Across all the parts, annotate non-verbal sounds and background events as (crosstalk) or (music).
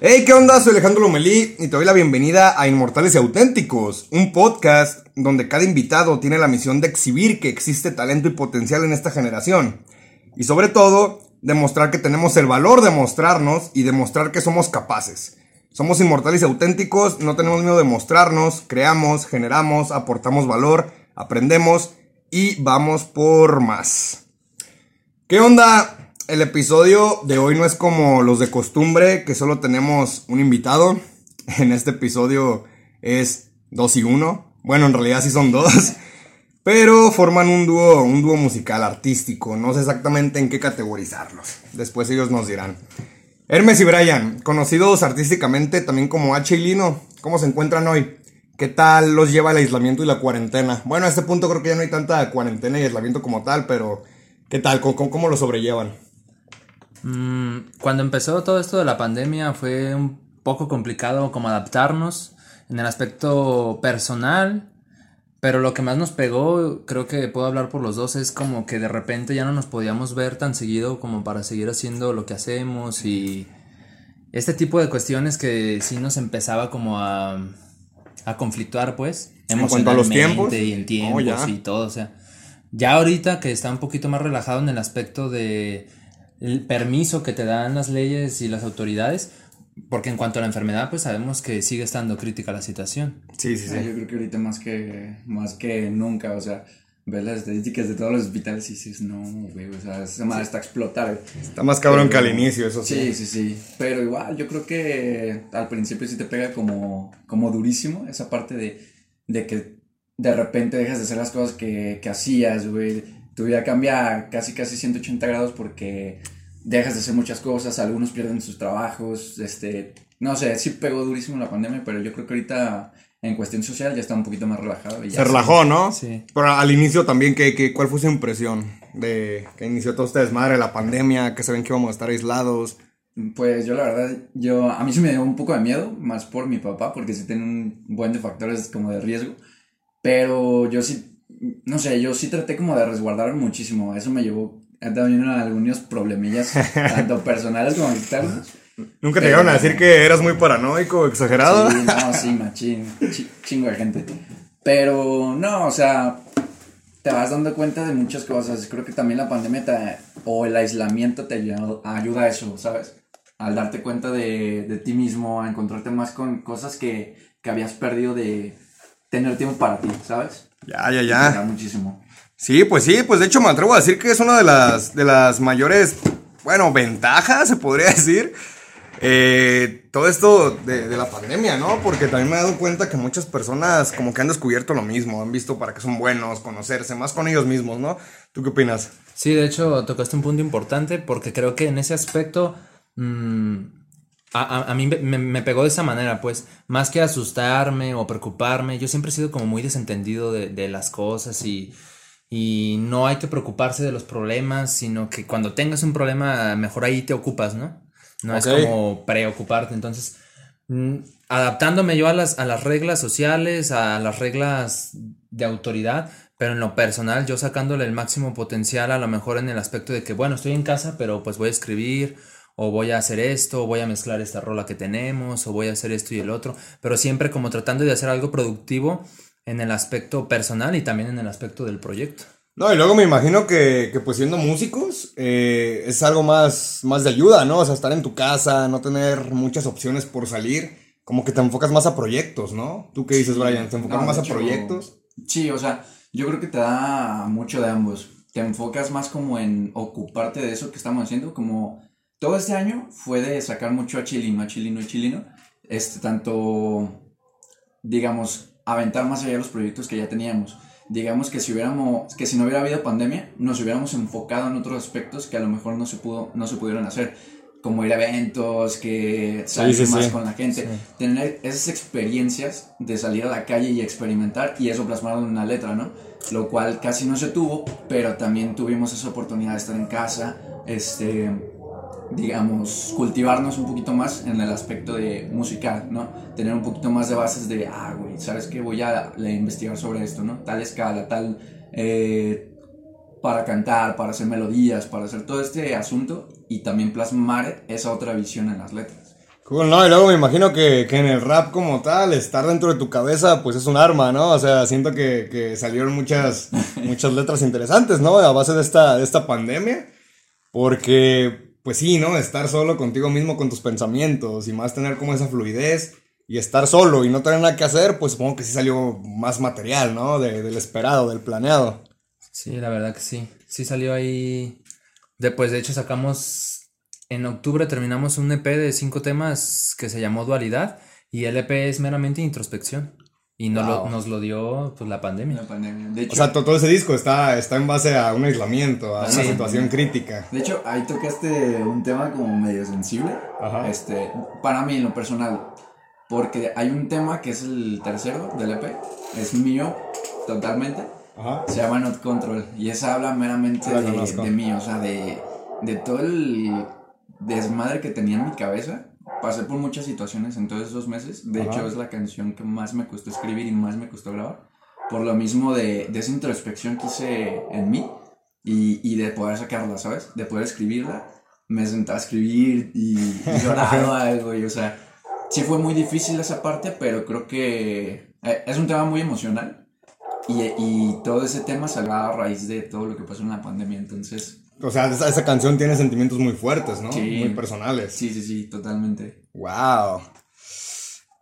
Hey, ¿qué onda? Soy Alejandro Lomelí y te doy la bienvenida a Inmortales y Auténticos, un podcast donde cada invitado tiene la misión de exhibir que existe talento y potencial en esta generación. Y sobre todo, demostrar que tenemos el valor de mostrarnos y demostrar que somos capaces. Somos inmortales y auténticos, no tenemos miedo de mostrarnos, creamos, generamos, aportamos valor, aprendemos y vamos por más. ¿Qué onda? El episodio de hoy no es como los de costumbre, que solo tenemos un invitado. (laughs) En este episodio es dos y uno. Bueno, en realidad sí son dos. (laughs) Pero forman un dúo, un dúo musical artístico. No sé exactamente en qué categorizarlos. Después ellos nos dirán. Hermes y Brian, conocidos artísticamente también como H y Lino, ¿cómo se encuentran hoy? ¿Qué tal los lleva el aislamiento y la cuarentena? Bueno, a este punto creo que ya no hay tanta cuarentena y aislamiento como tal, pero ¿qué tal? ¿Cómo, cómo lo sobrellevan? Mm, cuando empezó todo esto de la pandemia fue un poco complicado como adaptarnos en el aspecto personal, pero lo que más nos pegó, creo que puedo hablar por los dos, es como que de repente ya no nos podíamos ver tan seguido como para seguir haciendo lo que hacemos y este tipo de cuestiones que sí nos empezaba como a, a conflictuar pues. En cuanto a los tiempos. Y en Oh, tiempos y todo, o sea. Ya ahorita que está un poquito más relajado en el aspecto de el permiso que te dan las leyes y las autoridades, porque en cuanto a la enfermedad, pues sabemos que sigue estando crítica la situación. Sí, sí, sí. yo creo que ahorita más que, más que nunca, o sea, ves las estadísticas de todos los hospitales y dices, no, güey, o sea, esa madre está a explotar, güey. Está más cabrón que al inicio, eso sí. Sí, sí, sí, pero igual yo creo que al principio sí te pega como, como durísimo esa parte de, de que de repente dejas de hacer las cosas que, que hacías, güey. Tu vida cambia casi, casi 180 grados porque dejas de hacer muchas cosas, algunos pierden sus trabajos, este, no sé, sí pegó durísimo la pandemia, pero yo creo que ahorita en cuestión social ya está un poquito más relajado. y ya Se relajó, ¿no? Sí. Pero al inicio también, ¿qué, qué, cuál fue su impresión de que inició todo este desmadre, la pandemia, que se ven que íbamos a estar aislados? Pues yo la verdad, yo, a mí sí me dio un poco de miedo, más por mi papá, porque sí tiene un buen de factores como de riesgo, pero yo sí, no sé, yo sí traté como de resguardarme muchísimo, eso me llevó a también a algunos problemillas, (laughs) tanto personales como externos. ¿Nunca te llegaron a decir que eras muy paranoico, exagerado? Sí, no, sí, machín, chi- chingo de gente. Pero no, o sea, te vas dando cuenta de muchas cosas. Creo que también la pandemia te- o el aislamiento te ayuda, ayuda a eso, ¿sabes? Al darte cuenta de, de ti mismo, a encontrarte más con cosas que, que habías perdido de tener tiempo para ti, ¿sabes? Ya, ya, ya. da muchísimo. Sí, pues sí, pues de hecho me atrevo a decir que es una de las, de las mayores, bueno, ventajas, se podría (laughs) decir. eh, todo esto de, de la pandemia, ¿no? Porque también me he dado cuenta que muchas personas como que han descubierto lo mismo, han visto para qué son buenos, conocerse más con ellos mismos, ¿no? ¿Tú qué opinas? Sí, de hecho tocaste un punto importante porque creo que en ese aspecto mm, a, a- a mí me, me- pegó de esa manera, pues más que asustarme o preocuparme, yo siempre he sido como muy desentendido de, de las cosas y, y no hay que preocuparse de los problemas, sino que cuando tengas un problema, mejor ahí te ocupas, ¿no? No es como preocuparte, entonces mm, adaptándome yo a las, a las reglas sociales, a las reglas de autoridad, pero en lo personal yo sacándole el máximo potencial a lo mejor en el aspecto de que, bueno, estoy en casa, pero pues voy a escribir, o voy a hacer esto, o voy a mezclar esta rola que tenemos, o voy a hacer esto y el otro, pero siempre como tratando de hacer algo productivo en el aspecto personal y también en el aspecto del proyecto. No, y luego me imagino que, que pues siendo músicos eh, es algo más, más de ayuda, ¿no? O sea, estar en tu casa, no tener muchas opciones por salir, como que te enfocas más a proyectos, ¿no? ¿Tú qué dices, Brian? ¿Te enfocas No, más a proyectos? Sí, o sea, yo creo que te da mucho de ambos. Te enfocas más como en ocuparte de eso que estamos haciendo, como todo este año fue de sacar mucho a chilino, a chilino y chilino. Este, tanto, digamos, aventar más allá los proyectos que ya teníamos. Digamos que si hubiéramos, que si no hubiera habido pandemia, nos hubiéramos enfocado en otros aspectos que a lo mejor no se pudo, no se pudieron hacer. Como ir a eventos, que salir sí, más sí. con la gente. Tener esas experiencias de salir a la calle y experimentar y eso plasmarlo en una letra, ¿no? Lo cual casi no se tuvo, pero también tuvimos esa oportunidad de estar en casa, este, digamos, cultivarnos un poquito más en el aspecto de musical, ¿no? Tener un poquito más de bases de, ah, güey, ¿sabes qué? Voy a investigar sobre esto, ¿no? Tal escala, tal, eh, para cantar, para hacer melodías, para hacer todo este asunto y también plasmar esa otra visión en las letras. Cool, no, y luego me imagino que, que en el rap como tal, estar dentro de tu cabeza, pues es un arma, ¿no? O sea, siento que, que salieron muchas, (laughs) muchas letras interesantes, ¿no? A base de esta, de esta pandemia. Porque, pues sí, ¿no? Estar solo contigo mismo con tus pensamientos y más tener como esa fluidez y estar solo y no tener nada que hacer, pues supongo que sí salió más material, ¿no? De- del esperado, del planeado. Sí, la verdad que sí. Sí salió ahí. Después, de hecho, sacamos. En octubre terminamos un EP de cinco temas que se llamó Dualidad. Y el EP es meramente introspección. Y nos, Wow. lo, nos lo dio pues, la pandemia. La pandemia. De hecho, O sea, to- todo ese disco está, está en base a un aislamiento, a una situación crítica. de hecho, ahí tocaste un tema como medio sensible. Ajá. Este, para mí, en lo personal. Porque hay un tema que es el tercero del EP. Es mío, totalmente. Ajá. Se llama Not Control. Y esa habla meramente de, de mí, o sea, de, de todo el desmadre que tenía en mi cabeza. Pasé por muchas situaciones en todos esos meses. De Ajá. hecho, es la canción que más me costó escribir y más me costó grabar. Por lo mismo de, de esa introspección que hice en mí y, y de poder sacarla, ¿sabes? De poder escribirla. Me senté a escribir y, y lloraba (laughs) algo. Y, o sea, sí fue muy difícil esa parte, pero creo que eh, es un tema muy emocional. Y, y todo ese tema salió a raíz de todo lo que pasó en la pandemia. Entonces, O sea, esa, esa canción tiene sentimientos muy fuertes, ¿no? Sí. Muy personales. sí, sí, sí, totalmente. Wow.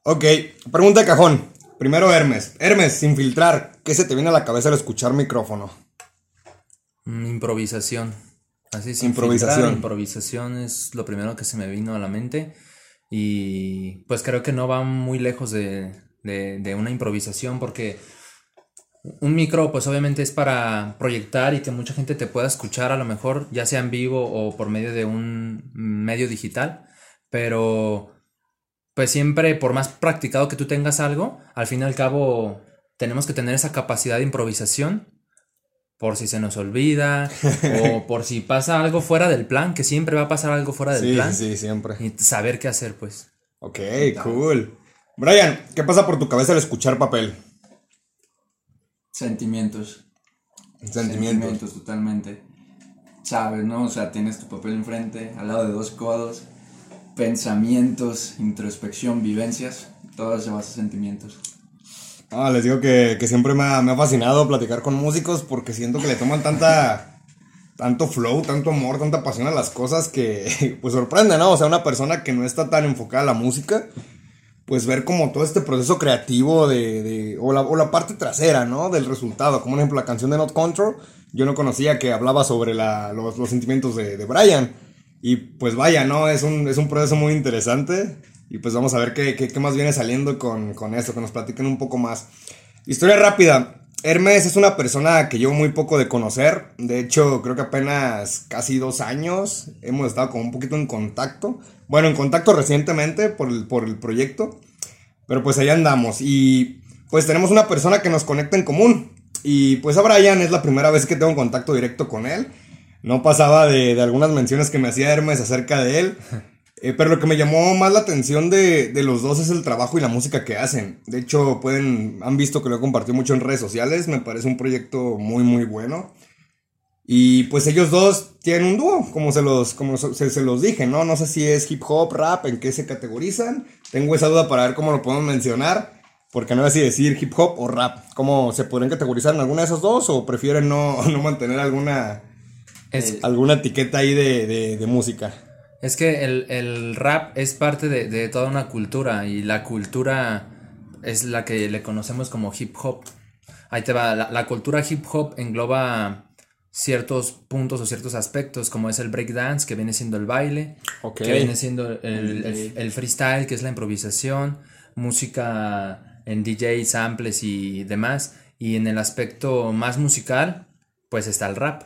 Ok, pregunta de cajón. Primero Hermes. Hermes, sin filtrar, ¿qué se te viene a la cabeza al escuchar micrófono? Mm, improvisación. Así sin Improvisación. filtrar, improvisación es lo primero que se me vino a la mente. Y pues creo que no va muy lejos de, de- de una improvisación porque un micro pues obviamente es para proyectar y que mucha gente te pueda escuchar a lo mejor ya sea en vivo o por medio de un medio digital. Pero pues siempre por más practicado que tú tengas algo, al fin y al cabo tenemos que tener esa capacidad de improvisación por si se nos olvida (laughs) o por si pasa algo fuera del plan, que siempre va a pasar algo fuera del Sí, plan sí, sí, siempre. y saber qué hacer pues. Ok, cool. Brian, ¿qué pasa por tu cabeza al escuchar papel? Sentimientos. Sentimientos. totalmente. Sabes, ¿no? O sea, tienes tu papel enfrente, al lado de dos codos. Pensamientos, introspección, vivencias. Todo se basa en sentimientos. Ah, les digo que, que siempre me ha, me ha fascinado platicar con músicos porque siento que le toman tanta, tanto flow, tanto amor, tanta pasión a las cosas que (laughs) pues sorprende, ¿no? O sea, una persona que no está tan enfocada a la música, pues ver como todo este proceso creativo de, o, la, o la parte trasera, ¿no? Del resultado, como por ejemplo la canción de Not Control, yo no conocía que hablaba sobre la- los, los sentimientos de, de Brian. Y pues vaya, ¿no? Es un, es un proceso muy interesante. Y pues vamos a ver qué, qué, qué más viene saliendo con, con esto, que nos platiquen un poco más. Historia rápida. Hermes es una persona que llevo muy poco de conocer. De hecho, creo que apenas casi dos años hemos estado como un poquito en contacto. Bueno, en contacto recientemente por el, por el proyecto. Pero pues ahí andamos. Y pues tenemos una persona que nos conecta en común. Y pues a Brian es la primera vez que tengo contacto directo con él. No pasaba de, de algunas menciones que me hacía Hermes acerca de él. Eh, pero lo que me llamó más la atención de, de los dos es el trabajo y la música que hacen. De hecho, pueden, han visto que lo he compartido mucho en redes sociales. Me parece un proyecto muy, muy bueno. Y pues ellos dos tienen un dúo, como se los, como se, se los dije, ¿no? No sé si es hip hop, rap, en qué se categorizan. Tengo esa duda para ver cómo lo podemos mencionar. Porque no sé si decir hip hop o rap. ¿Cómo se podrían categorizar en alguna de esas dos? ¿O prefieren no, (laughs) no mantener alguna, Es, alguna etiqueta ahí de, de, de música? es que el, el rap es parte de, de toda una cultura y la cultura es la que le conocemos como hip hop. Ahí te va, la, la cultura hip hop engloba ciertos puntos o ciertos aspectos como es el breakdance que viene siendo el baile, que viene siendo el, el- el freestyle que es la improvisación, música en DJ, samples y demás. Y en el aspecto más musical pues está el rap.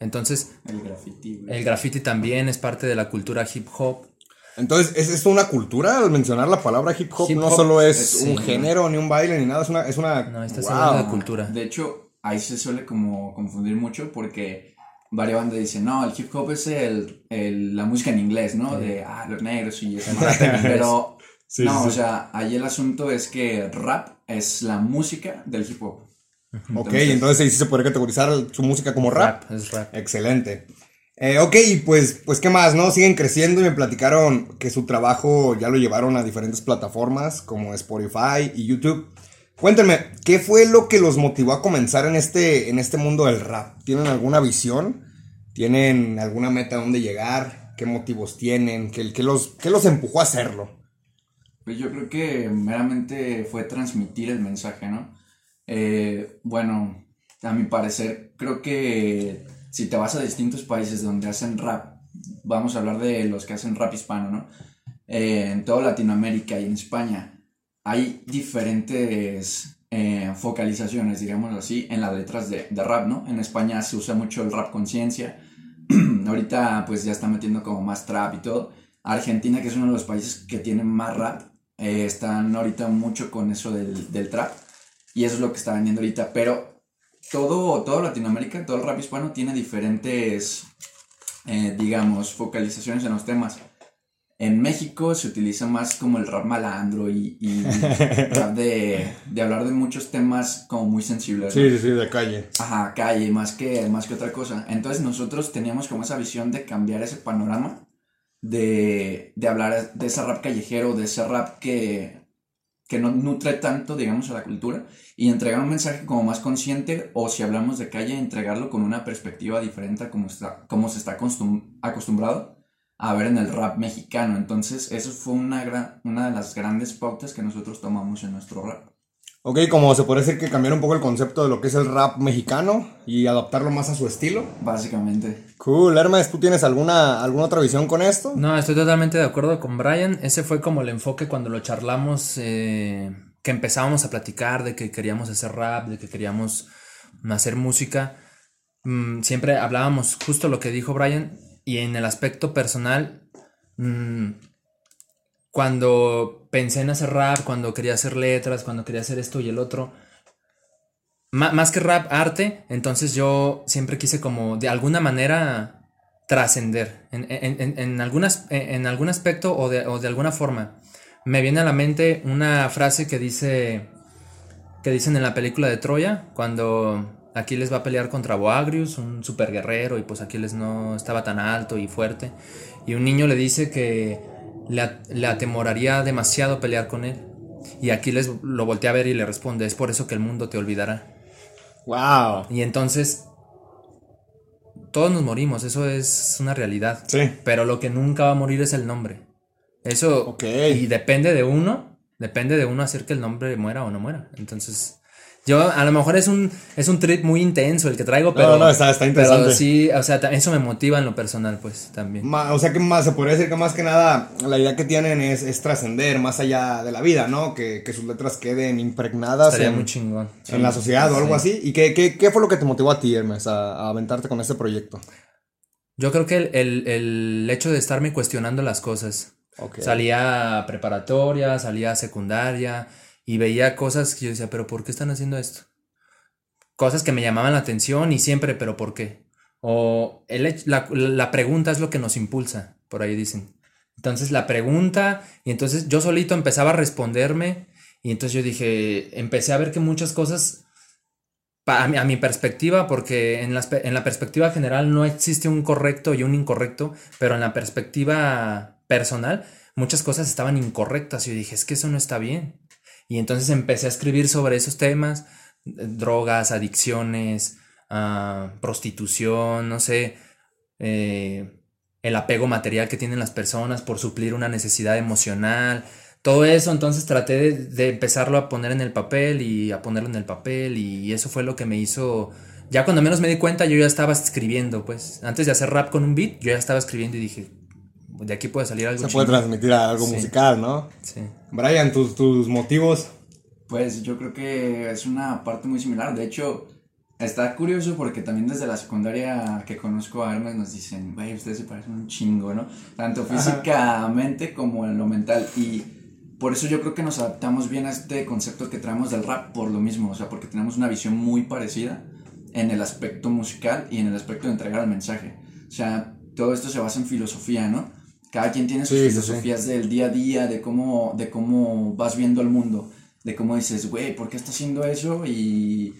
Entonces El graffiti, el graffiti también es parte de la cultura hip hop. Entonces, ¿es esto una cultura al mencionar la palabra hip hop? Hip no solo es es- un sí, género, ni un baile, ni nada. Es una. Es una No, estás Wow. hablando de cultura. De hecho, ahí se suele como confundir mucho porque varias bandas dicen, no, el hip hop es el, el- la música en inglés, ¿no? De, ah, los negros y eso. (laughs) Pero, Sí, no, sí, o sea, ahí el asunto es que rap es la música del hip hop. Ok, entonces sí se podría categorizar su música como rap. es rap. Excelente. Eh, ok, pues, pues qué más, ¿no? Siguen creciendo y me platicaron que su trabajo ya lo llevaron a diferentes plataformas como Spotify y YouTube. Cuéntenme, ¿qué fue lo que los motivó a comenzar en este, en este mundo del rap? ¿Tienen alguna visión? ¿Tienen alguna meta a dónde llegar? ¿Qué motivos tienen? ¿Qué, los, qué los empujó a hacerlo? Pues yo creo que meramente fue transmitir el mensaje, ¿no? Eh, bueno, a mi parecer, creo que si te vas a distintos países donde hacen rap, vamos a hablar de los que hacen rap hispano, ¿no? Eh, en toda Latinoamérica y en España, hay diferentes eh, focalizaciones, digamos así, en las letras de, rap, ¿no? En España se usa mucho el rap conciencia. (clears throat) Ahorita pues ya está metiendo como más trap y todo. Argentina, que es uno de los países que tiene más rap, eh, están ahorita mucho con eso del, del, trap. Y eso es lo que está vendiendo ahorita. Pero todo, todo Latinoamérica, todo el rap hispano tiene diferentes, eh, digamos, focalizaciones en los temas. En México se utiliza más como el rap malandro y, y (laughs) rap de, de, hablar de muchos temas como muy sensibles. Sí, sí, sí, de calle. Ajá, calle, más que, más que otra cosa. Entonces nosotros teníamos como esa visión de cambiar ese panorama, de, de hablar de ese rap callejero, de ese rap que, que no nutre tanto, digamos, a la cultura, y entregar un mensaje como más consciente, o si hablamos de calle, entregarlo con una perspectiva diferente a como, está, como se está acostum acostumbrado a ver en el rap mexicano. Entonces, eso fue una, gran, una de las grandes pautas que nosotros tomamos en nuestro rap. Ok, como se puede decir que cambiar un poco el concepto de lo que es el rap mexicano y adaptarlo más a su estilo. Básicamente. Cool, Hermes, ¿tú tienes alguna, alguna otra visión con esto? No, estoy totalmente de acuerdo con Brian. Ese fue como el enfoque cuando lo charlamos, eh, que empezábamos a platicar de que queríamos hacer rap, de que queríamos hacer música. Mm, siempre hablábamos justo lo que dijo Brian, y en el aspecto personal, mmm, cuando pensé en hacer rap, cuando quería hacer letras, cuando quería hacer esto y el otro, más que rap, arte, entonces yo siempre quise como de alguna manera trascender en, en, en, en, en algún aspecto o de, o de alguna forma. Me viene a la mente una frase que dice que dicen en la película de Troya, cuando Aquiles va a pelear contra Boagrius, un super guerrero, y pues Aquiles no estaba tan alto y fuerte. Y un niño le dice que le, le atemoraría demasiado pelear con él. Y Aquiles lo voltea a ver y le responde, es por eso que el mundo te olvidará. Wow. Y entonces, todos nos morimos, eso es una realidad. Sí. Pero lo que nunca va a morir es el nombre. Eso, Ok. y depende de uno, depende de uno hacer que el nombre muera o no muera. Entonces, yo a lo mejor es un, es un trip muy intenso el que traigo, pero. no, no, está, está interesante. Pero sí, o sea, eso me motiva en lo personal, pues también. Ma- O sea que más, se podría decir que más que nada la idea que tienen es, es trascender más allá de la vida, ¿no? Que, que sus letras queden impregnadas Estaría en, muy chingón. en la sociedad o algo Sí. así. ¿Y qué, qué, qué fue lo que te motivó a ti, Hermes, a, a aventarte con este proyecto? Yo creo que el, el, el hecho de estarme cuestionando las cosas. Ok. Salía a preparatoria, salía a secundaria y veía cosas que yo decía, pero ¿por qué están haciendo esto? Cosas que me llamaban la atención y siempre, pero ¿por qué? O el la, la pregunta es lo que nos impulsa, por ahí dicen. Entonces la pregunta, y entonces yo solito empezaba a responderme, y entonces yo dije, empecé a ver que muchas cosas, a mi, a mi perspectiva, porque en, pe- en la perspectiva general no existe un correcto y un incorrecto, pero en la perspectiva personal, muchas cosas estaban incorrectas, y yo dije, es que eso no está bien. Y entonces empecé a escribir sobre esos temas, drogas, adicciones, ah, prostitución, no sé, eh, el apego material que tienen las personas por suplir una necesidad emocional, todo eso, entonces traté de empezarlo a poner en el papel y a ponerlo en el papel y eso fue lo que me hizo, ya cuando menos me di cuenta yo ya estaba escribiendo, pues. Antes de hacer rap con un beat, yo ya estaba escribiendo y dije, de aquí puede salir algo Se puede chingón". transmitir a algo Sí. musical, ¿no? Sí. Brian, tus, tus motivos. Pues yo creo que es una parte muy similar. De hecho, está curioso porque también desde la secundaria que conozco a Hermes nos dicen, güey, ustedes se parecen un chingo, ¿no? Tanto físicamente como en lo mental. Y por eso yo creo que nos adaptamos bien a este concepto que traemos del rap por lo mismo. O sea, porque tenemos una visión muy parecida en el aspecto musical y en el aspecto de entregar el mensaje. O sea, todo esto se basa en filosofía, ¿no? Cada quien tiene sus Sí, sí, sí. filosofías del día a día, de cómo, de cómo vas viendo el mundo, de cómo dices, güey, ¿por qué está haciendo eso? Y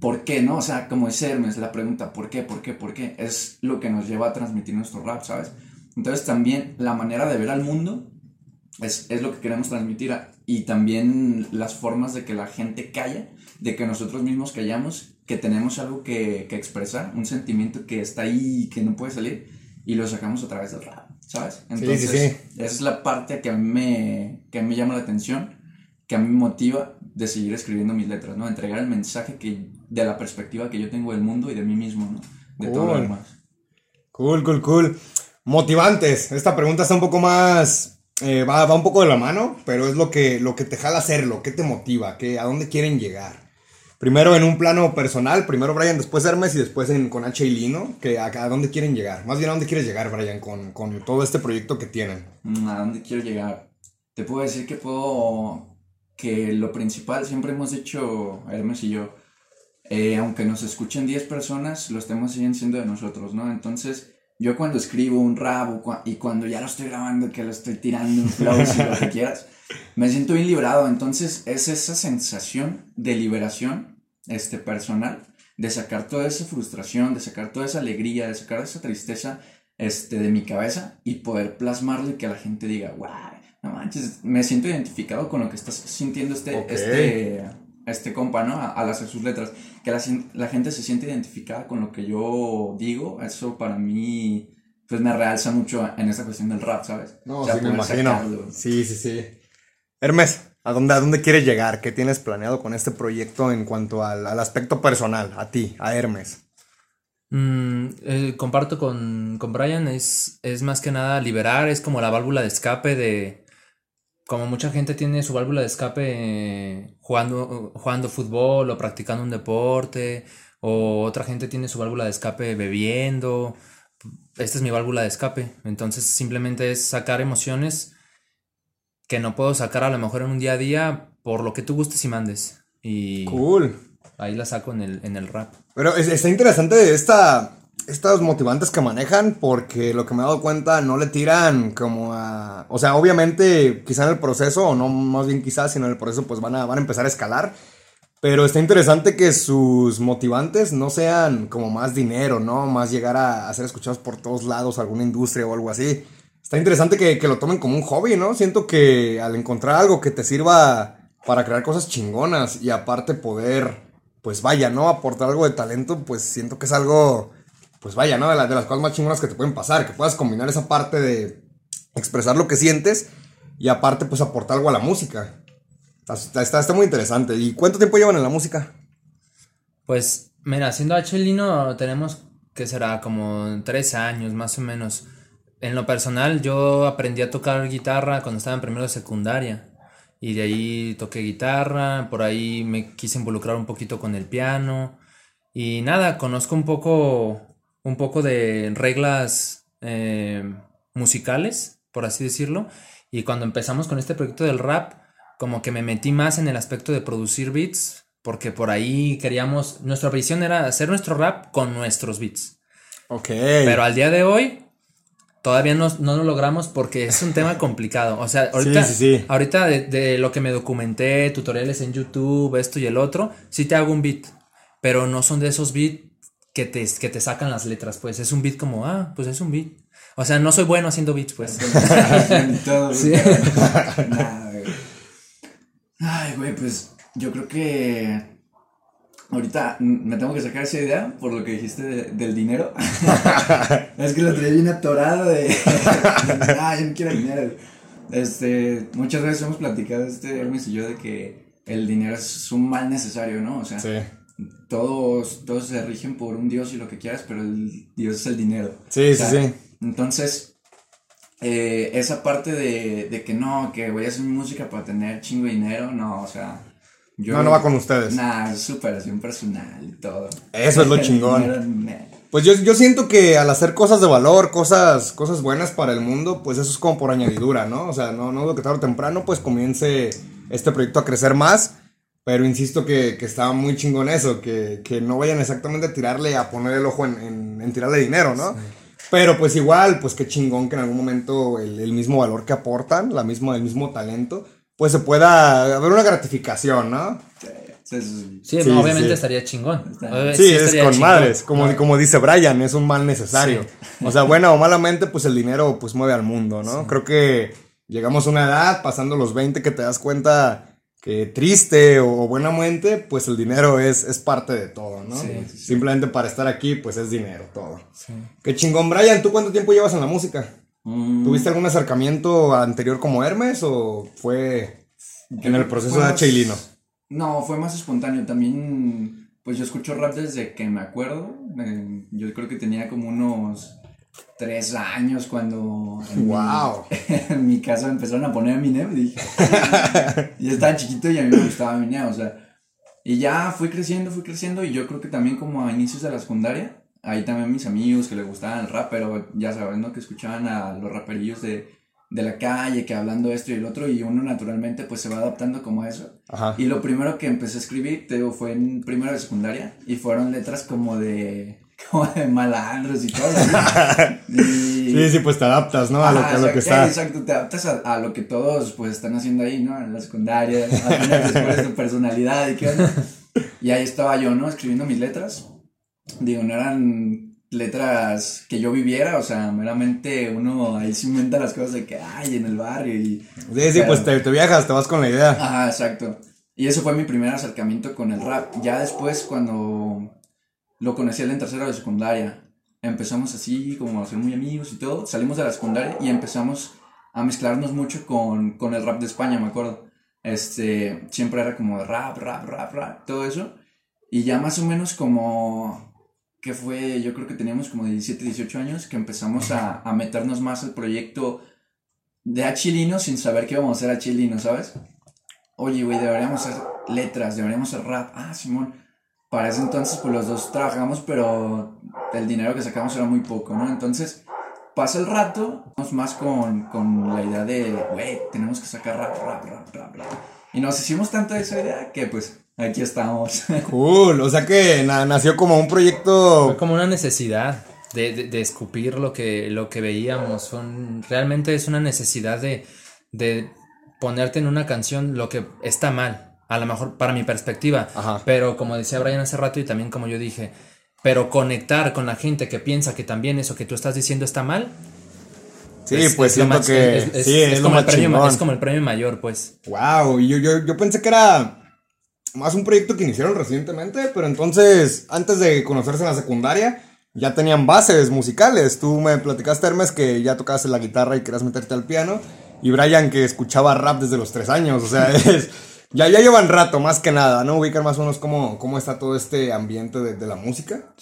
¿por qué, no? O sea, como es Hermes, la pregunta, ¿por qué, por qué, por qué? Es lo que nos lleva a transmitir nuestro rap, ¿sabes? Entonces también la manera de ver al mundo es, es lo que queremos transmitir a- y también las formas de que la gente calla, de que nosotros mismos callamos, que tenemos algo que, que expresar, un sentimiento que está ahí y que no puede salir y lo sacamos a través del rap, ¿sabes? sí, Entonces, sí. esa es la parte que a mí me, que a mí me llama la atención, que a mí me motiva de seguir escribiendo mis letras, ¿no? Entregar el mensaje que, de la perspectiva que yo tengo del mundo y de mí mismo, ¿no? De todo lo Cool. demás. Cool, cool, cool. Motivantes. Esta pregunta está un poco más. eh, va, va un poco de la mano, pero es lo que, lo que te jala hacerlo. ¿Qué te motiva? ¿Qué, ¿A dónde quieren llegar? Primero en un plano personal, primero Brian, después Hermes y después en, con H y Lino. Que a, a dónde quieren llegar? Más bien, ¿a dónde quieres llegar, Brian, con, con todo este proyecto que tienen? Mm, ¿A dónde quiero llegar? Te puedo decir que puedo. que lo principal siempre hemos dicho Hermes y yo. eh, aunque nos escuchen 10 personas, los temas siguen siendo de nosotros, ¿no? Entonces, yo cuando escribo un rap o cua- y cuando ya lo estoy grabando, que lo estoy tirando en flows y lo que quieras, me siento bien liberado. Entonces, es esa sensación de liberación este, personal, de sacar toda esa frustración, de sacar toda esa alegría, de sacar esa tristeza este, de mi cabeza y poder plasmarlo y que la gente diga, guau, no manches, me siento identificado con lo que estás sintiendo este, este, este compa, ¿no? Al hacer sus letras. Que la, la gente se siente identificada con lo que yo digo, eso para mí, pues me realza mucho en esta cuestión del rap, ¿sabes? No, O sea, sí, me imagino. sacarlo. Sí, sí, sí. Hermes, ¿a dónde, ¿a dónde quieres llegar? ¿Qué tienes planeado con este proyecto en cuanto al, al aspecto personal? A ti, a Hermes. Mm, eh, comparto con, con Brian, es, es más que nada liberar, es como la válvula de escape de... Como mucha gente tiene su válvula de escape eh, jugando, jugando fútbol o practicando un deporte, o otra gente tiene su válvula de escape bebiendo. Esta es mi válvula de escape. Entonces simplemente es sacar emociones que no puedo sacar a lo mejor en un día a día por lo que tú gustes y mandes. Y Cool. ahí la saco en el, en el rap. Pero es- está interesante esta, estos motivantes que manejan porque lo que me he dado cuenta no le tiran como a... O sea, obviamente quizá en el proceso, o no más bien quizás, sino en el proceso pues van a, van a empezar a escalar. Pero está interesante que sus motivantes no sean como más dinero, ¿no? Más llegar a, a ser escuchados por todos lados, alguna industria o algo así. Está interesante que, que lo tomen como un hobby, ¿no? Siento que al encontrar algo que te sirva para crear cosas chingonas y aparte poder, pues vaya, ¿no? Aportar algo de talento, pues siento que es algo, pues vaya, ¿no? De, la- de las cosas más chingonas que te pueden pasar, que puedas combinar esa parte de expresar lo que sientes y aparte pues aportar algo a la música. Está, está, muy interesante. ¿Y cuánto tiempo llevan en la música? Pues, mira, siendo H Lino tenemos que será como tres años más o menos. En lo personal, yo aprendí a tocar guitarra cuando estaba en primero de secundaria. Y de ahí toqué guitarra, por ahí me quise involucrar un poquito con el piano. Y nada, conozco un poco, un poco de reglas eh, musicales, por así decirlo. Y cuando empezamos con este proyecto del rap, como que me metí más en el aspecto de producir beats, porque por ahí queríamos, nuestra visión era hacer nuestro rap con nuestros beats. Ok. Pero al día de hoy todavía no, no lo logramos porque es un tema complicado. O sea, (laughs) ahorita, Sí, sí, sí. ahorita de, de lo que me documenté, tutoriales en YouTube, esto y el otro, sí te hago un beat, pero no son de esos beats que te, que te sacan las letras, pues es un beat como, ah, pues es un beat. O sea, no soy bueno haciendo beats, pues. En (laughs) todo, Sí. Nah, güey. Ay, güey, pues yo creo que ahorita me tengo que sacar esa idea por lo que dijiste de- del dinero. (laughs) es que lo traía bien atorado de. (laughs) ah, yo no quiero dinero. Este, muchas veces hemos platicado, este Hermes y yo, de que el dinero es un mal necesario, ¿no? O sea, Sí. todos, todos se rigen por un Dios y lo que quieras, pero el Dios es el dinero. Sí, O sea, sí, sí. Entonces, eh, esa parte de, de que no, que voy a hacer música para tener chingo de dinero, no, o sea. Yo, No, no va con ustedes. Nah, superación personal y todo. Eso es lo (laughs) chingón. Pues yo, yo siento que al hacer cosas de valor, cosas, cosas buenas para el mundo, pues eso es como por añadidura, ¿no? O sea, no, no dudo que tarde o temprano pues comience este proyecto a crecer más, pero insisto que, que está muy chingón eso, que, que no vayan exactamente a tirarle, a poner el ojo en, en- en tirarle dinero, ¿no? Pero pues igual, pues qué chingón que en algún momento el, el mismo valor que aportan, la misma, el mismo talento, pues se pueda haber una gratificación, ¿no? Sí, Entonces, Sí, Sí, no, obviamente sí. estaría chingón. Obviamente Sí, es estaría con chingón. madres, como, No, como dice Brian, es un mal necesario. O sea, buena o malamente, pues el dinero pues mueve al mundo, ¿no? Creo que llegamos a una edad, pasando los 20, que te das cuenta que triste o buenamente, pues el dinero es, es parte de todo, ¿no? Sí, sí, sí. Simplemente para estar aquí, pues es dinero, todo. sí. Qué chingón, Brian, ¿tú cuánto tiempo llevas en la música? Mm, ¿Tuviste algún acercamiento anterior como Hermes o fue en el proceso fue de más- H y Lino? No, fue más espontáneo. También, pues yo escucho rap desde que me acuerdo. Eh, yo creo que tenía como unos tres años cuando en, Wow. mi, (laughs) en mi casa empezaron a poner Eminem y dije, yo estaba chiquito y a mí me gustaba Eminem, o sea, y ya fui creciendo, fui creciendo y yo creo que también como a inicios de la secundaria, ahí también mis amigos que les gustaba el rap, pero ya sabes, ¿no? Que escuchaban a los raperillos de, de la calle, que hablando esto y el otro, y uno naturalmente pues se va adaptando como a eso. Ajá. Y lo primero que empecé a escribir, te digo, fue en primero de secundaria y fueron letras como de, (laughs) como de malandros y todo. (laughs) Y- Sí, sí, pues te adaptas, ¿no? A lo, Ajá, que- a lo que exacto, está. Exacto, te adaptas a, a lo que todos pues están haciendo ahí, ¿no? En la secundaria, (laughs) descubres tu personalidad y qué onda. Y ahí estaba yo, ¿no? Escribiendo mis letras. Digo, no eran letras que yo viviera, o sea, meramente uno ahí se inventa las cosas de que hay en el barrio y... Sí, sí, pues te, te viajas, te vas con la idea. Ajá, exacto. Y eso fue mi primer acercamiento con el rap. Ya después, cuando lo conocí en tercero de secundaria, empezamos así como a ser muy amigos y todo. Salimos de la secundaria y empezamos a mezclarnos mucho con, con el rap de España, me acuerdo. Este, siempre era como rap, rap, rap, rap, todo eso. Y ya más o menos como, que fue, yo creo que teníamos como 17, 18 años, que empezamos a, a meternos más al proyecto de Achilino sin saber que íbamos a hacer Achilino, ¿sabes? Oye, güey, deberíamos hacer letras, deberíamos hacer rap. Ah, Simón. Para ese entonces, pues los dos trabajamos, pero el dinero que sacamos era muy poco, ¿no? Entonces, pasa el rato, vamos más con, con la idea de, güey, tenemos que sacar rap, rap, rap, rap, rap. Y nos hicimos tanto de esa idea que, pues, aquí estamos. (laughs) Cool, o sea que na- nació como un Fue proyecto. como una necesidad de, de- de escupir lo que, lo que veíamos. Fue un- realmente es una necesidad de, de ponerte en una canción lo que está mal. A lo mejor para mi perspectiva. Ajá. Pero como decía Brian hace rato y también como yo dije, pero conectar con la gente que piensa que también eso que tú estás diciendo está mal. Sí, es- pues es lo siento más- que. es- es- sí, es, es lo como el más premio, es como el premio mayor, pues. Wow, yo, yo, yo pensé que era más un proyecto que iniciaron recientemente, pero entonces, antes de conocerse en la secundaria, ya tenían bases musicales. Tú me platicaste, Hermes, que ya tocabas la guitarra y querías meterte al piano, y Brian, que escuchaba rap desde los tres años, o sea, (laughs) es, ya, ya llevan rato, más que nada, ¿no? Ubican más o menos cómo, cómo está todo este ambiente de, de la música.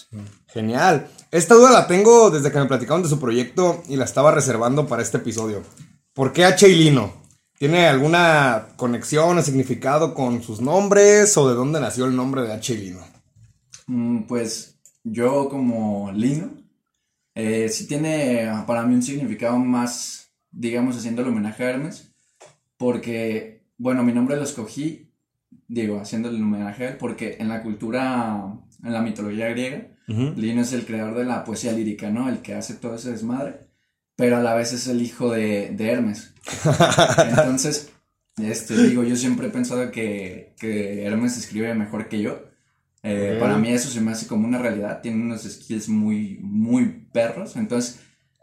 Genial. Esta duda la tengo desde que me platicaron de su proyecto y la estaba reservando para este episodio. ¿Por qué H y Lino? ¿Tiene alguna conexión o significado con sus nombres o de dónde nació el nombre de H Lino? Mm, pues yo como Lino, eh, sí tiene ah, para mí un significado más, digamos, haciendo el homenaje a Hermes, porque, bueno, mi nombre lo escogí, digo, haciendo el homenaje a él, porque en la cultura, en la mitología griega, Lino es el creador de la poesía lírica, ¿no? El que hace todo ese desmadre, pero a la vez es el hijo de, de Hermes. (laughs) Entonces, este, digo, yo siempre he pensado que, que Hermes escribe mejor que yo. Eh, Ok. Para mí eso se me hace como una realidad, tiene unos skills muy, muy perros. Entonces,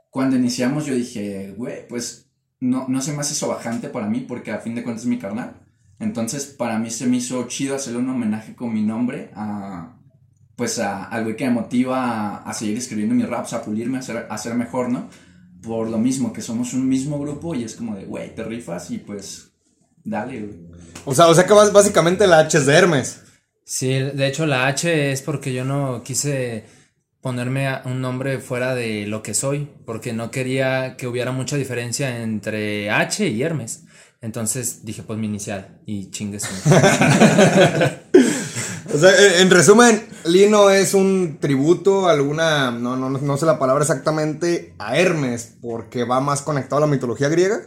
cuando iniciamos yo dije, güey, pues no, no se me hace sobajante para mí porque a fin de cuentas es mi carnal. Entonces, para mí se me hizo chido hacerle un homenaje con mi nombre a, pues a, al güey que me motiva a, a seguir escribiendo mis raps, a pulirme, a ser, a ser mejor, ¿no? Por lo mismo, que somos un mismo grupo y es como de, güey, te rifas y pues, dale, güey. O sea, o sea que básicamente la H es de Hermes. Sí, de hecho la H es porque yo no quise ponerme un nombre fuera de lo que soy, porque no quería que hubiera mucha diferencia entre H y Hermes. Entonces dije, pues mi inicial y chingue su- (laughs) O sea, en, en resumen, Lino es un tributo, alguna, no, no, no sé la palabra exactamente, a Hermes, porque va más conectado a la mitología griega.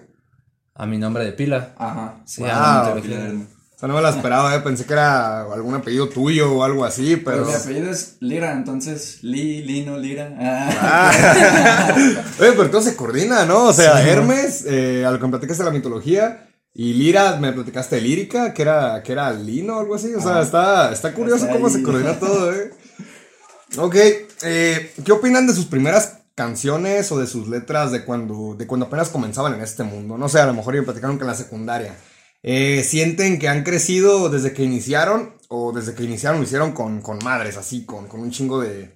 a mi nombre de pila. Ajá. Sí, Wow. a la mitología. O sea, no me la esperaba, eh, pensé que era algún apellido tuyo o algo así, Pero pero... mi apellido es Lira, entonces, Li, Lino, Lira. Ah. Ah. (laughs) Oye, pero todo se coordina, ¿no? O sea, Hermes, eh, a lo que me platicas de la mitología, Y Lira, me platicaste de lírica, que era, que era Lino o algo así. O sea, está, está curioso Está cómo se coordina todo, eh. (laughs) Ok, eh, ¿qué opinan de sus primeras canciones o de sus letras de cuando, de cuando apenas comenzaban en este mundo? No sé, a lo mejor me platicaron que en la secundaria. Eh, ¿Sienten que han crecido desde que iniciaron o desde que iniciaron lo hicieron con, con madres, así, con, con un chingo de,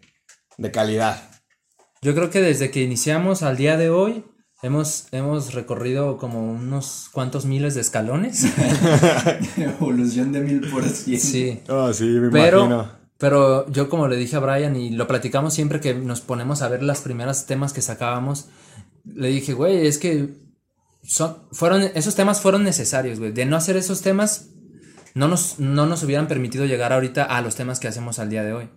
de calidad? Yo creo que desde que iniciamos al día de hoy hemos, hemos recorrido como unos cuantos miles de escalones. (laughs) Evolución de mil por ciento. Sí. Ah, sí, me Pero, pero yo como le dije a Brian y lo platicamos siempre que nos ponemos a ver las primeras temas que sacábamos, le dije, güey, es que son, fueron, esos temas fueron necesarios, güey. De no hacer esos temas, no nos, no nos hubieran permitido llegar ahorita a los temas que hacemos al día de hoy.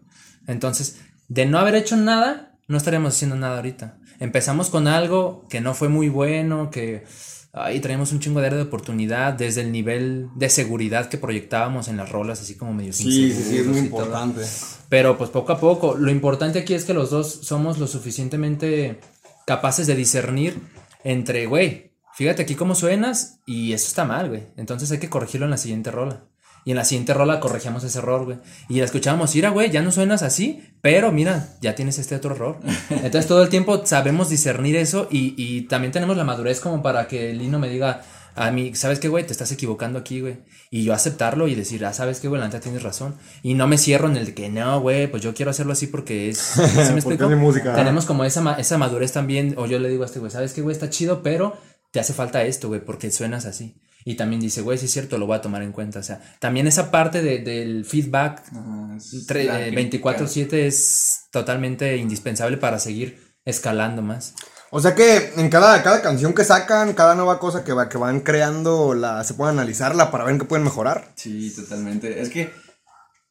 Entonces, de no haber hecho nada, no estaríamos haciendo nada ahorita. Empezamos con algo que no fue muy bueno, que ahí traíamos un chingo de de oportunidad desde el nivel de seguridad que proyectábamos en las rolas, así como medio Sí, sí, sí, es muy todo. importante. Pero pues poco a poco, lo importante aquí es que los dos somos lo suficientemente capaces de discernir entre, güey, fíjate aquí cómo suenas y eso está mal, güey. Entonces hay que corregirlo en la siguiente rola. Y en la siguiente rola corregíamos ese error, güey. Y la escuchábamos, mira, güey, ya no suenas así, pero mira, ya tienes este otro error. Entonces todo el tiempo sabemos discernir eso y, y también tenemos la madurez como para que Lino me diga a mí, ¿sabes qué, güey? Te estás equivocando aquí, güey. Y yo aceptarlo y decir, ah, ¿sabes qué, güey? La neta tienes razón. Y no me cierro en el de que, no, güey, pues yo quiero hacerlo así porque es... ¿Sí me (laughs) Porque explico? música. Tenemos como esa, esa madurez también, o yo le digo a este güey, ¿sabes qué, güey? Está chido, pero te hace falta esto, güey, porque suenas así. Y también dice, güey, sí es cierto, lo voy a tomar en cuenta. O sea, también esa parte de- del feedback la eh, crítica. 24/7 es totalmente indispensable para seguir escalando más. O sea que en cada, cada canción que sacan, cada nueva cosa que, va, que van creando, la, se puede analizarla para ver en qué pueden mejorar. Sí, totalmente. Es que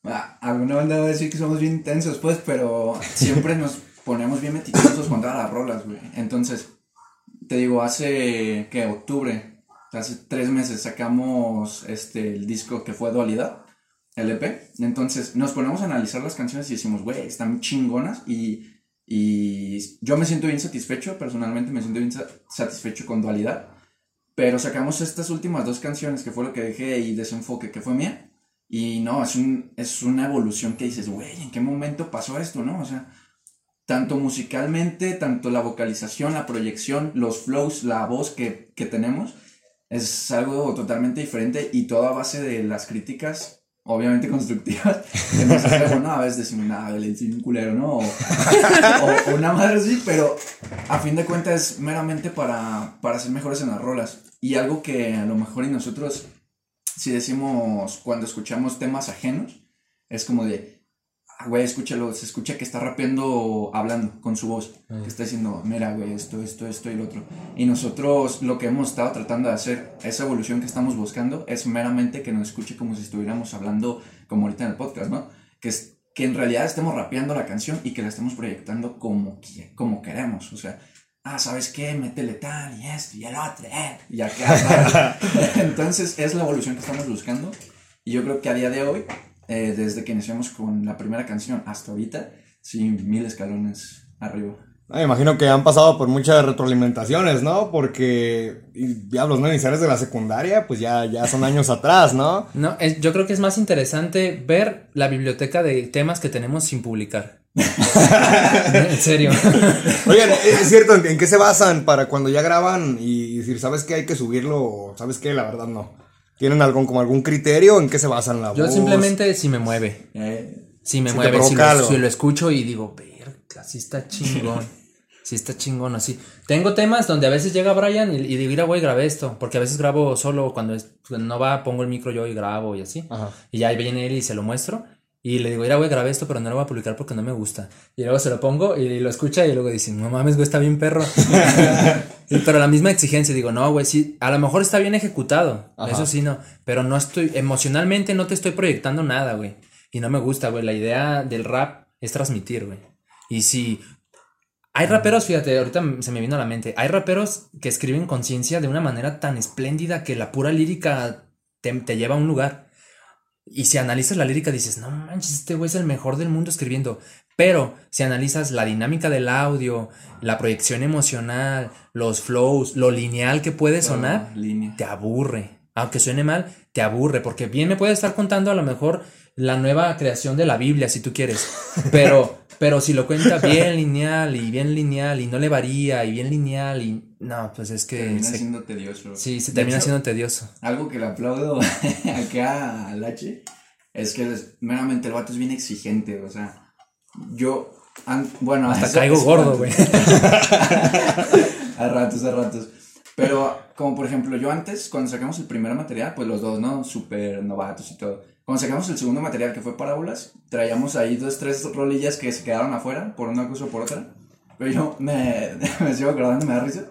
ah, alguna banda va a decir que somos bien intensos, pues, pero siempre nos ponemos bien meticulosos con todas las rolas, güey. Entonces, te digo, hace, que Octubre, hace tres meses sacamos este, el disco que fue Dualidad, LP. Entonces, nos ponemos a analizar las canciones y decimos, güey, están chingonas y, y yo me siento bien satisfecho, personalmente me siento bien sa- satisfecho con Dualidad. Pero sacamos estas últimas dos canciones, que fue lo que dejé y Desenfoque, que fue mía. Y no, es, un, es una evolución que dices, güey, ¿en qué momento pasó esto, no? O sea, tanto musicalmente, tanto la vocalización, la proyección, los flows, la voz que, que tenemos, es algo totalmente diferente y todo a base de las críticas, obviamente constructivas, que nos hace, bueno, a veces decimos, nada, le hice un culero, ¿no? O, o- o una madre así, pero a fin de cuentas es meramente para, para ser mejores en las rolas. Y algo que a lo mejor y nosotros, si decimos cuando escuchamos temas ajenos, es como de, güey, escúchalo, se escucha que está rapeando hablando con su voz, que está diciendo, mira, güey, esto, esto, esto y lo otro. Y nosotros lo que hemos estado tratando de hacer, esa evolución que estamos buscando, es meramente que nos escuche como si estuviéramos hablando, como ahorita en el podcast, ¿no? Que, es, que en realidad estemos rapeando la canción y que la estemos proyectando como, como queremos, o sea. Ah, ¿sabes qué? Métele tal y esto y el otro, eh, y acá. (laughs) (laughs) Entonces es la evolución que estamos buscando. Y yo creo que a día de hoy, eh, desde que iniciamos con la primera canción hasta ahorita, sí, mil escalones arriba. Ah, me imagino que han pasado por muchas retroalimentaciones, ¿no? Porque, y, diablos, ¿no? Iniciales de la secundaria, pues ya, ya son años atrás, ¿no? No, es- yo creo que es más interesante ver la biblioteca de temas que tenemos sin publicar. (laughs) en serio. Oigan, es cierto, ¿en, en qué se basan para cuando ya graban y decir, ¿sabes qué? Hay que subirlo o ¿sabes qué? La verdad no. ¿Tienen algún, como algún criterio? ¿En qué se basan la Yo voz? simplemente si me mueve. Eh, Si me Si mueve, si lo, si lo escucho y digo, verga, sí está chingón. (laughs) sí está chingón así. Tengo temas donde a veces llega Brian y, y digo, mira, güey, grabé esto. Porque a veces grabo solo cuando, es- cuando no va, pongo el micro yo y grabo y así. Ajá. Y ya viene él y se lo muestro. Y le digo, mira, güey, grabé esto, pero no lo voy a publicar porque no me gusta. Y luego se lo pongo y lo escucha y luego dice, no mames, güey, está bien perro. (laughs) Y- pero la misma exigencia, digo, no, güey, sí, a lo mejor está bien ejecutado. Ajá. Eso sí, no. Pero no estoy, emocionalmente no te estoy proyectando nada, güey. Y no me gusta, güey. La idea del rap es transmitir, güey. Y si hay raperos, fíjate, ahorita se me vino a la mente, hay raperos que escriben conciencia de una manera tan espléndida que la pura lírica te, te lleva a un lugar. Y si analizas la lírica dices, no manches, este güey es el mejor del mundo escribiendo. Pero si analizas la dinámica del audio, la proyección emocional, los flows, lo lineal que puede sonar, te aburre. aunque suene mal, te aburre, porque bien me puede estar contando a lo mejor la nueva creación de la Biblia, si tú quieres, pero, (laughs) pero si lo cuenta bien lineal y bien lineal y no le varía y bien lineal y no, pues es que... Termina se- siendo tedioso. sí, se termina hecho, siendo tedioso. Algo que le aplaudo (laughs) acá al H es que es- meramente el vato es bien exigente, o sea, yo, an- bueno, Hasta eso- caigo eso gordo, güey. (laughs) a ratos, a ratos. Pero, como por ejemplo, yo antes, cuando sacamos el primer material, pues los dos, ¿no? Súper novatos y todo. Cuando sacamos el segundo material, que fue Parábolas, traíamos ahí dos, tres rolillas que se quedaron afuera, por una cosa o por otra. Pero yo me, (laughs) me sigo acordando, me da risa.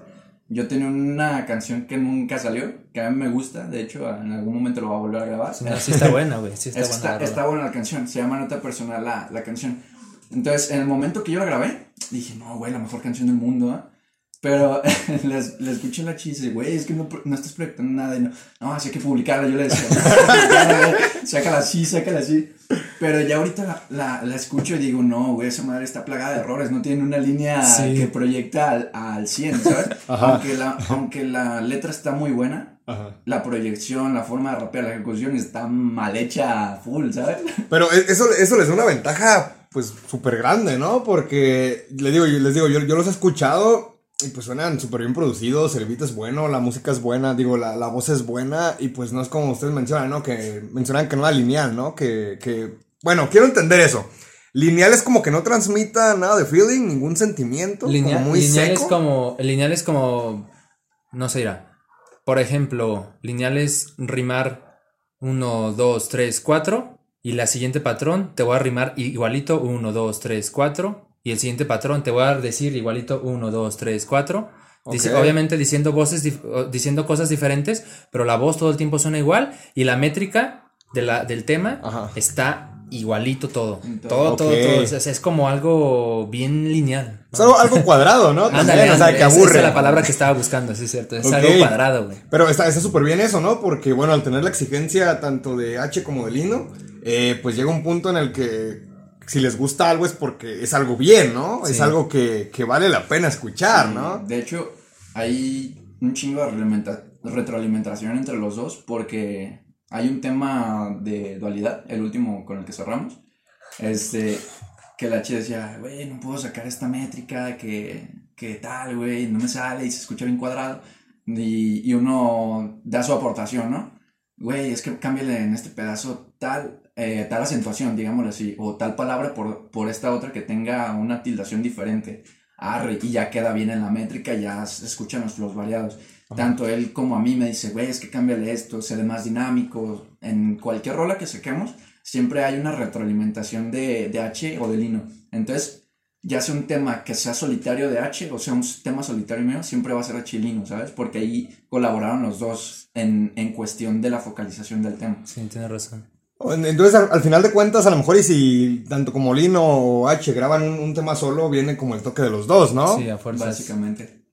Yo tenía una canción que nunca salió, que a mí me gusta, de hecho, en algún momento lo voy a volver a grabar. Sí, no, sí está buena, güey, sí está, Está, buena. la está buena la canción, se llama Nota Personal la, la canción. Entonces, en el momento que yo la grabé, dije, no, güey, la mejor canción del mundo, ¿ah?". Pero (laughs) les, les escuché la chiste, güey, es que no, no estás proyectando nada. Y no, no, así hay que publicarla. Yo le decía, (laughs) sácala así, sácala así. Pero ya ahorita la, la, la escucho y digo, no, güey, esa madre está plagada de errores. No tiene una línea Sí. que proyecta al, al 100, ¿sabes? (laughs) Ajá. Aunque, la, aunque la letra está muy buena, Ajá. la proyección, la forma de rapear, la ejecución está mal hecha a full, ¿sabes? Pero e- eso, eso les da una ventaja, pues, súper grande, ¿no? Porque, les digo, les digo, yo, yo los he escuchado y pues suenan súper bien producidos, el beat es bueno, la música es buena, digo, la, la voz es buena y pues no es como ustedes mencionan, ¿no? Que mencionan que no era lineal, ¿no? Que, que, bueno, quiero entender eso. Lineal es como que no transmita nada de feeling, ningún sentimiento, Lineal, como muy lineal seco. es como. Lineal es como. No sé, irá. Por ejemplo, lineal es rimar 1, 2, 3, 4. Y la siguiente patrón te voy a rimar igualito 1, 2, 3, 4. Y el siguiente patrón te voy a decir igualito 1, 2, 3, 4. Dice, Ok. obviamente diciendo voces, diciendo cosas diferentes, pero la voz todo el tiempo suena igual y la métrica de la, del tema Ajá. está igualito todo. En todo. Todo, todo, todo. O sea, es como algo bien lineal. ¿no? Es algo, algo cuadrado, ¿no? Ándale, o sea, que aburre. Esa es la palabra que estaba buscando, sí, es cierto. Es Ok. algo cuadrado, güey. Pero está está súper bien eso, ¿no? Porque, bueno, al tener la exigencia tanto de H como de Lino, eh, pues llega un punto en el que si les gusta algo es porque es algo bien, ¿no? Es Sí. algo que, que vale la pena escuchar, ¿no? De hecho, hay un chingo de retroalimentación entre los dos porque hay un tema de dualidad, el último con el que cerramos. Este, que la chica decía, güey, no puedo sacar esta métrica, que, que tal, güey, no me sale y se escucha bien cuadrado. Y, y uno da su aportación, ¿no? Güey, es que cámbiale en este pedazo tal, eh, tal acentuación, digámoslo así, o tal palabra por, por esta otra que tenga una tildación diferente. Arre, y ya queda bien en la métrica, ya se escuchan los variados. Tanto él como a mí me dice, güey, es que cámbiale esto, se ve más dinámico. En cualquier rola que saquemos, siempre hay una retroalimentación de, de H o de Lino. Entonces, ya sea un tema que sea solitario de H o sea un tema solitario mío, siempre va a ser H y Lino, ¿sabes? Porque ahí colaboraron los dos en, en cuestión de la focalización del tema. Sí, tienes razón. Entonces, al, al final de cuentas, a lo mejor y si tanto como Lino o H graban un, un tema solo, viene como el toque de los dos, ¿no? Sí, a fuerzas. Básicamente.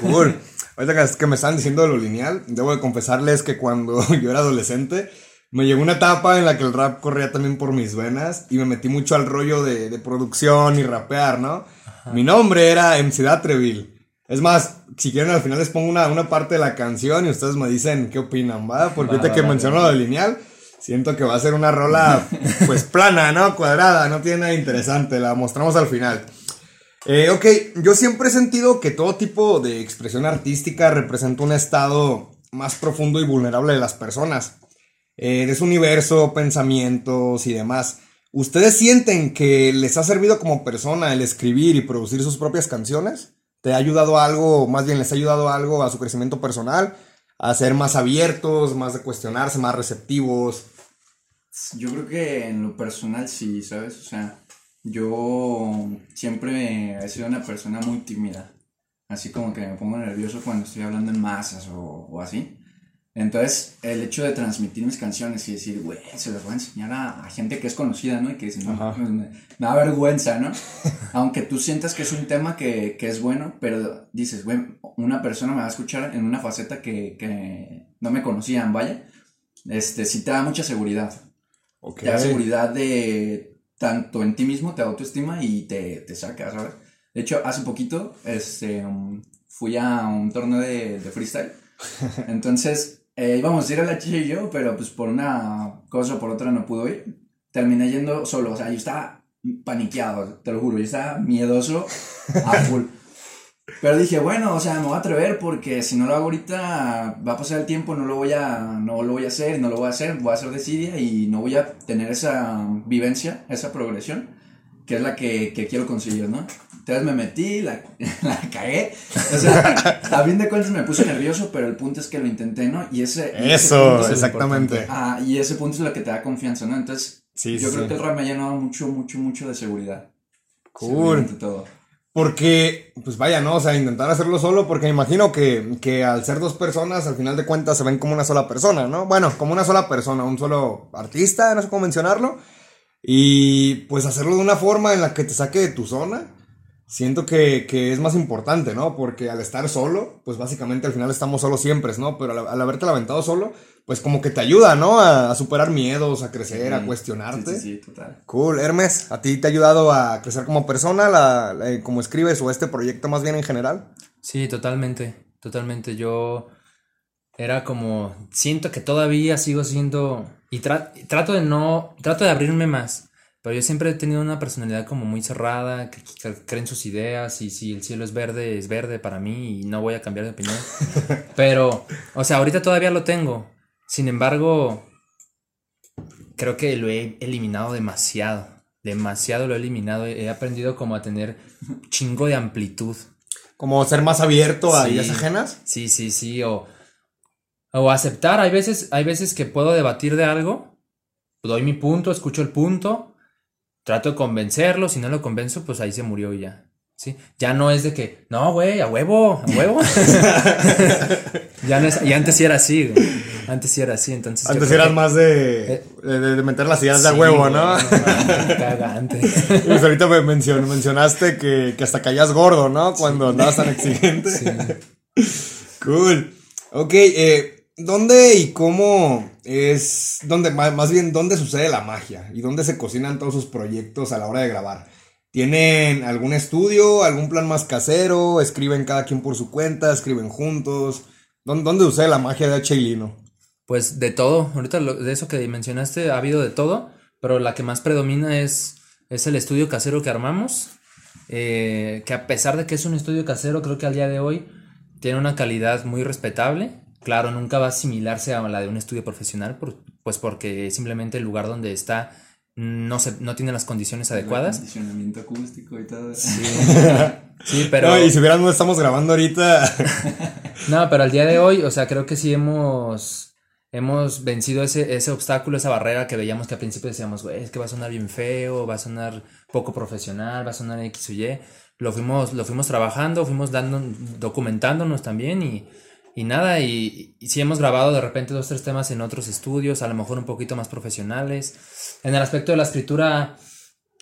Cool. (laughs) Ahorita que, que me están diciendo de lo lineal, debo de confesarles que cuando (laughs) yo era adolescente, me llegó una etapa en la que el rap corría también por mis venas y me metí mucho al rollo de, de producción y rapear, ¿no? Mi nombre era MC Datreville. Es más, si quieren al final les pongo una, una parte de la canción y ustedes me dicen qué opinan, ¿va? Porque Va, ahorita va, que va, menciono lo de lineal, siento que va a ser una rola (laughs) pues plana, ¿no? Cuadrada, no tiene nada interesante, la mostramos al final. Eh, ok, yo siempre he sentido que todo tipo de expresión artística representa un estado más profundo y vulnerable de las personas, eh, de su universo, pensamientos y demás. ¿Ustedes sienten que les ha servido como persona el escribir y producir sus propias canciones? ¿Te ha ayudado algo, más bien les ha ayudado algo a su crecimiento personal? A ser más abiertos, más de cuestionarse, más receptivos. Yo creo que en lo personal sí, ¿sabes? O sea, yo siempre he sido una persona muy tímida. Así como que me pongo nervioso cuando estoy hablando en masas o, o así. Entonces, el hecho de transmitir mis canciones y decir, güey, se las voy a enseñar a, a gente que es conocida, ¿no? Y que dice, no, pues, me, me da vergüenza, ¿no? (laughs) Aunque tú sientas que es un tema que, que es bueno, pero dices, güey, una persona me va a escuchar en una faceta que, que no me conocían, vaya. Este, sí te da mucha seguridad. Ok. Te da seguridad de tanto en ti mismo, te da autoestima y te, te saca, ¿sabes? De hecho, hace poquito este, um, fui a un torneo de, de freestyle. (laughs) Entonces, eh, íbamos a ir a la chicha y yo, pero pues por una cosa o por otra no pudo ir. Terminé yendo solo, o sea, yo estaba paniqueado, te lo juro, yo estaba miedoso a full. (laughs) Pero dije, bueno, o sea, me voy a atrever porque si no lo hago ahorita, va a pasar el tiempo, no lo voy a, no lo voy a hacer, no lo voy a hacer, voy a hacer desidia y no voy a tener esa vivencia, esa progresión, que es la que, que quiero conseguir, ¿no? Entonces me metí, la, (laughs) la cagué. O sea, a fin de cuentas me puse nervioso, pero el punto es que lo intenté, ¿no? Y ese. ese Eso, punto es- exactamente. Ah, y ese punto es lo que te da confianza, ¿no? Entonces, Sí, yo sí, creo que el rap me ha llenado mucho, mucho, mucho de seguridad. Cool. Todo. Porque, pues vaya, ¿no? O sea, intentar hacerlo solo, porque me imagino que, que al ser dos personas, al final de cuentas se ven como una sola persona, ¿no? Bueno, como una sola persona, un solo artista, no sé cómo mencionarlo. Y pues hacerlo de una forma en la que te saque de tu zona, siento que, que es más importante, ¿no? Porque al estar solo, pues básicamente al final estamos solos siempre, ¿no? Pero al, al haberte aventado solo, pues como que te ayuda, ¿no? A, a superar miedos, a crecer, a cuestionarte. Sí, sí, sí, total. Cool, Hermes, ¿a ti te ha ayudado a crecer como persona, la, la- eh, como escribes o este proyecto más bien en general? Sí, totalmente, totalmente. Yo era como, siento que todavía sigo siendo, y tra- y trato de no, trato de abrirme más, pero yo siempre he tenido una personalidad como muy cerrada, que, que cree en sus ideas, y si el cielo es verde, es verde para mí, y no voy a cambiar de opinión. (laughs) Pero, o sea, ahorita todavía lo tengo. Sin embargo, creo que lo he eliminado demasiado, demasiado lo he eliminado, he aprendido como a tener chingo de amplitud. Como ser más abierto a Sí. ideas ajenas. Sí, sí, sí, o, o aceptar. Hay veces, hay veces que puedo debatir de algo, doy mi punto, escucho el punto, trato de convencerlo, si no lo convenzo, pues ahí se murió y ya. ¿Sí? Ya no es de que, no, güey, a huevo, a huevo. (laughs) ya no es, y antes sí era así, güey. Antes sí era así, entonces. Antes eras que- más de, Eh. de, de meter las ideas de a huevo, güey, ¿no? mames, cagante. (laughs) Pues ahorita me mencionaste que, que hasta caías gordo, ¿no? Cuando andabas tan exigente. (laughs) Cool. Ok, eh, ¿dónde y cómo es, dónde, ma- más bien, dónde sucede la magia? ¿Y dónde se cocinan todos sus proyectos a la hora de grabar? ¿Tienen algún estudio, algún plan más casero? ¿Escriben cada quien por su cuenta? ¿Escriben juntos? ¿Dónde, sucede la magia de H. Lino? Pues de todo, ahorita lo- de eso que mencionaste ha habido de todo, pero la que más predomina es, es el estudio casero que armamos, eh, que a pesar de que es un estudio casero, creo que al día de hoy tiene una calidad muy respetable. Claro, nunca va a asimilarse a la de un estudio profesional, pues porque simplemente el lugar donde está no, se, no tiene las condiciones adecuadas. Acondicionamiento acústico y todo. Sí, (laughs) sí, pero... No, y si vieran dónde estamos grabando ahorita, (laughs) No, pero al día de hoy, o sea, creo que sí hemos, hemos vencido ese, ese obstáculo, esa barrera que veíamos que al principio decíamos, güey, es que va a sonar bien feo, va a sonar poco profesional, va a sonar X o Y. Lo fuimos, lo fuimos trabajando, fuimos dando, documentándonos también y, y nada, y, sí hemos grabado de repente dos, tres temas en otros estudios, a lo mejor un poquito más profesionales. En el aspecto de la escritura,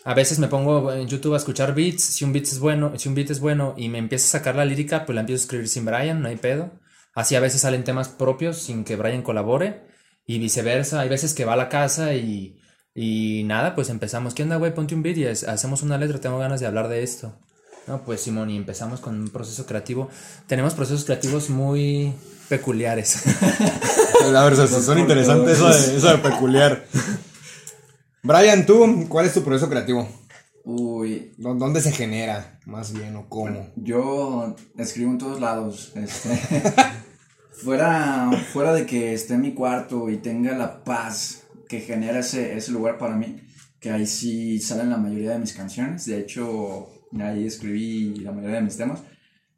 a veces me pongo en YouTube a escuchar beats, si un beat es bueno, si un beat es bueno y me empieza a sacar la lírica, pues la empiezo a escribir sin Brian, no hay pedo. Así a veces salen temas propios sin que Brian colabore y viceversa. Hay veces que va a la casa y, y nada, pues empezamos, ¿qué onda, güey? Ponte un beat y hacemos una letra, tengo ganas de hablar de esto. No, pues Simón, y empezamos con un proceso creativo. Tenemos procesos creativos muy peculiares. (laughs) a ver, son, son interesantes eso de, eso de peculiar. Brian, tú, ¿cuál es tu proceso creativo? Uy, ¿Dó- ¿Dónde se genera, más bien, o cómo? yo escribo en todos lados. Este, (laughs) fuera, fuera de que esté en mi cuarto y tenga la paz que genera ese, ese lugar para mí, que ahí sí salen la mayoría de mis canciones. De hecho, ahí escribí la mayoría de mis temas.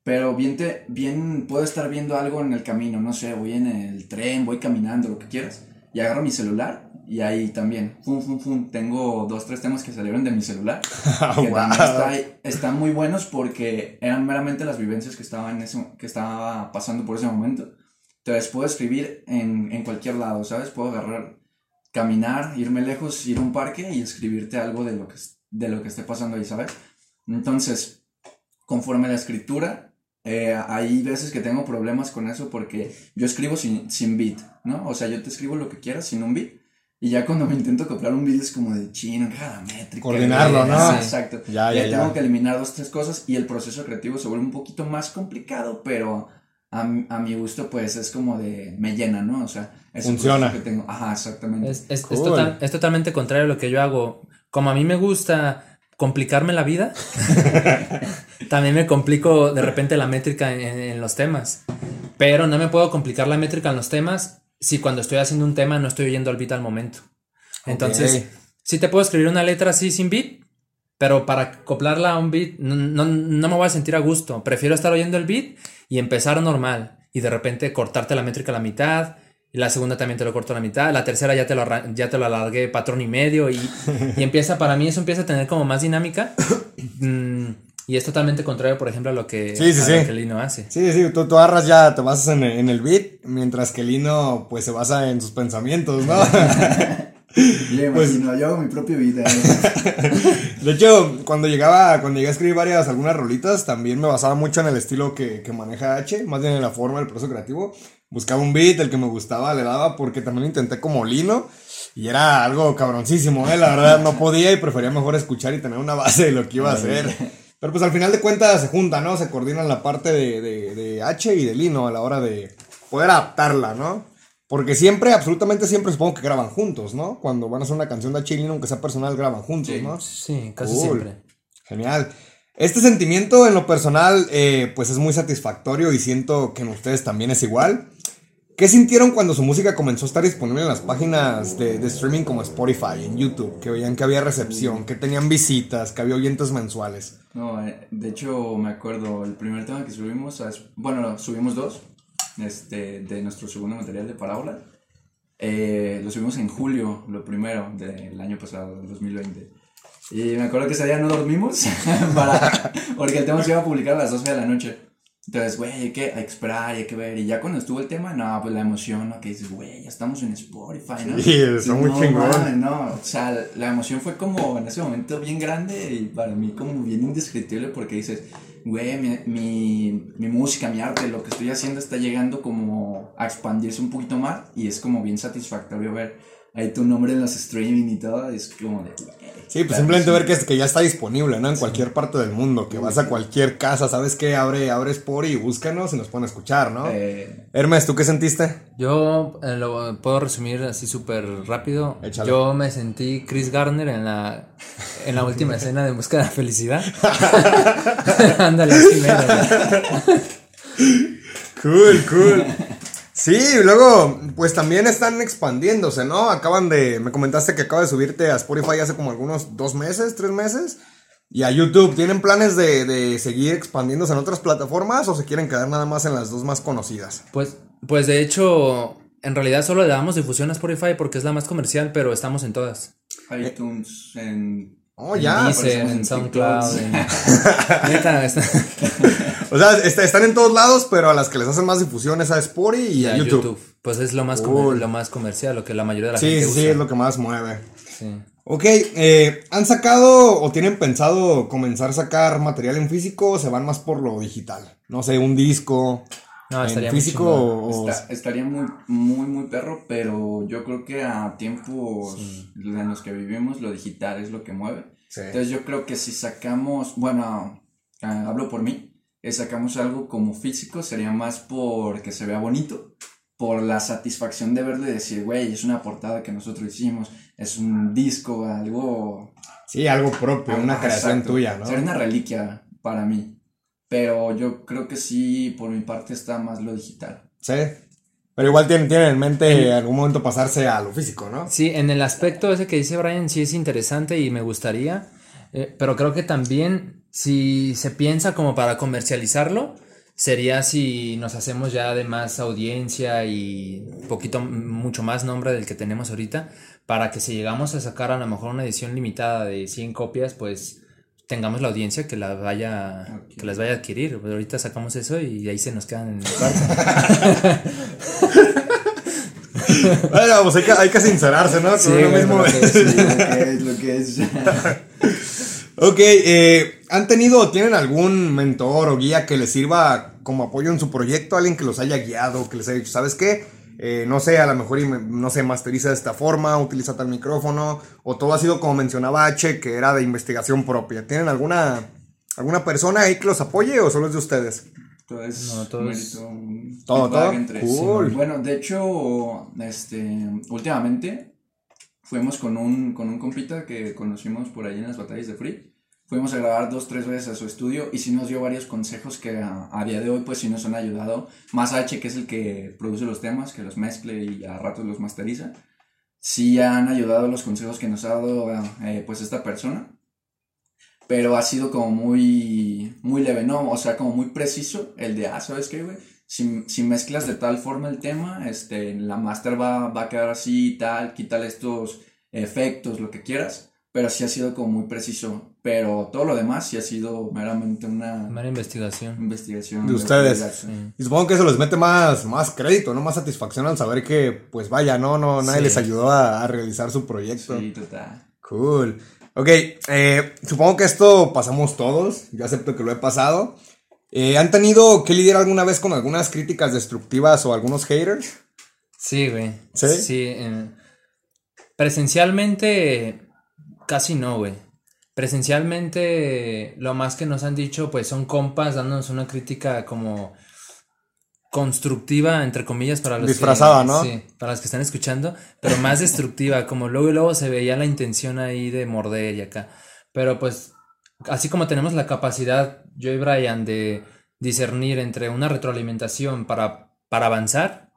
Pero bien, te, bien puedo estar viendo algo en el camino, no sé, voy en el tren, voy caminando, lo que quieras, y agarro mi celular y ahí también, fum, fum, fum, tengo dos, tres temas que salieron de mi celular (laughs) que Wow. también está- están muy buenos porque eran meramente las vivencias que estaba, en ese, que estaba pasando por ese momento. Entonces puedo escribir en, en cualquier lado, ¿sabes? Puedo agarrar, caminar, irme lejos, ir a un parque y escribirte algo de lo que, de lo que esté pasando ahí, ¿sabes? Entonces, conforme a la escritura, eh, hay veces que tengo problemas con eso porque yo escribo sin, sin beat, ¿no? O sea, yo te escribo lo que quieras sin un beat. Y ya cuando me intento copiar un beat es como de chino, cada métrica. Coordinarlo, ¿no? Sí. Exacto. Ya, ya, ya. tengo que eliminar dos, tres cosas y el proceso creativo se vuelve un poquito más complicado, pero a, mi- a mi gusto, pues es como de, me llena, ¿no? O sea, es Funciona. que tengo. Ajá, exactamente. Es, es- es Cool. total- es totalmente contrario a lo que yo hago. Como a mí me gusta complicarme la vida, (laughs) también me complico de repente la métrica en, en los temas. Pero no me puedo complicar la métrica en los temas si cuando estoy haciendo un tema no estoy oyendo al beat al momento. Entonces, Ok. sí te puedo escribir una letra así sin beat, pero para acoplarla a un beat no, no, no me voy a sentir a gusto. Prefiero estar oyendo el beat y empezar normal y de repente cortarte la métrica a la mitad. Y la segunda también te lo corto a la mitad. La tercera ya te lo, ya te lo alargué patrón y medio. Y, (laughs) y empieza, para mí, eso empieza a tener como más dinámica. (coughs) Mm, y es totalmente contrario, por ejemplo, a lo que, Sí, sí, a sí. lo que Lino hace. Sí, sí, tú, tú agarras ya, te basas en, en el beat, mientras que Lino pues se basa en sus pensamientos, ¿no? (laughs) Yo (laughs) pues- imagino, yo hago mi propia vida. De hecho, cuando llegaba, cuando llegué a escribir varias, algunas rolitas, también me basaba mucho en el estilo que, que maneja H, más bien en la forma del proceso creativo. Buscaba un beat, el que me gustaba, le daba, porque también lo intenté como Lino, y era algo cabroncísimo, ¿eh? La verdad, no podía y prefería mejor escuchar y tener una base de lo que iba a hacer. Pero pues al final de cuentas se junta, ¿no? Se coordinan la parte de, de, de H y de Lino a la hora de poder adaptarla, ¿no? Porque siempre, absolutamente siempre, supongo que graban juntos, ¿no? Cuando van a hacer una canción de H y Lino, aunque sea personal, graban juntos, Sí. ¿no? Sí, casi Cool. siempre. Genial. Este sentimiento en lo personal, eh, pues es muy satisfactorio y siento que en ustedes también es igual. ¿Qué sintieron cuando su música comenzó a estar disponible en las páginas de, streaming como Spotify, en YouTube? Que veían que había recepción, que tenían visitas, que había oyentes mensuales. No, eh, de hecho me acuerdo, el primer tema que subimos, bueno, subimos dos, este, de nuestro segundo material de Parábola. Eh, lo subimos en julio, lo primero del año pasado, del 2020. Y me acuerdo que ese día no dormimos (laughs) para, porque el tema se iba a publicar a las 12 de la noche. Entonces, güey, hay que, esperar, hay que ver. Y ya cuando estuvo el tema, no, pues la emoción, ¿no? Que dices, güey, ya estamos en Spotify, ¿no? Sí, está muy no, chingón. mames, no, o sea, la emoción fue como en ese momento bien grande y para mí como bien indescriptible porque dices, güey, mi, mi, mi música, mi arte, lo que estoy haciendo está llegando como a expandirse un poquito más y es como bien satisfactorio ver ahí tu nombre en los streaming y todo, es como de... güey, Sí, pues claro simplemente sí. ver que, es- que ya está disponible, ¿no? En cualquier parte del mundo, que vas a cualquier casa, ¿sabes qué? Abre, abre Spotify y búscanos y nos pueden escuchar, ¿no? Eh, Hermes, ¿tú qué sentiste? Yo eh, lo puedo resumir así súper rápido. Échale. Yo me sentí Chris Garner en la, en la última (laughs) escena de Busca de la Felicidad. (laughs) (laughs) Ándale, así mero. Cool, cool. Sí, y luego, pues también están expandiéndose, ¿no? Acaban de, me comentaste que acaba de subirte a Spotify hace como algunos dos meses, tres meses. Y a YouTube, ¿tienen planes de, de seguir expandiéndose en otras plataformas o se quieren quedar nada más en las dos más conocidas? Pues, pues de hecho, en realidad solo le damos difusión a Spotify porque es la más comercial, pero estamos en todas. iTunes, en... Oh, En ya. Deezer, en en SoundCloud. TikToks. en- (laughs) Neta, está- (laughs) O sea, est- están en todos lados, pero a las que les hacen más difusión es a Spotify y, y a YouTube. YouTube. Pues es lo más, comer- lo más comercial, lo que la mayoría de la Sí, gente sí, sí, es lo que más mueve. Sí. Ok, eh, ¿han sacado o tienen pensado comenzar a sacar material en físico o se van más por lo digital? No sé, un disco No, en estaría muy físico chingón. o... Está- estaría muy, muy, muy perro, pero yo creo que a tiempos en los que vivimos lo digital es lo que mueve. Sí. Entonces yo creo que si sacamos, bueno, ah, hablo por mí, eh, sacamos algo como físico sería más por que se vea bonito, por la satisfacción de verlo y decir, güey, es una portada que nosotros hicimos, es un disco, algo... Sí, algo propio, una Ajá, creación exacto. tuya, ¿no? Sería una reliquia para mí. Pero yo creo que sí, por mi parte está más lo digital. Sí. Pero igual tienen, tienen en mente en algún momento pasarse a lo físico, ¿no? Sí, en el aspecto ese que dice Brian sí es interesante y me gustaría, eh, pero creo que también si se piensa como para comercializarlo, sería si nos hacemos ya de más audiencia y poquito, mucho más nombre del que tenemos ahorita, para que si llegamos a sacar a lo mejor una edición limitada de 100 copias, pues tengamos la audiencia que la vaya que las vaya a adquirir. Pero ahorita sacamos eso y ahí se nos quedan en el cuarto. (laughs) Bueno, pues hay que, hay que sincerarse, ¿no? Sí, mismo. lo que es, lo que es. (laughs) Ok, eh, ¿han tenido o tienen algún mentor o guía que les sirva como apoyo en su proyecto? Alguien que los haya guiado, que les haya dicho, ¿sabes qué? Eh, no sé, a lo mejor, no sé, masteriza de esta forma, utiliza tal micrófono, o todo ha sido como mencionaba H, que era de investigación propia. ¿Tienen alguna, alguna persona ahí que los apoye o solo es de ustedes? Todo es No, todo un es- mérito, un Todo, todo. entre- Cool. sí. Bueno, de hecho, este, últimamente fuimos con un, con un compita que conocimos por ahí en las batallas de Free. Fuimos a grabar dos, tres veces a su estudio y sí nos dio varios consejos que a, a día de hoy pues sí nos han ayudado. Más H, que es el que produce los temas, que los mezcle y a ratos los masteriza. Sí han ayudado los consejos que nos ha dado eh, pues esta persona. Pero ha sido como muy, muy leve, ¿no? O sea, como muy preciso el de, ah, ¿sabes qué, güey? Si, si mezclas de tal forma el tema, este, la master va, va a quedar así y tal, quítale estos efectos, lo que quieras. Pero sí ha sido como muy preciso. Pero todo lo demás sí ha sido meramente una Mera investigación. investigación. De ustedes. Y supongo que eso les mete más, más crédito, ¿no? Más satisfacción al saber que, pues vaya, no, no, nadie Sí. les ayudó a, a realizar su proyecto. Sí, total. Cool. Ok, eh, supongo que esto pasamos todos, yo acepto que lo he pasado. Eh, ¿Han tenido que lidiar alguna vez con algunas críticas destructivas o algunos haters? Sí, güey. ¿Sí? eh, presencialmente, casi no, güey. Presencialmente, lo más que nos han dicho, pues son compas dándonos una crítica como constructiva, entre comillas, para los Disfrazada, que, ¿no? Sí, para los que están escuchando, pero más (laughs) destructiva, como luego y luego se veía la intención ahí de morder y acá. Pero pues, así como tenemos la capacidad, yo y Brian, de discernir entre una retroalimentación para, para avanzar,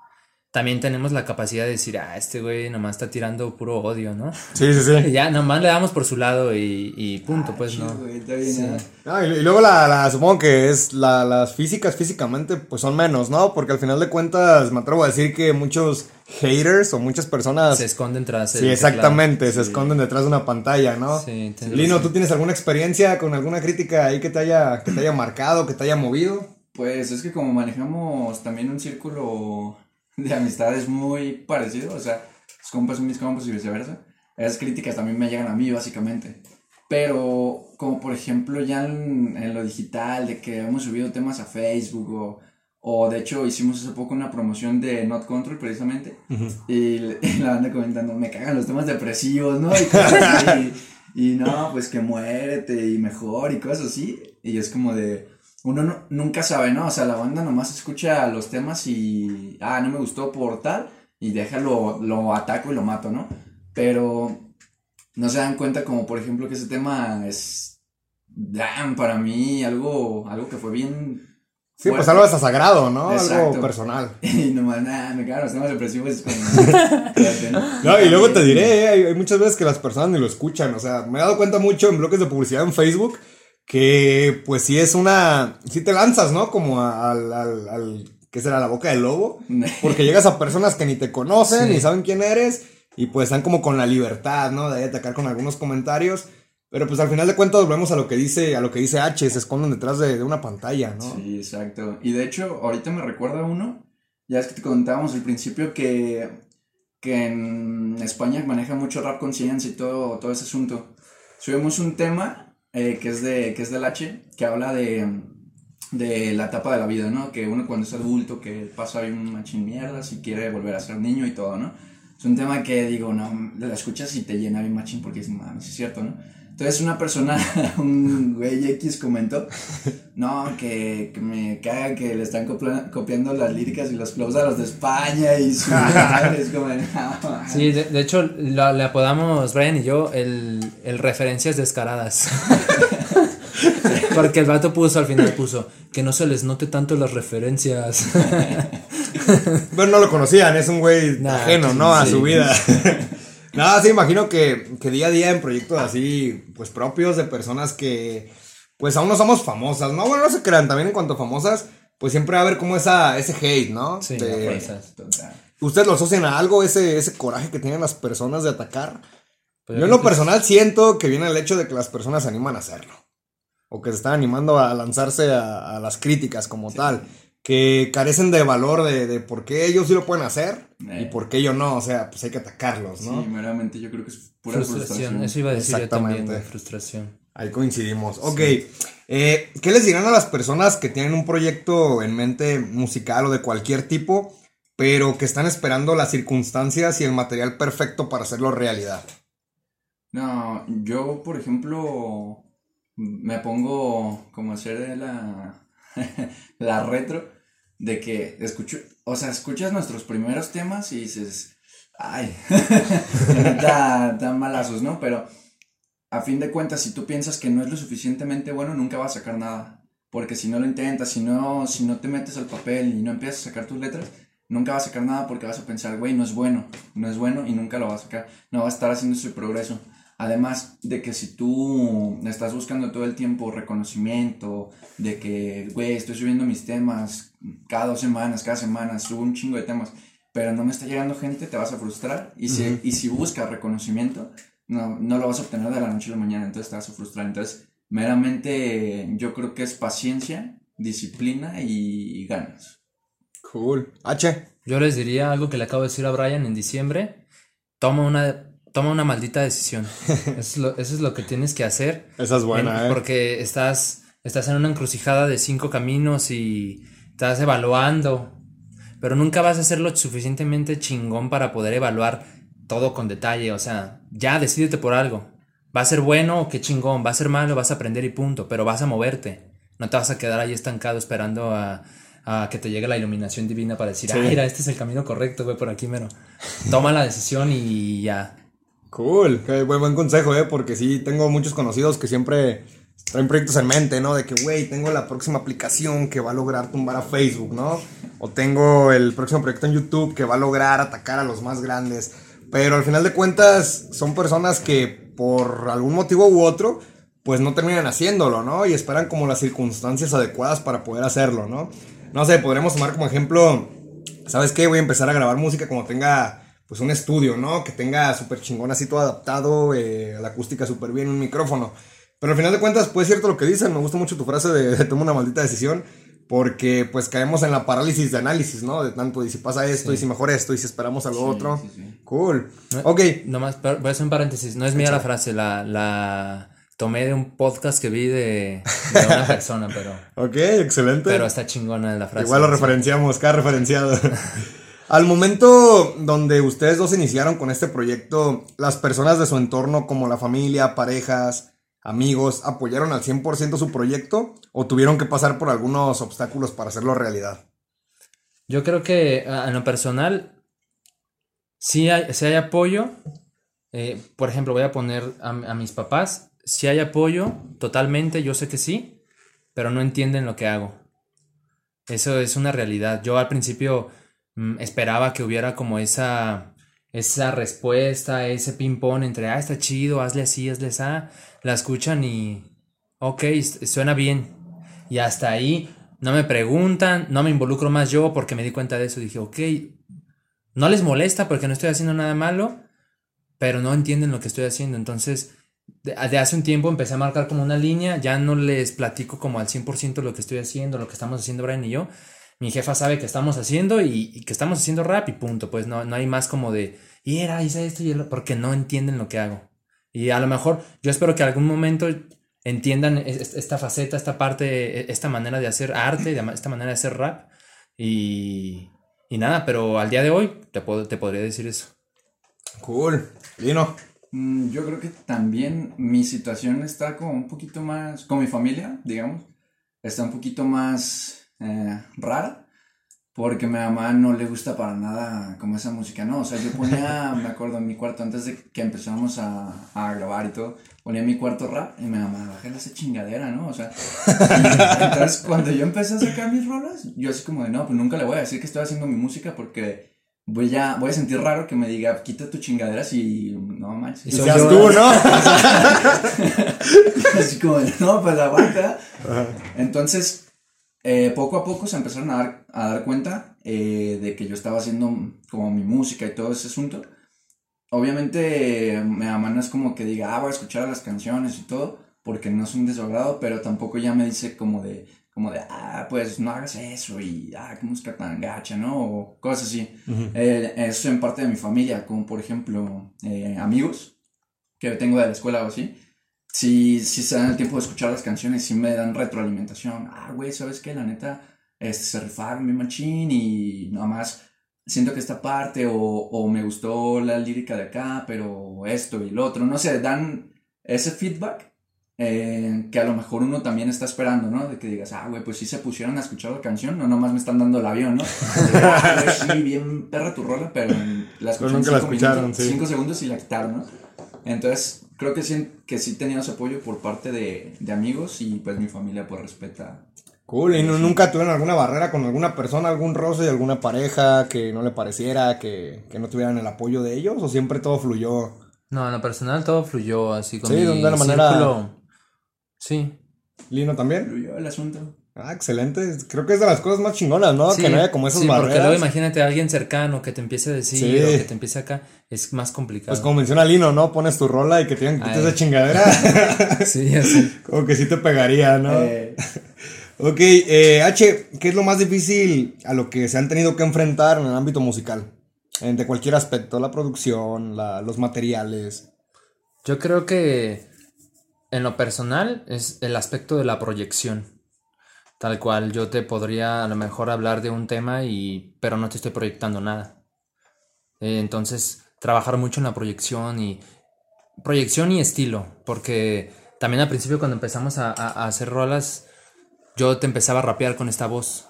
también tenemos la capacidad de decir, ah, este güey nomás está tirando puro odio, ¿no? Sí, sí, Y sí. (laughs) ya, nomás le damos por su lado y, y punto, pues Chido, no. güey, está bien, Sí. ¿no? Ah, y, y luego la, la- supongo que es la- las físicas físicamente pues son menos, ¿no? Porque al final de cuentas me atrevo a decir que muchos haters o muchas personas... Se esconden tras el Sí, teclado. exactamente, se esconden detrás de una pantalla, ¿no? Sí, Lino. ¿tú tienes alguna experiencia con alguna crítica ahí que te haya, que te haya marcado, que te haya movido? Pues es que como manejamos también un círculo de amistades muy parecido, o sea, los compas son mis compas y viceversa, esas críticas también me llegan a mí básicamente. Pero como por ejemplo ya en, en lo digital, de que hemos subido temas a Facebook o, o de hecho hicimos hace poco una promoción de Not Control precisamente y, le- (laughs) y la banda comentando, me cagan los temas depresivos, ¿no? Y cosas así, (laughs) y, y no, pues que muérete y mejor y cosas así. Y es como de, uno no- nunca sabe, ¿no? O sea, la banda nomás escucha los temas y, ah, no me gustó por tal, y déjalo, lo ataco y lo mato, ¿no? Pero no se dan cuenta como, por ejemplo, que ese tema es, damn, para mí algo, algo que fue bien... Sí, pues algo hasta sagrado, ¿no? Algo personal. (laughs) Y nomás, nah, me cagan los temas depresivos. (laughs) es como. No, y luego te diré, eh, hay, hay muchas veces que las personas ni lo escuchan, o sea, me he dado cuenta mucho en bloques de publicidad en Facebook que pues sí es una, sí te lanzas, ¿no? Como al, al, al ¿qué será? La boca del lobo, (laughs) porque llegas a personas que ni te conocen, Sí. ni saben quién eres, y pues están como con la libertad, ¿no? De atacar con algunos comentarios, pero pues al final de cuentas volvemos a lo que dice, a lo que dice H, se esconden detrás de, de una pantalla, ¿no? Sí, exacto. Y de hecho, ahorita me recuerda uno, ya es que te contábamos al principio que, que en España maneja mucho rap conciencia y todo, todo ese asunto. Subimos un tema eh, que, es de, que es del H, que habla de, de la etapa de la vida, ¿no? Que uno cuando es adulto, que pasa ahí un machín mierda, si quiere volver a ser niño y todo, ¿no? Es un tema que digo, no, la escuchas y te llena bien machín porque es, mames, es cierto, ¿no? Entonces una persona, (laughs) un güey X comentó, no, que, que me caga que le están copla- copiando las líricas y los flows a los de España y su (laughs) es como, no, Sí, de, de hecho le apodamos Brian y yo el, el referencias descaradas. (laughs) Porque el vato puso al final puso que no se les note tanto las referencias. Pero no lo conocían, es un güey Nah, ajeno, ¿no? A su vida. Nada, sí, imagino que, que día a día en proyectos así, pues propios de personas que, pues aún no somos famosas, ¿no? Bueno, no se crean, también en cuanto a famosas, pues siempre va a haber como esa, ese hate, ¿no? Sí, De- fuerzas. ¿Ustedes lo asocian a algo, ese, ese coraje que tienen las personas de atacar? Pues Yo en lo personal siento que viene el hecho de que las personas se animan a hacerlo. O que se están animando a lanzarse a, a las críticas como tal. Que carecen de valor de, de por qué ellos sí lo pueden hacer y Eh. por qué yo no. O sea, pues hay que atacarlos, ¿no? Sí, meramente yo creo que es pura frustración. frustración. Eso iba a decir yo también, Exactamente. güey, frustración. Ahí coincidimos. Ok. eh, ¿Qué les dirán a las personas que tienen un proyecto en mente musical o de cualquier tipo, pero que están esperando las circunstancias y el material perfecto para hacerlo realidad? No, yo, por ejemplo, me pongo como a hacer de la, (laughs) la retro, de que escucho, o sea, escuchas nuestros primeros temas y dices, ay, (laughs) tan malazos, ¿no? Pero a fin de cuentas, si tú piensas que no es lo suficientemente bueno, nunca vas a sacar nada. Porque si no lo intentas, si no, si no te metes al papel y no empiezas a sacar tus letras, nunca vas a sacar nada porque vas a pensar, güey, no es bueno, no es bueno y nunca lo vas a sacar. No vas a estar haciendo ese progreso. Además de que si tú estás buscando todo el tiempo reconocimiento, de que, güey, estoy subiendo mis temas cada dos semanas, cada semana, subo un chingo de temas, pero no me está llegando gente, te vas a frustrar. Y si, y si buscas reconocimiento, no, no lo vas a obtener de la noche a la mañana, entonces te vas a frustrar. Entonces, meramente yo creo que es paciencia, disciplina y ganas. Cool. H. Yo les diría algo que le acabo de decir a Brian en diciembre. Toma una, toma una maldita decisión. (laughs) eso, es lo, que tienes que hacer. Esa es buena, ¿eh? Porque estás, estás en una encrucijada de cinco caminos y estás evaluando. Pero nunca vas a ser lo suficientemente chingón para poder evaluar todo con detalle. O sea, ya decídete por algo. Va a ser bueno o qué chingón. Va a ser malo, vas a aprender y punto. Pero vas a moverte. No te vas a quedar ahí estancado esperando a a que te llegue la iluminación divina para decir, ah, mira, este es el camino correcto, güey, por aquí mero. Toma la decisión y ya. Cool, buen, buen consejo, eh, porque sí, tengo muchos conocidos que siempre traen proyectos en mente, ¿no? De que, güey, tengo la próxima aplicación que va a lograr tumbar a Facebook, ¿no? O tengo el próximo proyecto en YouTube que va a lograr atacar a los más grandes. Pero al final de cuentas, son personas que por algún motivo u otro, pues no terminan haciéndolo, ¿no? Y esperan como las circunstancias adecuadas para poder hacerlo, ¿no? No sé, podremos tomar como ejemplo, ¿sabes qué? Voy a empezar a grabar música como tenga pues un estudio, ¿no? Que tenga súper chingón así todo adaptado, eh, a la acústica súper bien, un micrófono. Pero al final de cuentas, pues es cierto lo que dicen, me gusta mucho tu frase de, de toma una maldita decisión, porque pues caemos en la parálisis de análisis, ¿no? De tanto, y si pasa esto, y si mejor esto, y si esperamos a lo otro. cool. ok. Nomás, voy a hacer un paréntesis, no es mía la frase, la, la, tomé de un podcast que vi de, una (laughs) persona, pero. ok, excelente. Pero está chingona la frase. Igual lo referenciamos, cada referenciado. (laughs) Al momento donde ustedes dos iniciaron con este proyecto, las personas de su entorno, como la familia, parejas, amigos, ¿apoyaron al 100% su proyecto o tuvieron que pasar por algunos obstáculos para hacerlo realidad? Yo creo que en lo personal, sí hay, hay apoyo. Eh, por ejemplo, voy a poner a mis papás si hay apoyo, totalmente, yo sé que sí, pero no entienden lo que hago. Eso es una realidad. Yo al principio esperaba que hubiera como esa, esa respuesta, ese ping-pong entre, ah, está chido, hazle así, hazle así. La escuchan y, ok, suena bien. Y hasta ahí no me preguntan, no me involucro más yo porque me di cuenta de eso. Dije, ok, no les molesta porque no estoy haciendo nada malo, pero no entienden lo que estoy haciendo. Entonces, de, hace un tiempo empecé a marcar como una línea, ya no les platico como al 100% lo que estoy haciendo, lo que estamos haciendo Brian y yo. Mi jefa sabe que estamos haciendo y, que estamos haciendo rap y punto. Pues no, no hay más como de, y era, hice esto y el, porque no entienden lo que hago. Y a lo mejor yo espero que algún momento entiendan esta faceta, esta parte, e, esta manera de hacer arte, esta manera de hacer rap. Y, y nada, pero al día de hoy te, puedo, te podría decir eso. Cool. Lino. Mm, yo creo que también mi situación está como un poquito más, con mi familia, digamos, está un poquito más eh, rara, porque a mi mamá no le gusta para nada como esa música, ¿no? O sea, yo ponía, (laughs) me acuerdo, en mi cuarto, antes de que empezamos a, a grabar y todo, ponía mi cuarto rap y mi mamá, bájale esa chingadera, ¿no? O sea, (laughs) entonces cuando yo empecé a sacar mis rolas, yo así como de, no, pues nunca le voy a decir que estoy haciendo mi música porque voy a, voy a sentir raro que me diga, quita tu chingadera si no manches. Y seas tú, ¿no? (laughs) Así como, no, pues aguanta. Entonces, eh, poco a poco se empezaron a dar, a dar cuenta eh, de que yo estaba haciendo como mi música y todo ese asunto. Obviamente, mi mamá no es como que diga, ah, voy a escuchar las canciones y todo, porque no es un desagrado, pero tampoco ya me dice como de, como de, ah, pues no hagas eso y, ah, qué música tan gacha, ¿no? O cosas así. Eh, eso en parte de mi familia, como por ejemplo eh, amigos que tengo de la escuela o así. Si, si se dan el tiempo de escuchar las canciones, si me dan retroalimentación. Ah, güey, ¿sabes qué? La neta, este, se rifaron mi machín y nada más siento que esta parte o, o me gustó la lírica de acá, pero esto y lo otro. No sé, dan ese feedback eh, que a lo mejor uno también está esperando, ¿no? De que digas, ah, güey, pues sí se pusieron a escuchar la canción, no nomás me están dando el avión, ¿no? ah, (laughs) güey, sí, bien perra tu rola, pero la escucharon, nunca la cinco, escucharon, minutos, sí. cinco segundos y la quitaron, ¿no? Entonces, creo que sí, que sí tenía ese apoyo por parte de, de amigos y pues mi familia pues respeta. Cool, ¿y no- nunca tuvieron alguna barrera con alguna persona, algún roce, alguna pareja que no le pareciera, que, que no tuvieran el apoyo de ellos? ¿O siempre todo fluyó? No, en lo personal todo fluyó así con Sí, mi de una manera- círculo. Sí. ¿Lino también? Fluyó el asunto. Ah, excelente. Creo que es de las cosas más chingonas, ¿no? Sí, que no haya como esas sí, porque barreras. luego imagínate a alguien cercano que te empiece a decir Sí. o que te empiece acá, es más complicado. Pues como menciona Lino, ¿no? Pones tu rola y que te digan que esa chingadera. (laughs) Sí, así. como que sí te pegaría, ¿no? Eh, (laughs) Ok, eh, H, ¿qué es lo más difícil a lo que se han tenido que enfrentar en el ámbito musical? De cualquier aspecto, la producción, la- los materiales. Yo creo que en lo personal es el aspecto de la proyección. Tal cual yo te podría a lo mejor hablar de un tema y pero no te estoy proyectando nada. Eh, entonces, trabajar mucho en la proyección y proyección y estilo, porque también al principio cuando empezamos a, a- hacer rolas, yo te empezaba a rapear con esta voz.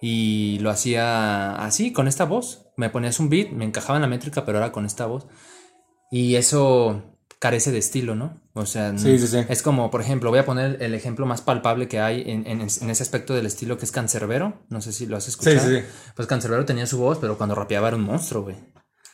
Y lo hacía así, con esta voz. Me ponías un beat, me encajaba en la métrica, pero era con esta voz. Y eso carece de estilo, ¿no? O sea, Sí, sí, sí. es como, por ejemplo, voy a poner el ejemplo más palpable que hay en, en- en ese aspecto del estilo que es Cancerbero. No sé si lo has escuchado. sí, sí. Pues Cancerbero tenía su voz, pero cuando rapeaba era un monstruo, güey.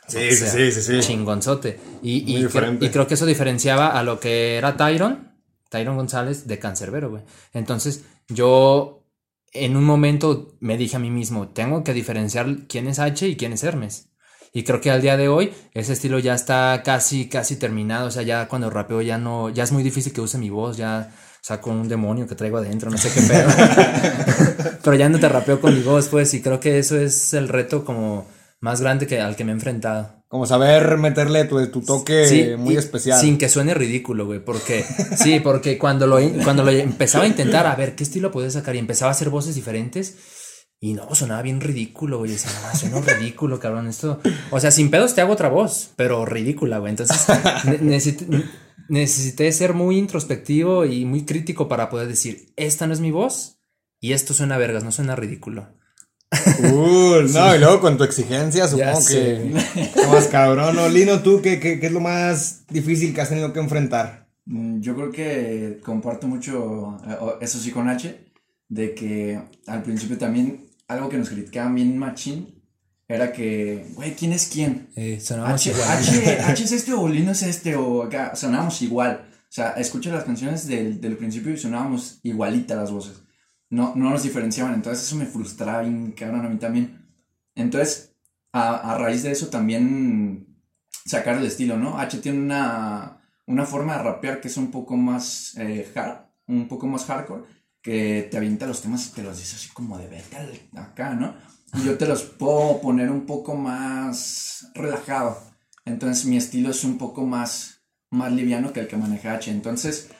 Sí, O sí, sea, sí, sí, sí. Chingonzote. Y, cre- y creo que eso diferenciaba a lo que era Tyron, Tyron González, de Cancerbero, güey. Entonces, yo en un momento me dije a mí mismo, tengo que diferenciar quién es H y quién es Hermes. Y creo que al día de hoy ese estilo ya está casi, casi terminado. O sea, ya cuando rapeo ya no, ya es muy difícil que use mi voz, ya saco un demonio que traigo adentro, no sé qué pedo. (laughs) Pero ya no te rapeo con mi voz, pues, y creo que eso es el reto como más grande que al que me he enfrentado. Como saber meterle tu, tu toque Sí, muy especial. Sin que suene ridículo, güey, porque sí, porque cuando lo, cuando lo empezaba a intentar, a ver qué estilo podía sacar y empezaba a hacer voces diferentes y no, sonaba bien ridículo, güey, decía, no, suena ridículo, cabrón, esto, o sea, sin pedos te hago otra voz, pero ridícula, güey, entonces ne- necesité, necesité ser muy introspectivo y muy crítico para poder decir, esta no es mi voz y esto suena vergas, no suena ridículo. Cool, no, y luego con tu exigencia, supongo sé, que. (laughs) más cabrón, ¿no? Lino, ¿tú qué, qué, qué es lo más difícil que has tenido que enfrentar? Mm, Yo creo que comparto mucho, eh, eso sí con H, de que al principio también algo que nos criticaban bien machín era que, güey, ¿quién es quién? Eh, sonábamos H, igual. H, H es este o Lino es este o acá, sonábamos igual. O sea, escucha las canciones del, del principio y sonábamos igualita las voces. No, no nos diferenciaban, entonces eso me frustraba bien cabrón a mí también. Entonces, a, a raíz de eso también sacar el estilo, ¿no? H tiene una, una forma de rapear que es un poco más eh, hard, un poco más hardcore, que te avienta los temas y te los dice así como de vete al- acá, ¿no? Y yo te los puedo poner un poco más relajado. Entonces mi estilo es un poco más, más liviano que el que maneja H. Entonces,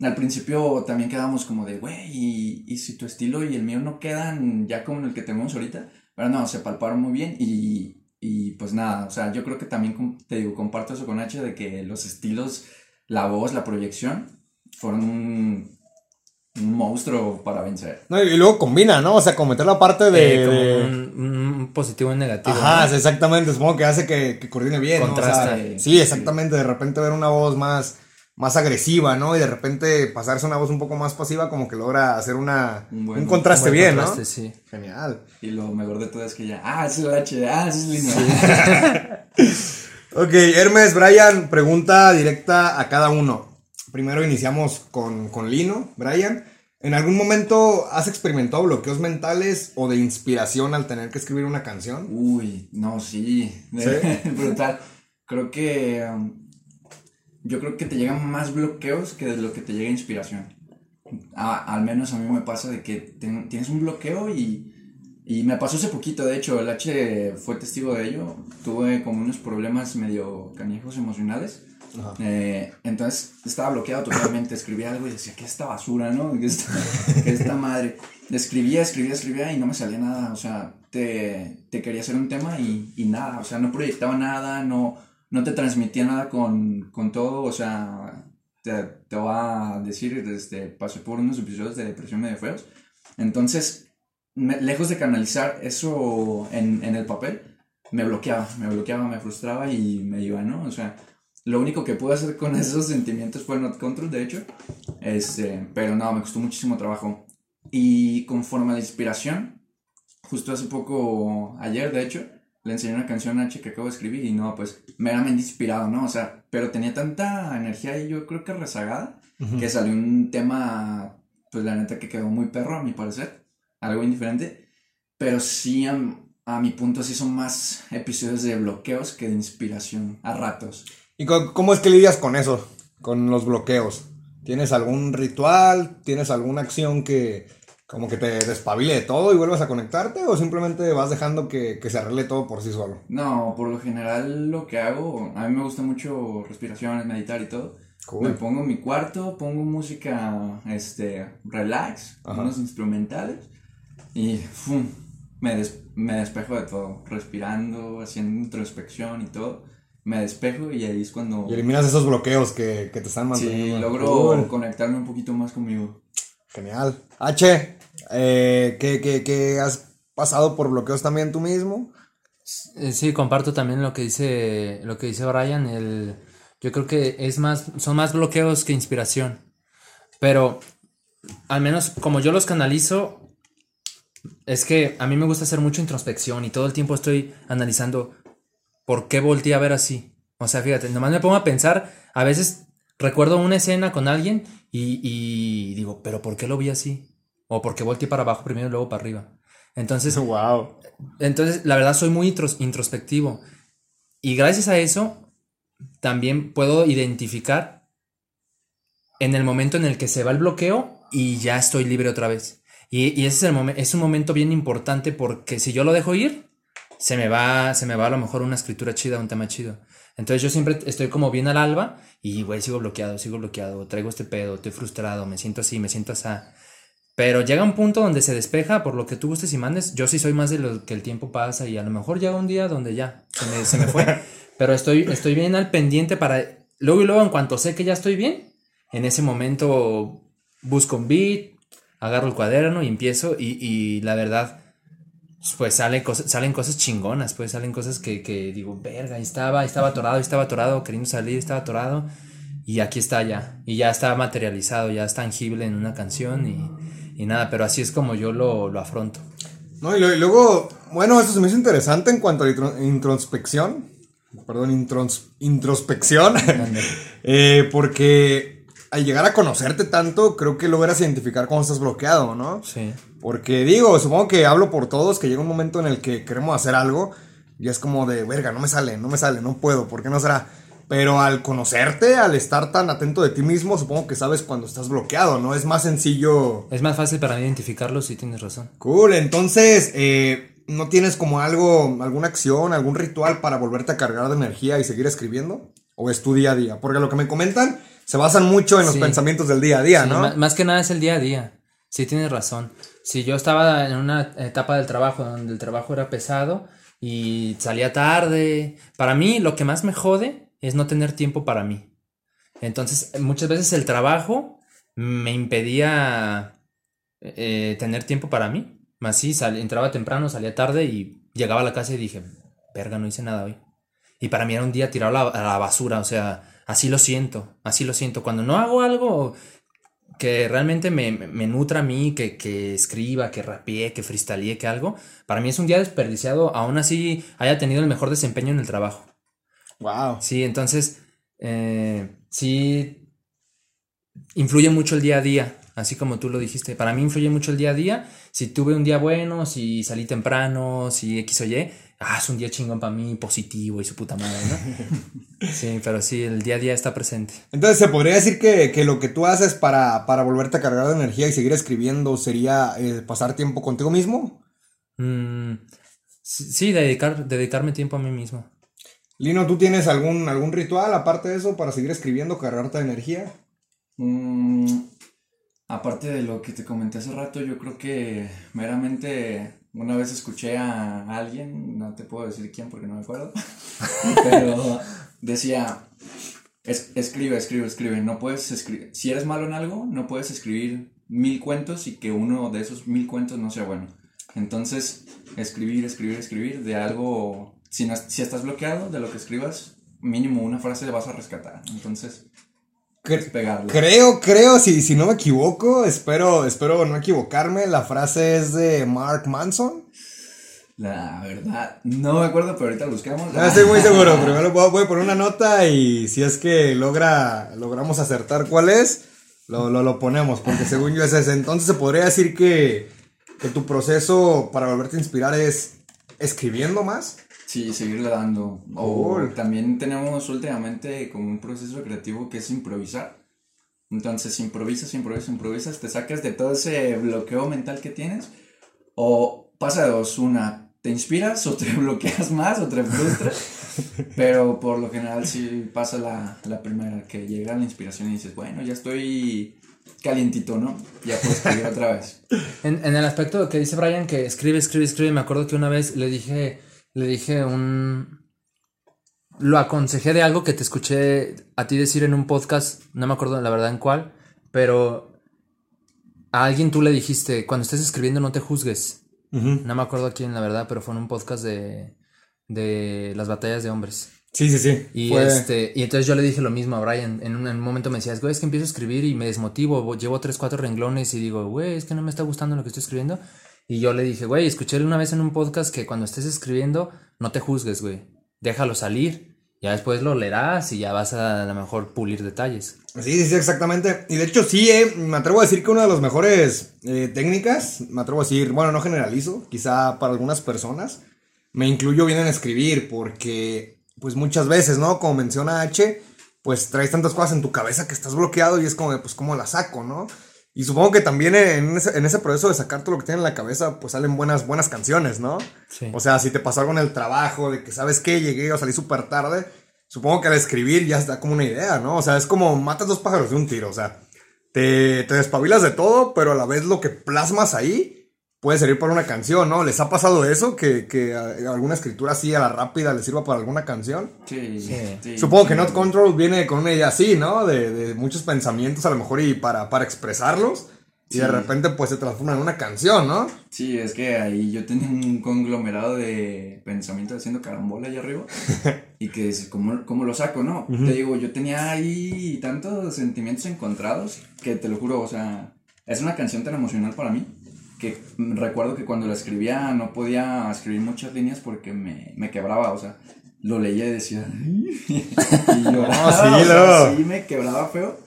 al principio también quedamos como de, güey, y, y si tu estilo y el mío no quedan ya como en el que tenemos ahorita. Pero no, se palparon muy bien y, y pues nada, o sea, yo creo que también, te digo, comparto eso con H de que los estilos, la voz, la proyección, fueron un, un monstruo para vencer. No, y luego combina, ¿no? O sea, como meter la parte de. Eh, como de- un, un positivo y un negativo. Ajá, ¿no? exactamente. Supongo que hace que, que coordine bien. ¿no? O sea, Contrasta. sí, exactamente. De repente ver una voz más, más agresiva, ¿no? Y de repente pasarse a una voz un poco más pasiva, como que logra hacer una, un, Un contraste Buen bien, contraste, ¿no? sí. Genial. Y lo mejor de todo es que ya, ah, es el H, ah, es Lino. (laughs) Ok, Hermes, Brian, pregunta directa a cada uno. Primero iniciamos con, con Lino, Brian. ¿En algún momento has experimentado bloqueos mentales o de inspiración al tener que escribir una canción? Uy, no, sí, (laughs) brutal. Creo que um, yo creo que te llegan más bloqueos que de lo que te llega inspiración. A- al menos a mí me pasa de que ten- tienes un bloqueo y, y me pasó hace poquito, de hecho, el H fue testigo de ello. Tuve como unos problemas medio canijos emocionales. Eh, entonces estaba bloqueado totalmente, escribía algo y decía, ¿qué es esta basura, no? ¿Qué es esta, qué es esta madre? Escribía, escribía, escribía y no me salía nada, o sea, te, te quería hacer un tema y, y nada, o sea, no proyectaba nada, no, no te transmitía nada con, con todo, o sea, te, te voy a decir, este, pasé por unos episodios de depresión medio feos. Entonces, me- lejos de canalizar eso en, en el papel, me bloqueaba, me bloqueaba, me frustraba y me iba, ¿no? O sea, lo único que pude hacer con (laughs) esos sentimientos fue Not Control, de hecho. Este, pero no, me costó muchísimo trabajo. Y conforme a la inspiración, justo hace poco, ayer de hecho, le enseñé una canción a H que acabo de escribir y no, pues meramente inspirado, ¿no? O sea, pero tenía tanta energía y yo creo que rezagada, que salió un tema, pues la neta que quedó muy perro a mi parecer, algo indiferente, pero sí a, a mi punto sí son más episodios de bloqueos que de inspiración, a ratos. ¿Y cómo es que lidias con eso? Con los bloqueos. ¿Tienes algún ritual? ¿Tienes alguna acción que como que te despabile de todo y vuelvas a conectarte? ¿O simplemente vas dejando que, que se arregle todo por sí solo? No, por lo general lo que hago, a mí me gusta mucho respiraciones, meditar y todo. Cool. Me pongo en mi cuarto, pongo música, este, relax, Ajá. unos instrumentales y ¡fum! me, des- me despejo de todo, respirando, haciendo introspección y todo. Me despejo y ahí es cuando Y eliminas esos bloqueos que, que te están sí, manteniendo. logro Cool. conectarme un poquito más conmigo. Genial. H, eh, ¿qué, qué, qué has pasado por bloqueos también tú mismo? Eh, Sí, comparto también lo que dice, lo que dice Brian. El, yo creo que es más, son más bloqueos que inspiración. Pero al menos como yo los canalizo, es que a mí me gusta hacer mucha introspección y todo el tiempo estoy analizando por qué volteé a ver así. O sea, fíjate, nomás me pongo a pensar, a veces recuerdo una escena con alguien y, y digo, pero ¿por qué lo vi así? O por qué volteé para abajo primero y luego para arriba. Entonces, (laughs) wow. entonces, la verdad, soy muy intros- introspectivo. Y gracias a eso, también puedo identificar en el momento en el que se va el bloqueo y ya estoy libre otra vez. Y, y ese es, el momen- es un momento bien importante porque si yo lo dejo ir, se me va, se me va a lo mejor una escritura chida, un tema chido. Entonces yo siempre estoy como bien al alba y, güey, sigo bloqueado, sigo bloqueado, traigo este pedo, estoy frustrado, me siento así, me siento así. Pero llega un punto donde se despeja por lo que tú gustes y mandes. Yo sí soy más de lo que el tiempo pasa y a lo mejor llega un día donde ya se me, se me fue. (laughs) Pero estoy, estoy bien al pendiente para... Luego y luego, en cuanto sé que ya estoy bien, en ese momento busco un beat, agarro el cuaderno y empiezo y, y la verdad, pues sale cosas, salen cosas chingonas, pues salen cosas que, que digo, verga, ahí estaba, ahí estaba atorado, ahí estaba atorado, queriendo salir, estaba atorado y aquí está ya, y ya está materializado, ya es tangible en una canción y, y nada, pero así es como yo lo, lo afronto. No, y, lo- y luego, bueno, eso se me hizo interesante en cuanto a la introspección. Perdón, introns- introspección. (laughs) Eh, porque al llegar a conocerte tanto, creo que logras identificar cuando estás bloqueado, ¿no? Sí. Porque digo, supongo que hablo por todos, que llega un momento en el que queremos hacer algo y es como de, verga, no me sale, no me sale, no puedo, ¿por qué no será? Pero al conocerte, al estar tan atento de ti mismo, supongo que sabes cuando estás bloqueado, ¿no? Es más sencillo. Es más fácil para mí identificarlo si tienes razón. Cool, entonces, eh, ¿no tienes como algo, alguna acción, algún ritual para volverte a cargar de energía y seguir escribiendo? ¿O es tu día a día? Porque lo que me comentan se basan mucho en los Sí. pensamientos del día a día, Sí, ¿no? más que nada es el día a día. Sí, tienes razón. Si yo estaba en una etapa del trabajo donde el trabajo era pesado y salía tarde, para mí lo que más me jode es no tener tiempo para mí. Entonces, muchas veces el trabajo me impedía eh, tener tiempo para mí. Más entraba temprano, salía tarde y llegaba a la casa y dije, verga, no hice nada hoy. Y para mí era un día tirado a la basura, o sea, así lo siento, así lo siento. Cuando no hago algo que realmente me, me- nutra a mí, que, que escriba, que rapee, que freestylee, que algo, para mí es un día desperdiciado, aún así haya tenido el mejor desempeño en el trabajo. Wow. Sí, entonces, eh, sí, influye mucho el día a día, así como tú lo dijiste. Para mí influye mucho el día a día. Si tuve un día bueno, si salí temprano, si X o Y, ah, es un día chingón para mí, positivo y su puta madre, ¿no? (laughs) sí, pero sí, el día a día está presente. Entonces, ¿se podría decir que, que lo que tú haces para, para volverte a cargar de energía y seguir escribiendo sería eh, pasar tiempo contigo mismo? Mm, sí, dedicar, dedicarme tiempo a mí mismo. Lino, ¿tú tienes algún, algún ritual aparte de eso para seguir escribiendo, cargarte de energía? Mm, aparte de lo que te comenté hace rato, yo creo que meramente una vez escuché a alguien, no te puedo decir quién porque no me acuerdo, (laughs) pero decía, Es, escribe, escribe, escribe. No puedes escribir. Si eres malo en algo, no puedes escribir mil cuentos y que uno de esos mil cuentos no sea bueno. Entonces, escribir, escribir, escribir de algo. Si, no- si estás bloqueado de lo que escribas, mínimo una frase vas a rescatar. Entonces, Creo, creo, si, si no me equivoco, espero, espero no equivocarme, la frase es de Mark Manson. La verdad, no me acuerdo, pero ahorita buscamos. No estoy muy seguro, (laughs) primero voy, voy a poner una nota y si es que logra, logramos acertar cuál es, lo, lo, lo ponemos, porque según yo es ese. Entonces se podría decir que, que tu proceso para volverte a inspirar es escribiendo más. Sí, seguirle dando. O Cool. también tenemos últimamente como un proceso creativo que es improvisar. Entonces improvisas, improvisas, improvisas, te sacas de todo ese bloqueo mental que tienes. O pasa de dos, una, te inspiras (laughs) o te bloqueas más o te frustras. (laughs) pero por lo general sí pasa la, la primera, que llega la inspiración y dices, bueno, ya estoy calientito, ¿no? Ya puedo escribir otra vez. (laughs) En, en el aspecto que dice Brian que escribe, escribe, escribe, me acuerdo que una vez le dije, le dije un... Lo aconsejé de algo que te escuché a ti decir en un podcast, no me acuerdo la verdad en cuál, pero a alguien tú le dijiste, cuando estés escribiendo no te juzgues. No me acuerdo a quién, la verdad, pero fue en un podcast de, de las batallas de hombres. Sí, sí, sí. Y, Fue- este, y entonces yo le dije lo mismo a Brian. En un, en un momento me decías, güey, es que empiezo a escribir y me desmotivo. vo- Llevo tres, cuatro renglones y digo, güey, es que no me está gustando lo que estoy escribiendo. Y yo le dije, güey, escuché una vez en un podcast que cuando estés escribiendo, no te juzgues, güey. Déjalo salir. Ya después lo leerás y ya vas a, a lo mejor pulir detalles. Sí, sí, exactamente. Y de hecho sí, eh, me atrevo a decir que una de las mejores eh, técnicas, me atrevo a decir, bueno, no generalizo, quizá para algunas personas, me incluyo bien en escribir porque, pues muchas veces, ¿no? Como menciona H, pues traes tantas cosas en tu cabeza que estás bloqueado y es como, pues, ¿cómo la saco, no? Y supongo que también en ese, en ese proceso de sacar todo lo que tienes en la cabeza, pues salen buenas, buenas canciones, ¿no? Sí. O sea, si te pasó algo en el trabajo, de que sabes que llegué o salí súper tarde, supongo que al escribir ya está como una idea, ¿no? O sea, es como matas dos pájaros de un tiro, o sea, te, te despabilas de todo, pero a la vez lo que plasmas ahí puede servir para una canción, ¿no? ¿Les ha pasado eso? Que, que a- alguna escritura así a la rápida les sirva para alguna canción. Sí, Sí. sí, Supongo que sí. Not Control viene con una idea así, ¿no? De, de muchos pensamientos a lo mejor y para, para expresarlos. Y de Sí. repente pues se transforma en una canción, ¿no? Sí, es que ahí yo tenía un conglomerado de pensamientos haciendo carambola allá arriba. (laughs) y que es, ¿cómo, cómo lo saco, no? Te digo, yo tenía ahí tantos sentimientos encontrados que te lo juro, o sea, es una canción tan emocional para mí que recuerdo que cuando la escribía no podía escribir muchas líneas porque me, me quebraba, o sea, lo leía y decía, y (laughs) lloraba, No, sí, o sea, sí me quebraba feo.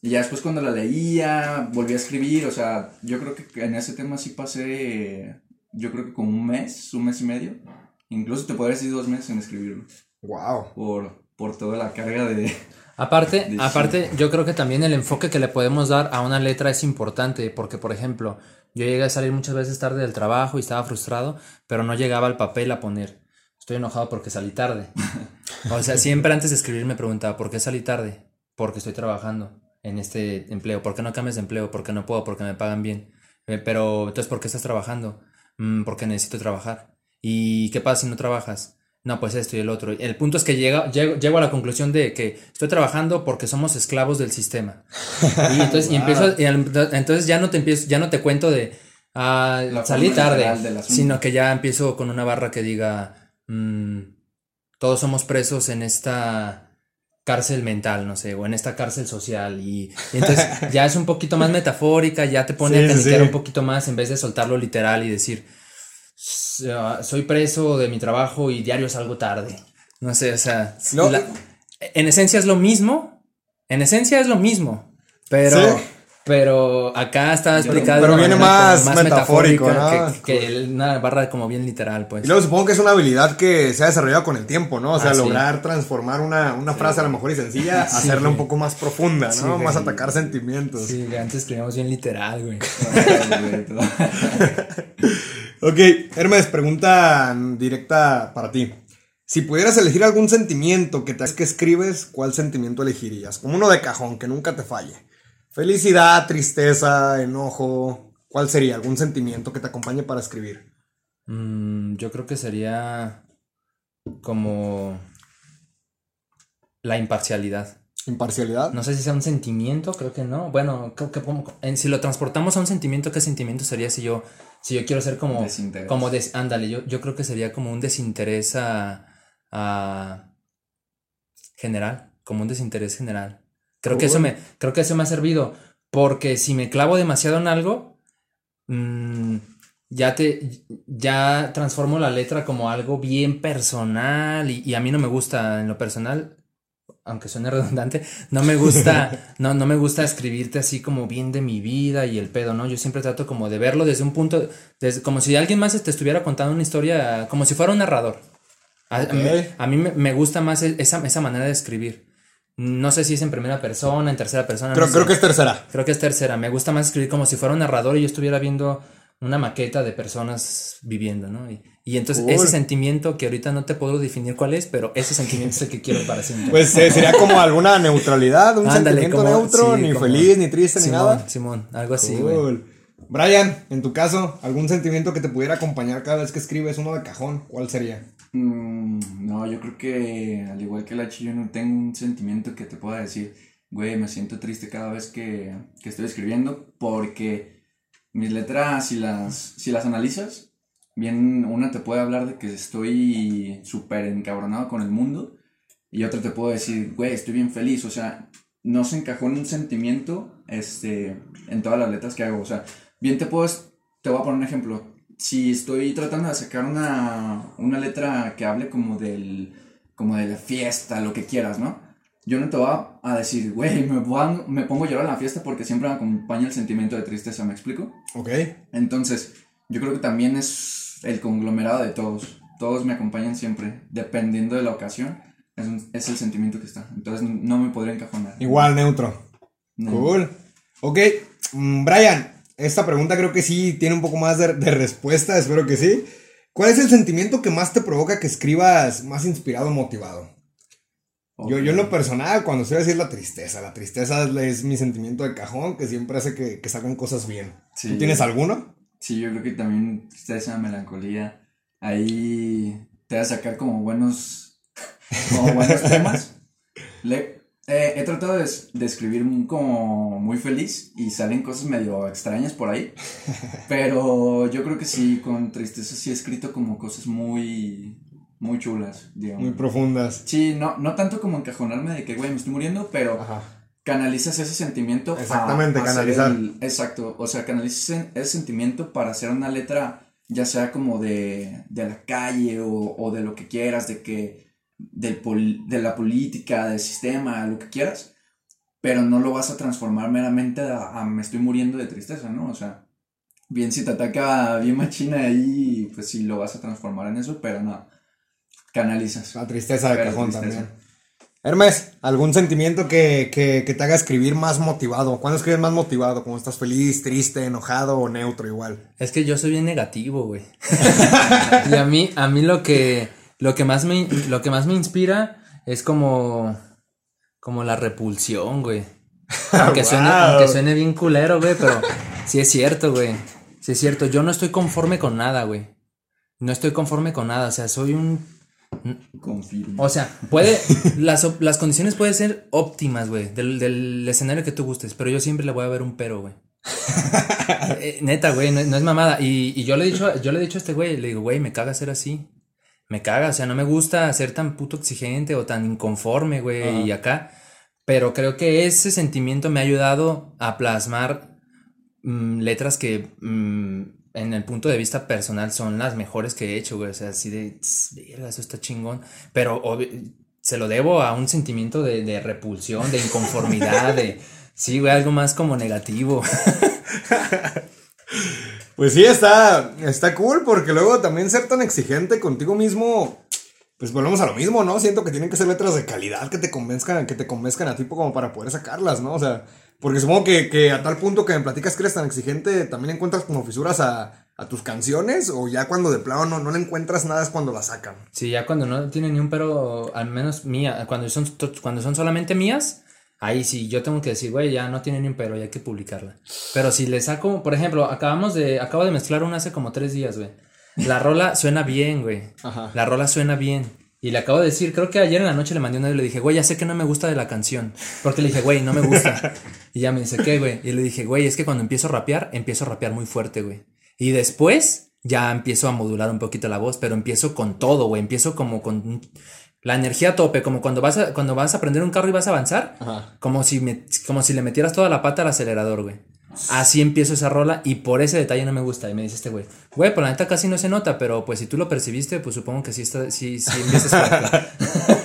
Y ya después cuando la leía, volví a escribir, o sea, yo creo que en ese tema sí pasé, yo creo que como un mes, un mes y medio, incluso te podría decir dos meses en escribirlo, Wow. por, por toda la carga de... (laughs) Aparte, De- aparte, yo creo que también el enfoque que le podemos dar a una letra es importante, porque por ejemplo, yo llegué a salir muchas veces tarde del trabajo y estaba frustrado, pero no llegaba al papel a poner. Estoy enojado porque salí tarde. O sea, siempre antes de escribir me preguntaba, ¿por qué salí tarde? Porque estoy trabajando en este empleo. ¿Por qué no cambias de empleo? Porque no puedo, porque me pagan bien. Eh, pero, entonces, ¿por qué estás trabajando? "Mm, porque necesito trabajar. ¿Y qué pasa si no trabajas? No, pues esto y el otro. El punto es que llega, llego, llego a la conclusión de que estoy trabajando porque somos esclavos del sistema. Y entonces, y (laughs) empiezo, y al- entonces ya no te empiezo, ya no te cuento de La salí tarde, sino que ya empiezo con una barra que diga mm, todos somos presos en esta cárcel mental, no sé, o en esta cárcel social. Y, y entonces ya es un poquito más metafórica, ya te pone (laughs) Sí, a sí, un poquito más en vez de soltarlo literal y decir "S- ah, soy preso de mi trabajo y diario salgo tarde. No sé, o sea, No. la- en esencia es lo mismo. En esencia es lo mismo. Pero, Sí. pero acá está explicado. pero una viene más metafórico, ¿no? Que, una barra como bien literal, pues. Y luego supongo que es una habilidad que se ha desarrollado con el tiempo, ¿no? O sea, Ah, sí. lograr transformar una, una frase a lo mejor y sencilla, (laughs) Sí, hacerla un poco más profunda, ¿no? Sí, más güey. atacar sentimientos. Sí, que antes escribíamos bien literal, güey. (laughs) (laughs) Ok, Hermes, pregunta directa para ti. Si pudieras elegir algún sentimiento que te que escribes, ¿cuál sentimiento elegirías? Como uno de cajón, que nunca te falle. Felicidad, tristeza, enojo. ¿Cuál sería algún sentimiento que te acompañe para escribir? Mm, yo creo que sería como la imparcialidad. Imparcialidad. No sé si sea un sentimiento, creo que no. Bueno, creo que como- en- si lo transportamos a un sentimiento, ¿qué sentimiento sería si yo, si yo quiero ser como, Desinterés. como des- ándale, yo, yo creo que sería como un desinterés a, a general, como un desinterés general. Creo que eso me, creo que eso me ha servido, porque si me clavo demasiado en algo, mm, ya te, ya transformo la letra como algo bien personal y, y a mí no me gusta en lo personal, aunque suene redundante, no me gusta, no, no me gusta escribirte así como bien de mi vida y el pedo, ¿no? Yo siempre trato como de verlo desde un punto, desde, como si alguien más te estuviera contando una historia, como si fuera un narrador. A, a mí- Ok. a mí me, me gusta más e- esa, esa manera de escribir. No sé si es en primera persona, en tercera persona. Creo, no creo sé. que es tercera. Creo que es tercera. Me gusta más escribir como si fuera un narrador y yo estuviera viendo una maqueta de personas viviendo, ¿no? Y, y entonces Cool. ese sentimiento que ahorita no te puedo definir cuál es, pero ese sentimiento es el que quiero para siempre. Pues eh, sería como alguna neutralidad, un Ándale, sentimiento como- neutro, sí, ni como- feliz, ni triste, ni nada. Simón, algo así, güey. Cool. Brian, en tu caso, ¿algún sentimiento que te pudiera acompañar cada vez que escribes uno de cajón? ¿Cuál sería? Mm, no, yo creo que al igual que la Chi, yo no tengo un sentimiento que te pueda decir, güey, me siento triste cada vez que, que estoy escribiendo, porque mis letras, si las, si las analizas, bien, una te puede hablar de que estoy súper encabronado con el mundo, y otra te puedo decir, güey, estoy bien feliz, o sea, no se encajó en un sentimiento este, en todas las letras que hago, o sea, bien te puedo, te voy a poner un ejemplo, si estoy tratando de sacar una, una letra que hable como del como de la fiesta, lo que quieras, ¿no? Yo no te voy a, a decir, güey, me pongo a llorar en la fiesta porque siempre me acompaña el sentimiento de tristeza, ¿me explico? Ok. Entonces, yo creo que también es el conglomerado de todos. Todos me acompañan siempre, dependiendo de la ocasión, es, un- es el sentimiento que está. Entonces, no me podría encajonar. Igual, neutro. No. Cool. Ok, mm, Brian, esta pregunta creo que sí tiene un poco más de, de respuesta, espero que sí. ¿Cuál es el sentimiento que más te provoca que escribas más inspirado o motivado? Yo, yo en lo personal, cuando estoy así es la tristeza. La tristeza es, es mi sentimiento de cajón que siempre hace que, que salgan cosas bien. Sí. ¿Tú tienes alguno? Sí, yo creo que también está esa melancolía. Ahí te va a sacar como buenos, como buenos (laughs) temas. Le- eh, he tratado de, de escribir como muy feliz y salen cosas medio extrañas por ahí. Pero yo creo que sí, con tristeza sí he escrito como cosas muy, muy chulas, digamos. Muy profundas. Sí, no, no tanto como encajonarme de que, güey, me estoy muriendo, pero Ajá. Canalizas ese sentimiento. a- Exactamente, a hacer canalizar. el- exacto, o sea, canalizas ese, sentimiento para hacer una letra, ya sea como de, de la calle o, o de lo que quieras, de que del pol- de la política, del sistema, lo que quieras, pero no lo vas a transformar meramente a, a me estoy muriendo de tristeza, ¿no? O sea, bien si te ataca bien machina ahí, pues sí lo vas a transformar en eso, pero no, canalizas. La tristeza de cajón tristeza. también. Hermes, ¿algún sentimiento que, que, que te haga escribir más motivado? ¿Cuándo escribes más motivado? ¿Cuando estás feliz, triste, enojado o neutro igual? Es que yo soy bien negativo, güey. (laughs) (laughs) y a mí, a mí lo que, lo que más me, lo que más me inspira es como, como la repulsión, güey. (laughs) Aunque, suene, Wow. aunque suene bien culero, güey, pero sí es cierto, güey. Sí es cierto. Yo no estoy conforme con nada, güey. No estoy conforme con nada. O sea, soy un Confirmo. O sea, puede, (laughs) las, las condiciones pueden ser óptimas, güey, del, del escenario que tú gustes, pero yo siempre le voy a ver un pero, güey. (laughs) Eh, neta, güey, no, no es mamada. Y, y yo le he dicho, yo le he dicho a este güey, le digo, güey, me caga ser así. Me caga, o sea, no me gusta ser tan puto exigente o tan inconforme, güey, y acá. Pero creo que ese sentimiento me ha ayudado a plasmar mm, letras que mm, en el punto de vista personal son las mejores que he hecho, güey. O sea, así de, "Tss, verga, eso está chingón. Pero se lo debo a un sentimiento de, de repulsión, de inconformidad, de, (laughs) sí, güey, algo más como negativo. (laughs) Pues sí, está, está cool porque luego también ser tan exigente contigo mismo, pues volvemos a lo mismo, ¿no? Siento que tienen que ser letras de calidad que te convenzcan, que te convenzcan a ti como para poder sacarlas, ¿no? O sea, porque supongo que, que a tal punto que me platicas que eres tan exigente, también encuentras como fisuras a, a tus canciones o ya cuando de plano no, no le encuentras nada es cuando la sacan. Sí, ya cuando no tiene ni un pero, al menos mía, cuando son, cuando son solamente mías, ahí sí, yo tengo que decir, güey, ya no tiene ni un pero, ya hay que publicarla. Pero si le saco, por ejemplo, acabamos de, acabo de mezclar una hace como tres días, güey. La rola suena bien, güey. Ajá. La rola suena bien. Y le acabo de decir, creo que ayer en la noche le mandé un audio y le dije, güey, ya sé que no me gusta de la canción. Porque le dije, güey, no me gusta. (laughs) y ya me dice, ¿qué, güey? Y le dije, güey, es que cuando empiezo a rapear, empiezo a rapear muy fuerte, güey. Y después ya empiezo a modular un poquito la voz, pero empiezo con todo, güey. Empiezo como con la energía a tope, como cuando vas a, cuando vas a prender un carro y vas a avanzar. Ajá. Como si, me, como si le metieras toda la pata al acelerador, güey. Así empiezo esa rola y por ese detalle no me gusta. Y me dice este güey, güey, por la neta casi no se nota, pero pues si tú lo percibiste, pues supongo que sí, está, sí, sí empiezas fuerte.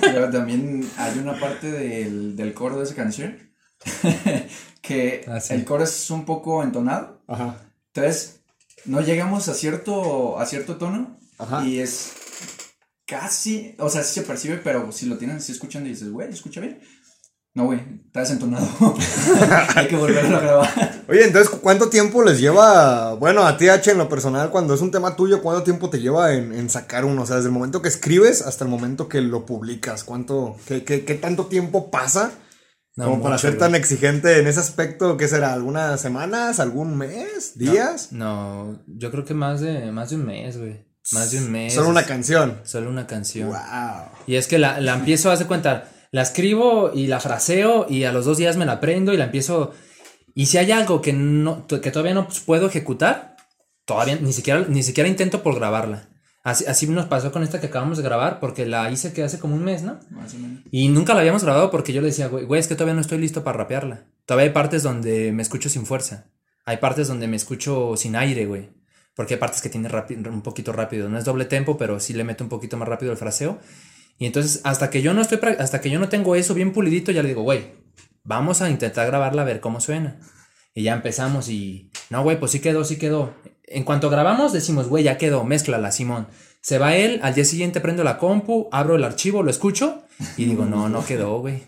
(laughs) Pero también hay una parte del, del coro de esa canción (laughs) que Ah, sí. el coro es un poco entonado. Ajá. Entonces, no llegamos a cierto, a cierto tono Ajá. y es casi, o sea, sí se percibe, pero si lo tienes así escuchando y dices, güey, ¿escucha bien? No, güey, está desentonado. (laughs) Hay que volverlo a grabar. Oye, entonces, ¿cuánto tiempo les lleva, bueno, a TH en lo personal, cuando es un tema tuyo, cuánto tiempo te lleva en, en sacar uno? O sea, desde el momento que escribes hasta el momento que lo publicas, ¿cuánto, qué, qué, qué tanto tiempo pasa No, como para mucho, ser güey. tan exigente en ese aspecto? ¿Qué será? ¿Algunas semanas? ¿Algún mes? ¿Días? No, yo creo que más de, más de un mes, güey. Más de un mes. Solo una canción. Solo una canción. Wow. Y es que la, la empiezo, haz de cuenta, la escribo y la fraseo y a los dos días me la aprendo y la empiezo. Y si hay algo que, no, que todavía no puedo ejecutar, todavía ni siquiera, ni siquiera intento por grabarla. Así, así nos pasó con esta que acabamos de grabar porque la hice que hace como un mes, ¿no? Más o menos. Y nunca la habíamos grabado porque yo le decía, güey, es que todavía no estoy listo para rapearla. Todavía hay partes donde me escucho sin fuerza. Hay partes donde me escucho sin aire, güey. Porque hay partes que tiene un poquito rápido. No es doble tempo, pero sí le meto un poquito más rápido el fraseo. Y entonces, hasta que yo no estoy, hasta que yo no tengo eso bien pulidito, ya le digo, güey, vamos a intentar grabarla ver cómo suena. Y ya empezamos y, no, güey, pues sí quedó, sí quedó. En cuanto grabamos, decimos, güey, ya quedó, mézclala, Simón. Se va él, al día siguiente prendo la compu, abro el archivo, lo escucho y digo, no, no quedó, güey.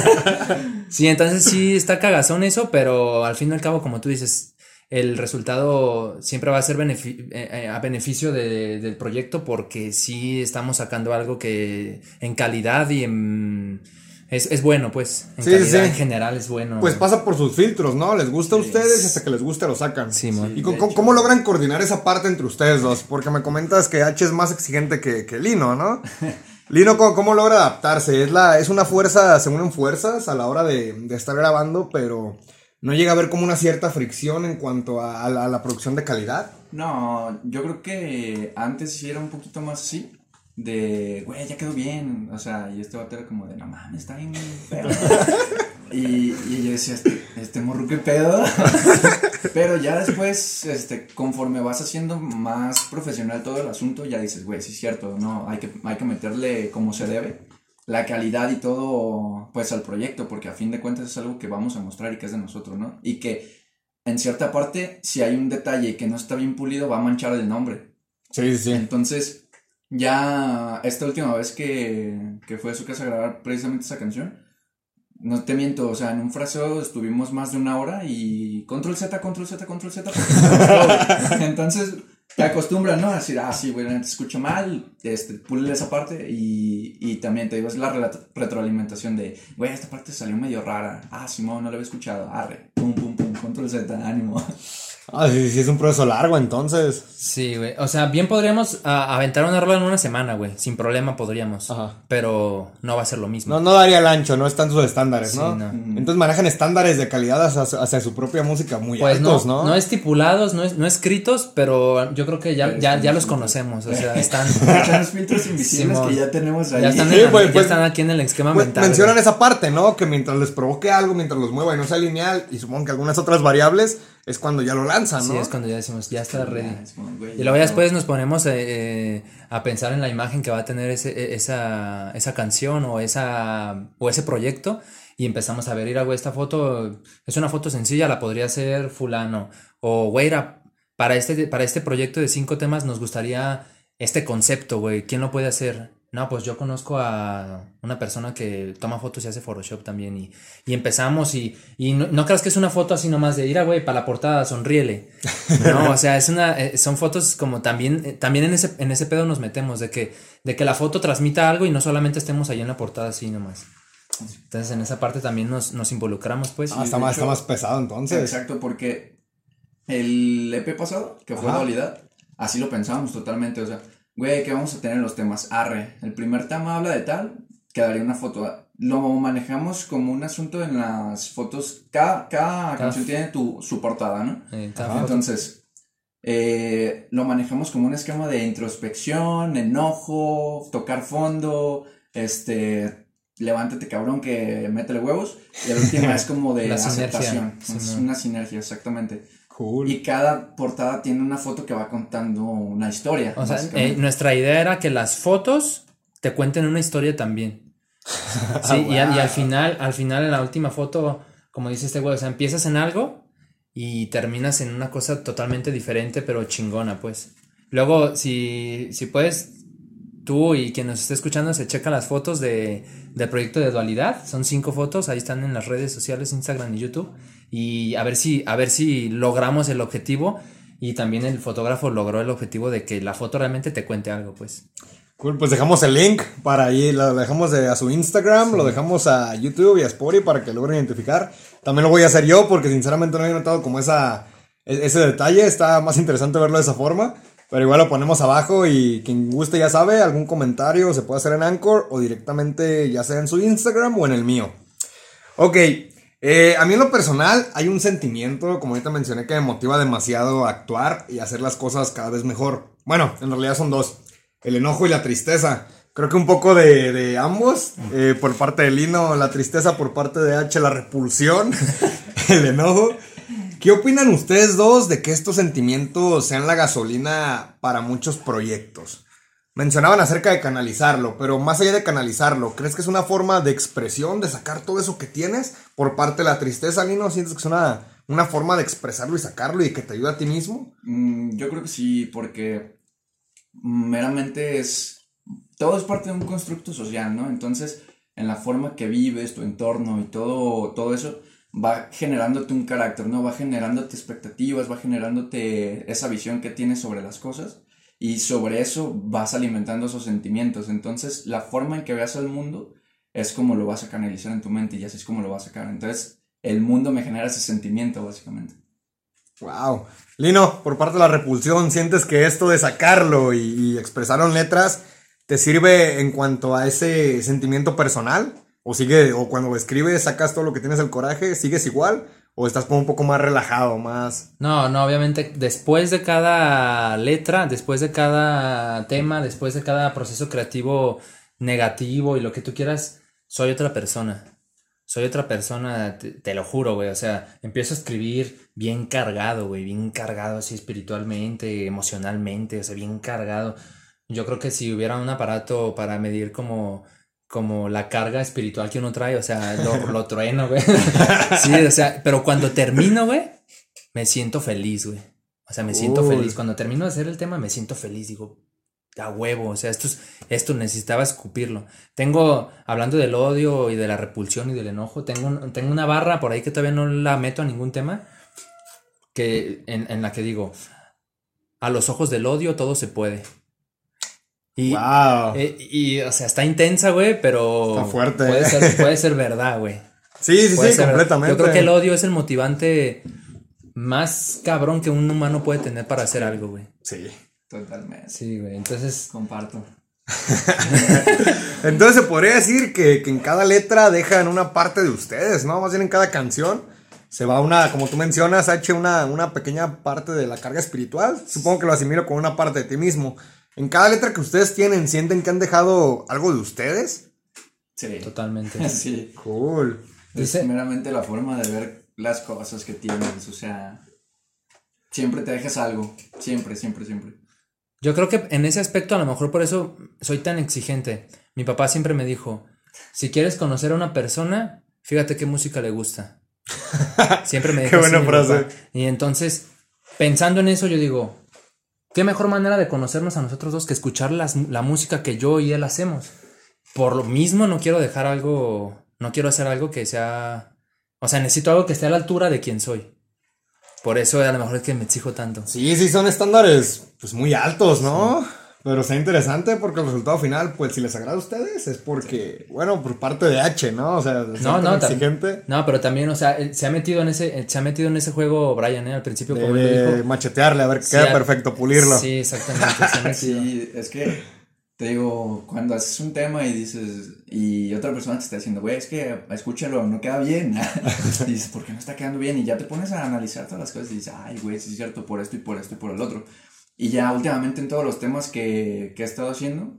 (laughs) sí, entonces sí está cagazón eso, pero al fin y al cabo, como tú dices, el resultado siempre va a ser benefi- eh, eh, a beneficio de- del proyecto porque sí estamos sacando algo que en calidad y en... Es, es bueno, pues. En Sí, sí, calidad sí. en general es bueno. Pues pasa por sus filtros, ¿no? Les gusta a ustedes y hasta que les guste lo sacan. Sí. ¿Y con- cómo, cómo logran coordinar esa parte entre ustedes dos? Porque me comentas que H es más exigente que, que Lino, ¿no? (laughs) Lino, ¿cómo, cómo logra adaptarse? ¿Es, la, ¿Es una fuerza, se unen fuerzas a la hora de, de estar grabando, pero no llega a haber como una cierta fricción en cuanto a, a la, a la producción de calidad? No, yo creo que antes sí era un poquito más así. De, güey, ya quedó bien. O sea, y este vato era como de, no mames, está bien feo. (laughs) y, y yo decía, este, este morro, qué pedo. (laughs) Pero ya después, este, conforme vas haciendo más profesional todo el asunto, ya dices, güey, sí es cierto, no, hay que, hay que meterle como se debe la calidad y todo, pues, al proyecto, porque a fin de cuentas es algo que vamos a mostrar y que es de nosotros, ¿no? Y que en cierta parte, si hay un detalle que no está bien pulido, va a manchar el nombre. Sí, sí, Entonces, ya esta última vez que, que fue a su casa a grabar precisamente esa canción, no te miento, o sea, en un fraseo estuvimos más de una hora y control Z, control Z, control Z. (laughs) Entonces, te acostumbras, ¿no? A decir, ah, sí, neta te escucho mal, este, pulile esa parte y, y también te digo, es la retroalimentación de, güey, esta parte salió medio rara. Ah, Simón, no la había escuchado. Arre, pum, pum, pum, control Z, ánimo. Ah, sí, sí, es un proceso largo entonces. Sí, güey. O sea, bien podríamos ah, aventar una rola en una semana, güey. Sin problema podríamos. Ajá. Pero no va a ser lo mismo. No, no daría el ancho, no están sus estándares, Sí, ¿no? no. Entonces manejan estándares de calidad hacia, su- hacia su propia música muy Pues altos, no, ¿no? no, estipulados, no, es, no escritos, pero yo creo que ya, ya, ya los conocemos. O sea, (laughs) están. Los filtros invisibles Simón. que ya tenemos ahí. Ya están, Sí, en ya pues- están aquí en el esquema Pues, mental. mencionan güey. esa parte, ¿no? Que mientras les provoque algo, mientras los mueva y no sea lineal, y supongo que algunas otras variables, es cuando ya lo lanzan, ¿no? Sí, es cuando ya decimos, ya está ready. Ya, es como, güey, Y luego ya después nos ponemos eh, eh, a pensar en la imagen que va a tener ese, e- esa, esa canción o, esa, o ese proyecto y empezamos a ver, ir güey, esta foto es una foto sencilla, la podría hacer fulano. O, güey, para este, para este proyecto de cinco temas nos gustaría este concepto, güey, ¿quién lo puede hacer? No, pues yo conozco a una persona que toma fotos y hace Photoshop también y, y empezamos y, y no, no creas que es una foto así nomás de ir a güey para la portada, sonríele. No, o sea, es una, eh, son fotos como también, eh, también en ese, en ese pedo nos metemos, de que, de que la foto transmita algo y no solamente estemos ahí en la portada así nomás. Entonces en esa parte también nos, nos involucramos pues. Ah, está, más, hecho- está más pesado entonces. Exacto, porque el EP pasado, que fue Ajá. Dualidad, así lo pensábamos totalmente. O sea, güey, ¿qué vamos a tener en los temas? Arre, el primer tema habla de tal, quedaría una foto. Lo manejamos como un asunto en las fotos. Cada, cada, canción tiene tu, su portada, ¿no? Entonces, eh, lo manejamos como un esquema de introspección, enojo, tocar fondo, este, levántate cabrón que métele huevos. Y la última (laughs) es como de aceptación. es una sinergia, exactamente. Cool. Y cada portada tiene una foto que va contando una historia. O sea, eh, nuestra idea era que las fotos te cuenten una historia también. (laughs) sí, y, al final, al final en la última foto, como dice este güey, o sea, empiezas en algo y terminas en una cosa totalmente diferente, pero chingona, pues. Luego, si, si puedes, tú y quien nos esté escuchando se checa las fotos de, del proyecto de dualidad. Son cinco fotos, ahí están en las redes sociales, Instagram y YouTube. Y a ver si, a ver si logramos el objetivo. Y también el fotógrafo logró el objetivo de que la foto realmente te cuente algo, pues. Cool, pues dejamos el link para ahí, lo dejamos a su Instagram, lo dejamos a YouTube y a Spotify para que logren identificar. También lo voy a hacer yo porque sinceramente no había notado como esa, e-, ese detalle, está más interesante verlo de esa forma. Pero igual lo ponemos abajo y quien guste ya sabe, algún comentario se puede hacer en Anchor o directamente ya sea en su Instagram o en el mío. Ok, eh, a mí en lo personal hay un sentimiento, como ahorita mencioné, que me motiva demasiado a actuar y hacer las cosas cada vez mejor. Bueno, en realidad son dos, el enojo y la tristeza. Creo que un poco de, ambos, eh, por parte de Lino la tristeza, por parte de H la repulsión, (laughs) el enojo. ¿Qué opinan ustedes dos de que estos sentimientos sean la gasolina para muchos proyectos? Mencionaban acerca de canalizarlo, pero más allá de canalizarlo, ¿crees que es una forma de expresión, de sacar todo eso que tienes por parte de la tristeza, Lino? ¿Sientes que es una, una forma de expresarlo y sacarlo y que te ayuda a ti mismo? Mm, yo creo que sí, porque meramente es... Todo es parte de un constructo social, ¿no? Entonces, en la forma que vives, tu entorno y todo, todo eso, va generándote un carácter, ¿no? Va generándote expectativas, va generándote esa visión que tienes sobre las cosas y sobre eso vas alimentando esos sentimientos. Entonces, la forma en que veas al mundo es como lo vas a canalizar en tu mente y así es como lo vas a sacar. Entonces, el mundo me genera ese sentimiento, básicamente. Wow. Lino, por parte de la repulsión, ¿sientes que esto de sacarlo y, y expresarlo en letras te sirve en cuanto a ese sentimiento personal? O sigue, o cuando escribes, sacas todo lo que tienes el coraje, ¿sigues igual? ¿O estás un poco más relajado, más...? No, no, obviamente después de cada letra, después de cada tema, después de cada proceso creativo negativo y lo que tú quieras, soy otra persona. Soy otra persona, te, lo juro, güey. O sea, empiezo a escribir bien cargado, güey. Bien cargado así espiritualmente, emocionalmente, o sea, bien cargado. Yo creo que si hubiera un aparato para medir como como la carga espiritual que uno trae, o sea, lo, (laughs) lo trueno, güey. (laughs) sí, o sea, pero cuando termino, güey, me siento feliz, güey. O sea, me siento feliz. Cuando termino de hacer el tema, me siento feliz. Digo, a huevo, o sea, esto, es, esto necesitaba escupirlo. Tengo, hablando del odio y de la repulsión y del enojo, tengo, tengo una barra por ahí que todavía no la meto a ningún tema, que, en, en la que digo, a los ojos del odio todo se puede. Y, wow. Eh, y, o sea, está intensa, güey, pero. Está fuerte. Puede, ser, puede ser verdad, güey. (laughs) Sí, sí, sí, completamente. Yo creo que el odio es el motivante más cabrón que un humano puede tener para hacer algo, güey. Sí. Totalmente. Sí, güey. Entonces. Comparto. (laughs) Entonces se podría decir que, que, en cada letra dejan una parte de ustedes, ¿no? Más bien en cada canción se va una, como tú mencionas, ha hecho una, una pequeña parte de la carga espiritual. Supongo que lo asimilo con una parte de ti mismo. En cada letra que ustedes tienen, ¿sienten que han dejado algo de ustedes? Sí. Totalmente. (laughs) sí. Cool. Es meramente la forma de ver las cosas que tienes, o sea, siempre te dejas algo, siempre, siempre, siempre. Yo creo que en ese aspecto a lo mejor por eso soy tan exigente. Mi papá siempre me dijo, si quieres conocer a una persona, fíjate qué música le gusta. (laughs) Siempre me dijo. qué buena frase. Y entonces, pensando en eso, yo digo, ¿Qué mejor manera de conocernos a nosotros dos que escuchar la música que yo y él hacemos? Por lo mismo no quiero dejar algo, no quiero hacer algo que sea, o sea, necesito algo que esté a la altura de quien soy. Por eso a lo mejor es que me exijo tanto. Sí, sí, son estándares pues muy altos, ¿no? Pero está interesante porque el resultado final, pues si les agrada a ustedes, es porque, bueno, por parte de H, ¿no? O sea, es No, no, exigente no, pero también, o sea, él se ha metido en ese, se ha metido en ese juego Brian, ¿eh? Al principio, de, como él dijo. machetearle, a ver Sí, queda perfecto, pulirlo. Sí, exactamente. (laughs) Sí, es que te digo, cuando haces un tema y dices, y otra persona te está diciendo, güey, es que escúchalo, no queda bien. y (laughs) dices, ¿por qué no está quedando bien? Y ya te pones a analizar todas las cosas y dices, ay, güey, sí es cierto, por esto y por esto y por el otro. Y ya últimamente en todos los temas que, que he estado haciendo,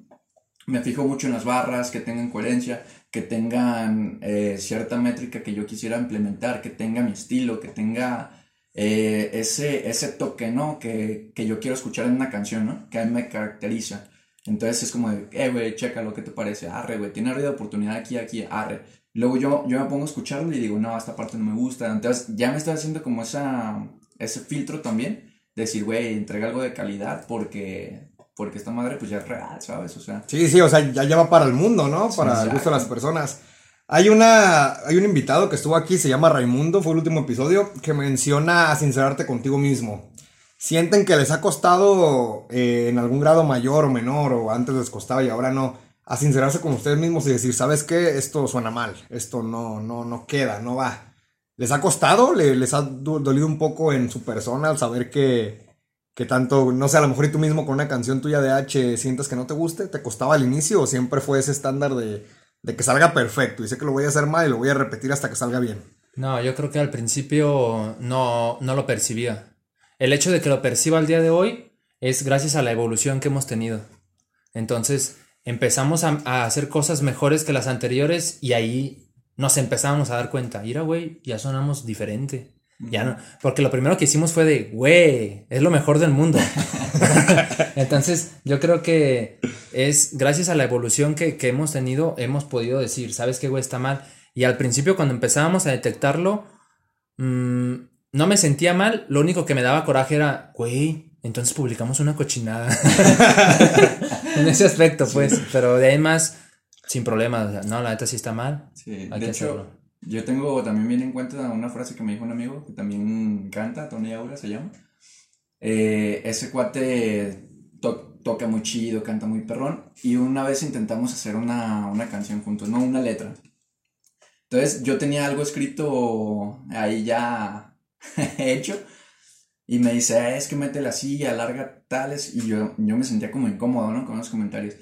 me fijo mucho en las barras, que tengan coherencia, que tengan eh, cierta métrica que yo quisiera implementar, que tenga mi estilo, que tenga eh, ese, ese toque, ¿no? Que, que yo quiero escuchar en una canción, ¿no? Que a mí me caracteriza. Entonces es como de, eh, güey, checa lo que te parece, arre, güey, tiene de oportunidad aquí, aquí, arre. Luego yo, yo me pongo a escucharlo y digo, no, esta parte no me gusta. Entonces ya me estoy haciendo como esa, ese filtro también, decir, güey, entrega algo de calidad porque, porque esta madre pues ya es real, ¿sabes? O sea, Sí, sí, o sea, ya lleva para el mundo, ¿no? Para el gusto de las exacto. personas. Hay una, hay un invitado que estuvo aquí, se llama Raimundo, fue el último episodio, que menciona a sincerarte contigo mismo. Sienten que les ha costado eh, en algún grado mayor o menor, o antes les costaba y ahora no, a sincerarse con ustedes mismos y decir, ¿sabes qué? Esto suena mal, esto no, no, no queda, no va. ¿Les ha costado? ¿Le- ¿Les ha do- dolido un poco en su persona al saber que, que tanto, no sé, a lo mejor y tú mismo con una canción tuya de H sientes que no te guste? ¿Te costaba al inicio o siempre fue ese estándar de, de que salga perfecto y sé que lo voy a hacer mal y lo voy a repetir hasta que salga bien? No, yo creo que al principio no, no lo percibía. El hecho de que lo perciba al día de hoy es gracias a la evolución que hemos tenido. Entonces empezamos a, a hacer cosas mejores que las anteriores y ahí nos empezamos a dar cuenta. Mira, güey, ya sonamos diferente. Ya no, porque lo primero que hicimos fue de, güey, es lo mejor del mundo. (laughs) Entonces, yo creo que es gracias a la evolución que, que hemos tenido, hemos podido decir, ¿sabes qué, güey, está mal? Y al principio, cuando empezábamos a detectarlo, mm, no me sentía mal, lo único que me daba coraje era, güey, entonces publicamos una cochinada. (laughs) (laughs) en ese aspecto, pues, pero de ahí más, sin problemas, no, la neta sí está mal. Sí, Hay de que hecho, hacerlo. yo tengo también bien en cuenta una frase que me dijo un amigo que también canta, Tony Aura se llama. Eh, ese cuate to- toca muy chido, canta muy perrón. Y una vez intentamos hacer una, una canción juntos, no una letra. Entonces yo tenía algo escrito ahí ya (laughs) hecho. Y me dice, "Ah, es que métela así, alarga tales. Y yo, yo me sentía como incómodo, ¿no? Con los comentarios.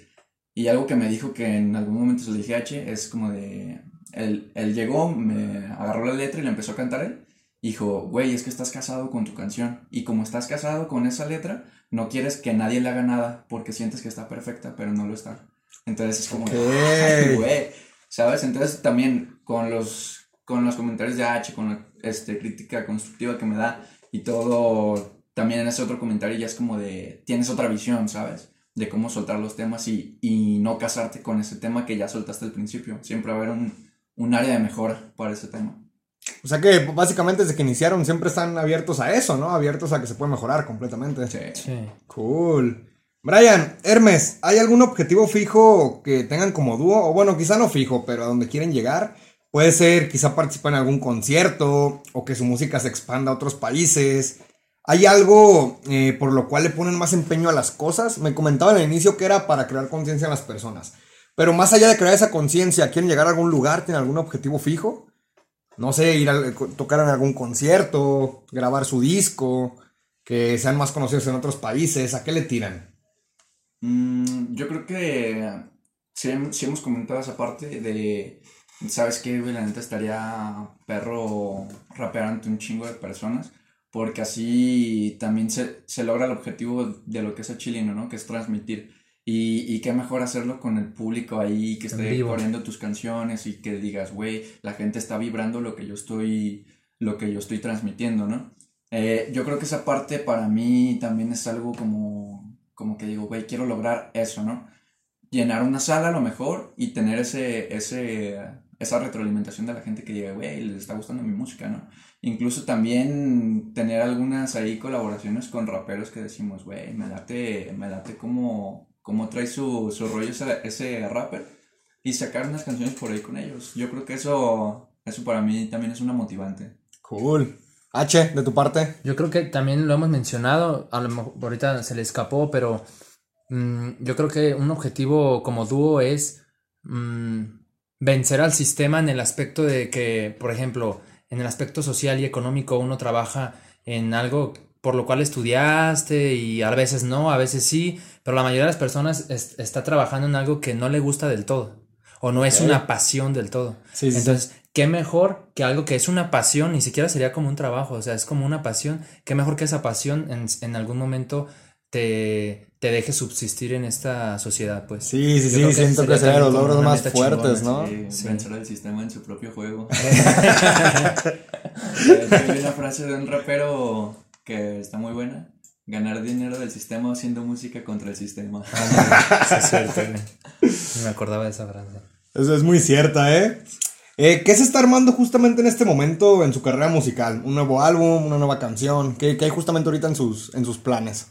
Y algo que me dijo que en algún momento se lo dije a H es como de. Él, él llegó, me agarró la letra y le empezó a cantar él. Dijo, güey, es que estás casado con tu canción. Y como estás casado con esa letra, no quieres que nadie le haga nada porque sientes que está perfecta, pero no lo está. Entonces es como, de, Ok. "Ay, güey, ¿sabes? Entonces también con los, con los comentarios de H, con la este, crítica constructiva que me da y todo, también en ese otro comentario ya es como de, tienes otra visión, ¿sabes? De cómo soltar los temas y, y no casarte con ese tema que ya soltaste al principio. Siempre va a haber un, un área de mejora para ese tema. O sea que básicamente desde que iniciaron siempre están abiertos a eso, ¿no? Abiertos a que se puede mejorar completamente. Sí. Sí. Cool. Brian, Hermes, ¿hay algún objetivo fijo que tengan como dúo? O bueno, quizá no fijo, pero a donde quieren llegar. Puede ser quizá participar en algún concierto o que su música se expanda a otros países. ¿Hay algo eh, por lo cual le ponen más empeño a las cosas? Me comentaban al inicio que era para crear conciencia en las personas. Pero más allá de crear esa conciencia, ¿quieren llegar a algún lugar? ¿Tienen algún objetivo fijo? No sé, ir a tocar en algún concierto, grabar su disco, que sean más conocidos en otros países. ¿A qué le tiran? Mm, yo creo que sí hemos comentado esa parte de, ¿sabes qué? La neta estaría perro rapear ante un chingo de personas, porque así también se, se logra el objetivo de lo que es el chileno, ¿no? Que es transmitir. Y, y qué mejor hacerlo con el público ahí, que esté vivo. corriendo tus canciones y que digas, güey, la gente está vibrando lo que yo estoy, lo que yo estoy transmitiendo, ¿no? Eh, yo creo que esa parte para mí también es algo como, como que digo, güey, quiero lograr eso, ¿no? Llenar una sala a lo mejor y tener ese, ese, esa retroalimentación de la gente que diga, güey, les está gustando mi música, ¿no? Incluso también tener algunas ahí colaboraciones con raperos que decimos, güey, me late, me late como, como trae su, su rollo ese, ese rapper y sacar unas canciones por ahí con ellos. Yo creo que eso, eso para mí también es una motivante. Cool. H, de tu parte. Yo creo que también lo hemos mencionado, a lo mejor ahorita se le escapó, pero mm, yo creo que un objetivo como dúo es mm, vencer al sistema en el aspecto de que, por ejemplo, en el aspecto social y económico uno trabaja en algo por lo cual estudiaste y a veces no, a veces sí, pero la mayoría de las personas está trabajando en algo que no le gusta del todo o no es una pasión del todo. Entonces, qué mejor que algo que es una pasión, ni siquiera sería como un trabajo, o sea, es como una pasión, qué mejor que esa pasión en, en algún momento te, te deje subsistir en esta sociedad, pues. Sí, sí, sí, siento que serían los logros más fuertes, ¿no? Sí, Vencer el sistema en su propio juego. (laughs) Hay una frase de un rapero que está muy buena. Ganar dinero del sistema haciendo música contra el sistema. Ah, es cierto, me acordaba de esa frase. Eso es muy cierta, ¿eh? ¿eh? ¿Qué se está armando justamente en este momento en su carrera musical? ¿Un nuevo álbum? ¿Una nueva canción? ¿Qué, qué hay justamente ahorita en sus, en sus planes?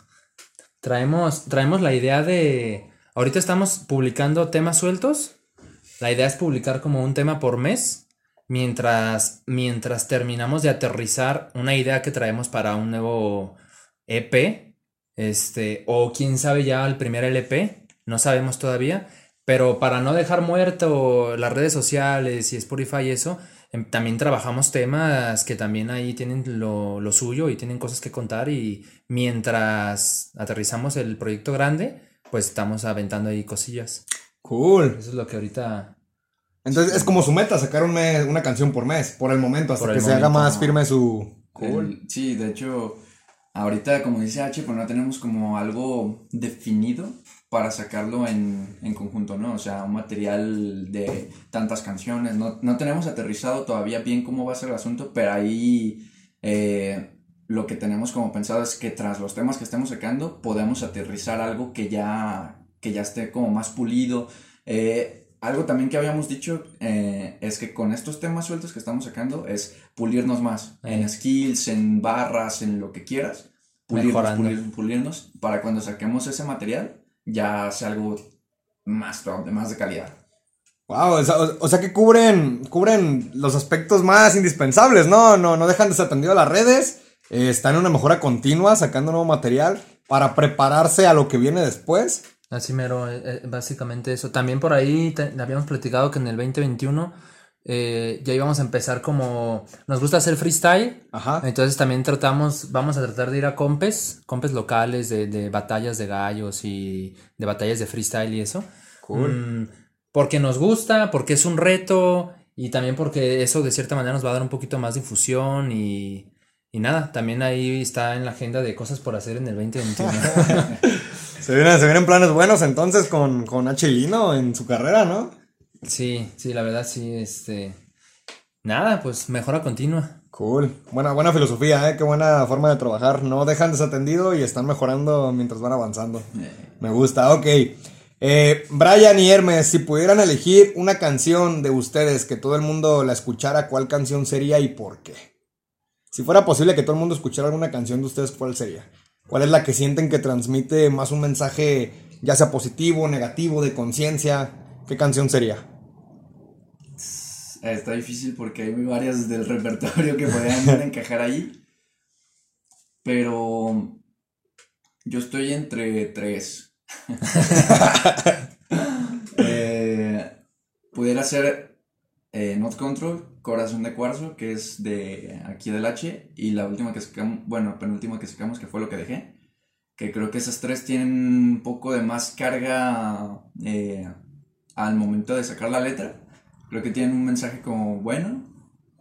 Traemos, traemos la idea de... Ahorita estamos publicando temas sueltos. La idea es publicar como un tema por mes. Mientras, mientras terminamos de aterrizar una idea que traemos para un nuevo EP. Este, o quién sabe ya el primer LP. No sabemos todavía. Pero para no dejar muerto las redes sociales y Spotify y eso, también trabajamos temas que también ahí tienen lo, lo, suyo y tienen cosas que contar y mientras aterrizamos el proyecto grande, pues estamos aventando ahí cosillas. Cool. Eso es lo que ahorita... Entonces es como su meta, sacar un mes, una canción por mes, por el momento, hasta que se haga más firme su... Cool. sí, de hecho, ahorita como dice H, pues no tenemos como algo definido para sacarlo en, en, conjunto, ¿no? O sea, un material de tantas canciones. No, no, tenemos aterrizado todavía bien cómo va a ser el asunto, pero ahí eh, lo que tenemos como pensado es que tras los temas que estemos sacando, podemos aterrizar algo que ya, que ya esté como más pulido. Eh, algo también que habíamos dicho eh, es que con estos temas sueltos que estamos sacando es pulirnos más en skills, en barras, en lo que quieras. Pulirnos, pulirnos, pulirnos para cuando saquemos ese material ya sea algo más top, de más de calidad. Wow, o sea, que cubren, cubren los aspectos más indispensables, ¿no? No, no dejan desatendido las redes, eh, están en una mejora continua, sacando nuevo material para prepararse a lo que viene después. Así mero, eh, eh, básicamente eso. También por ahí habíamos platicado que en el 2021 eh, ya íbamos a empezar como, nos gusta hacer freestyle, Ajá. entonces también tratamos, vamos a tratar de ir a compes, compes locales de, de batallas de gallos y de batallas de freestyle y eso. Cool. Mm, porque nos gusta, porque es un reto y también porque eso de cierta manera nos va a dar un poquito más difusión y, y nada, también ahí está en la agenda de cosas por hacer en el 2021. (laughs) se, vienen, se vienen planes buenos entonces con, con H. Lino en su carrera, ¿no? Sí, sí, la verdad sí, este... Nada, pues mejora continua. Cool. Buena, buena filosofía, ¿eh? Qué buena forma de trabajar. No dejan desatendido y están mejorando mientras van avanzando. Eh. Me gusta, ok. Eh, Brian y Hermes, si pudieran elegir una canción de ustedes que todo el mundo la escuchara, ¿cuál canción sería y por qué? Si fuera posible que todo el mundo escuchara alguna canción de ustedes, ¿cuál sería? ¿Cuál es la que sienten que transmite más un mensaje, ya sea positivo, negativo, de conciencia? ¿Qué canción sería? Está difícil porque hay varias del repertorio que podrían (laughs) encajar ahí. Pero yo estoy entre tres. (laughs) eh, pudiera ser eh, Not Control, Corazón de Cuarzo, que es de aquí del H, y la última que sacamos, bueno, penúltima que sacamos, que fue lo que dejé. Que creo que esas tres tienen un poco de más carga eh, al momento de sacar la letra. Creo que tienen un mensaje como bueno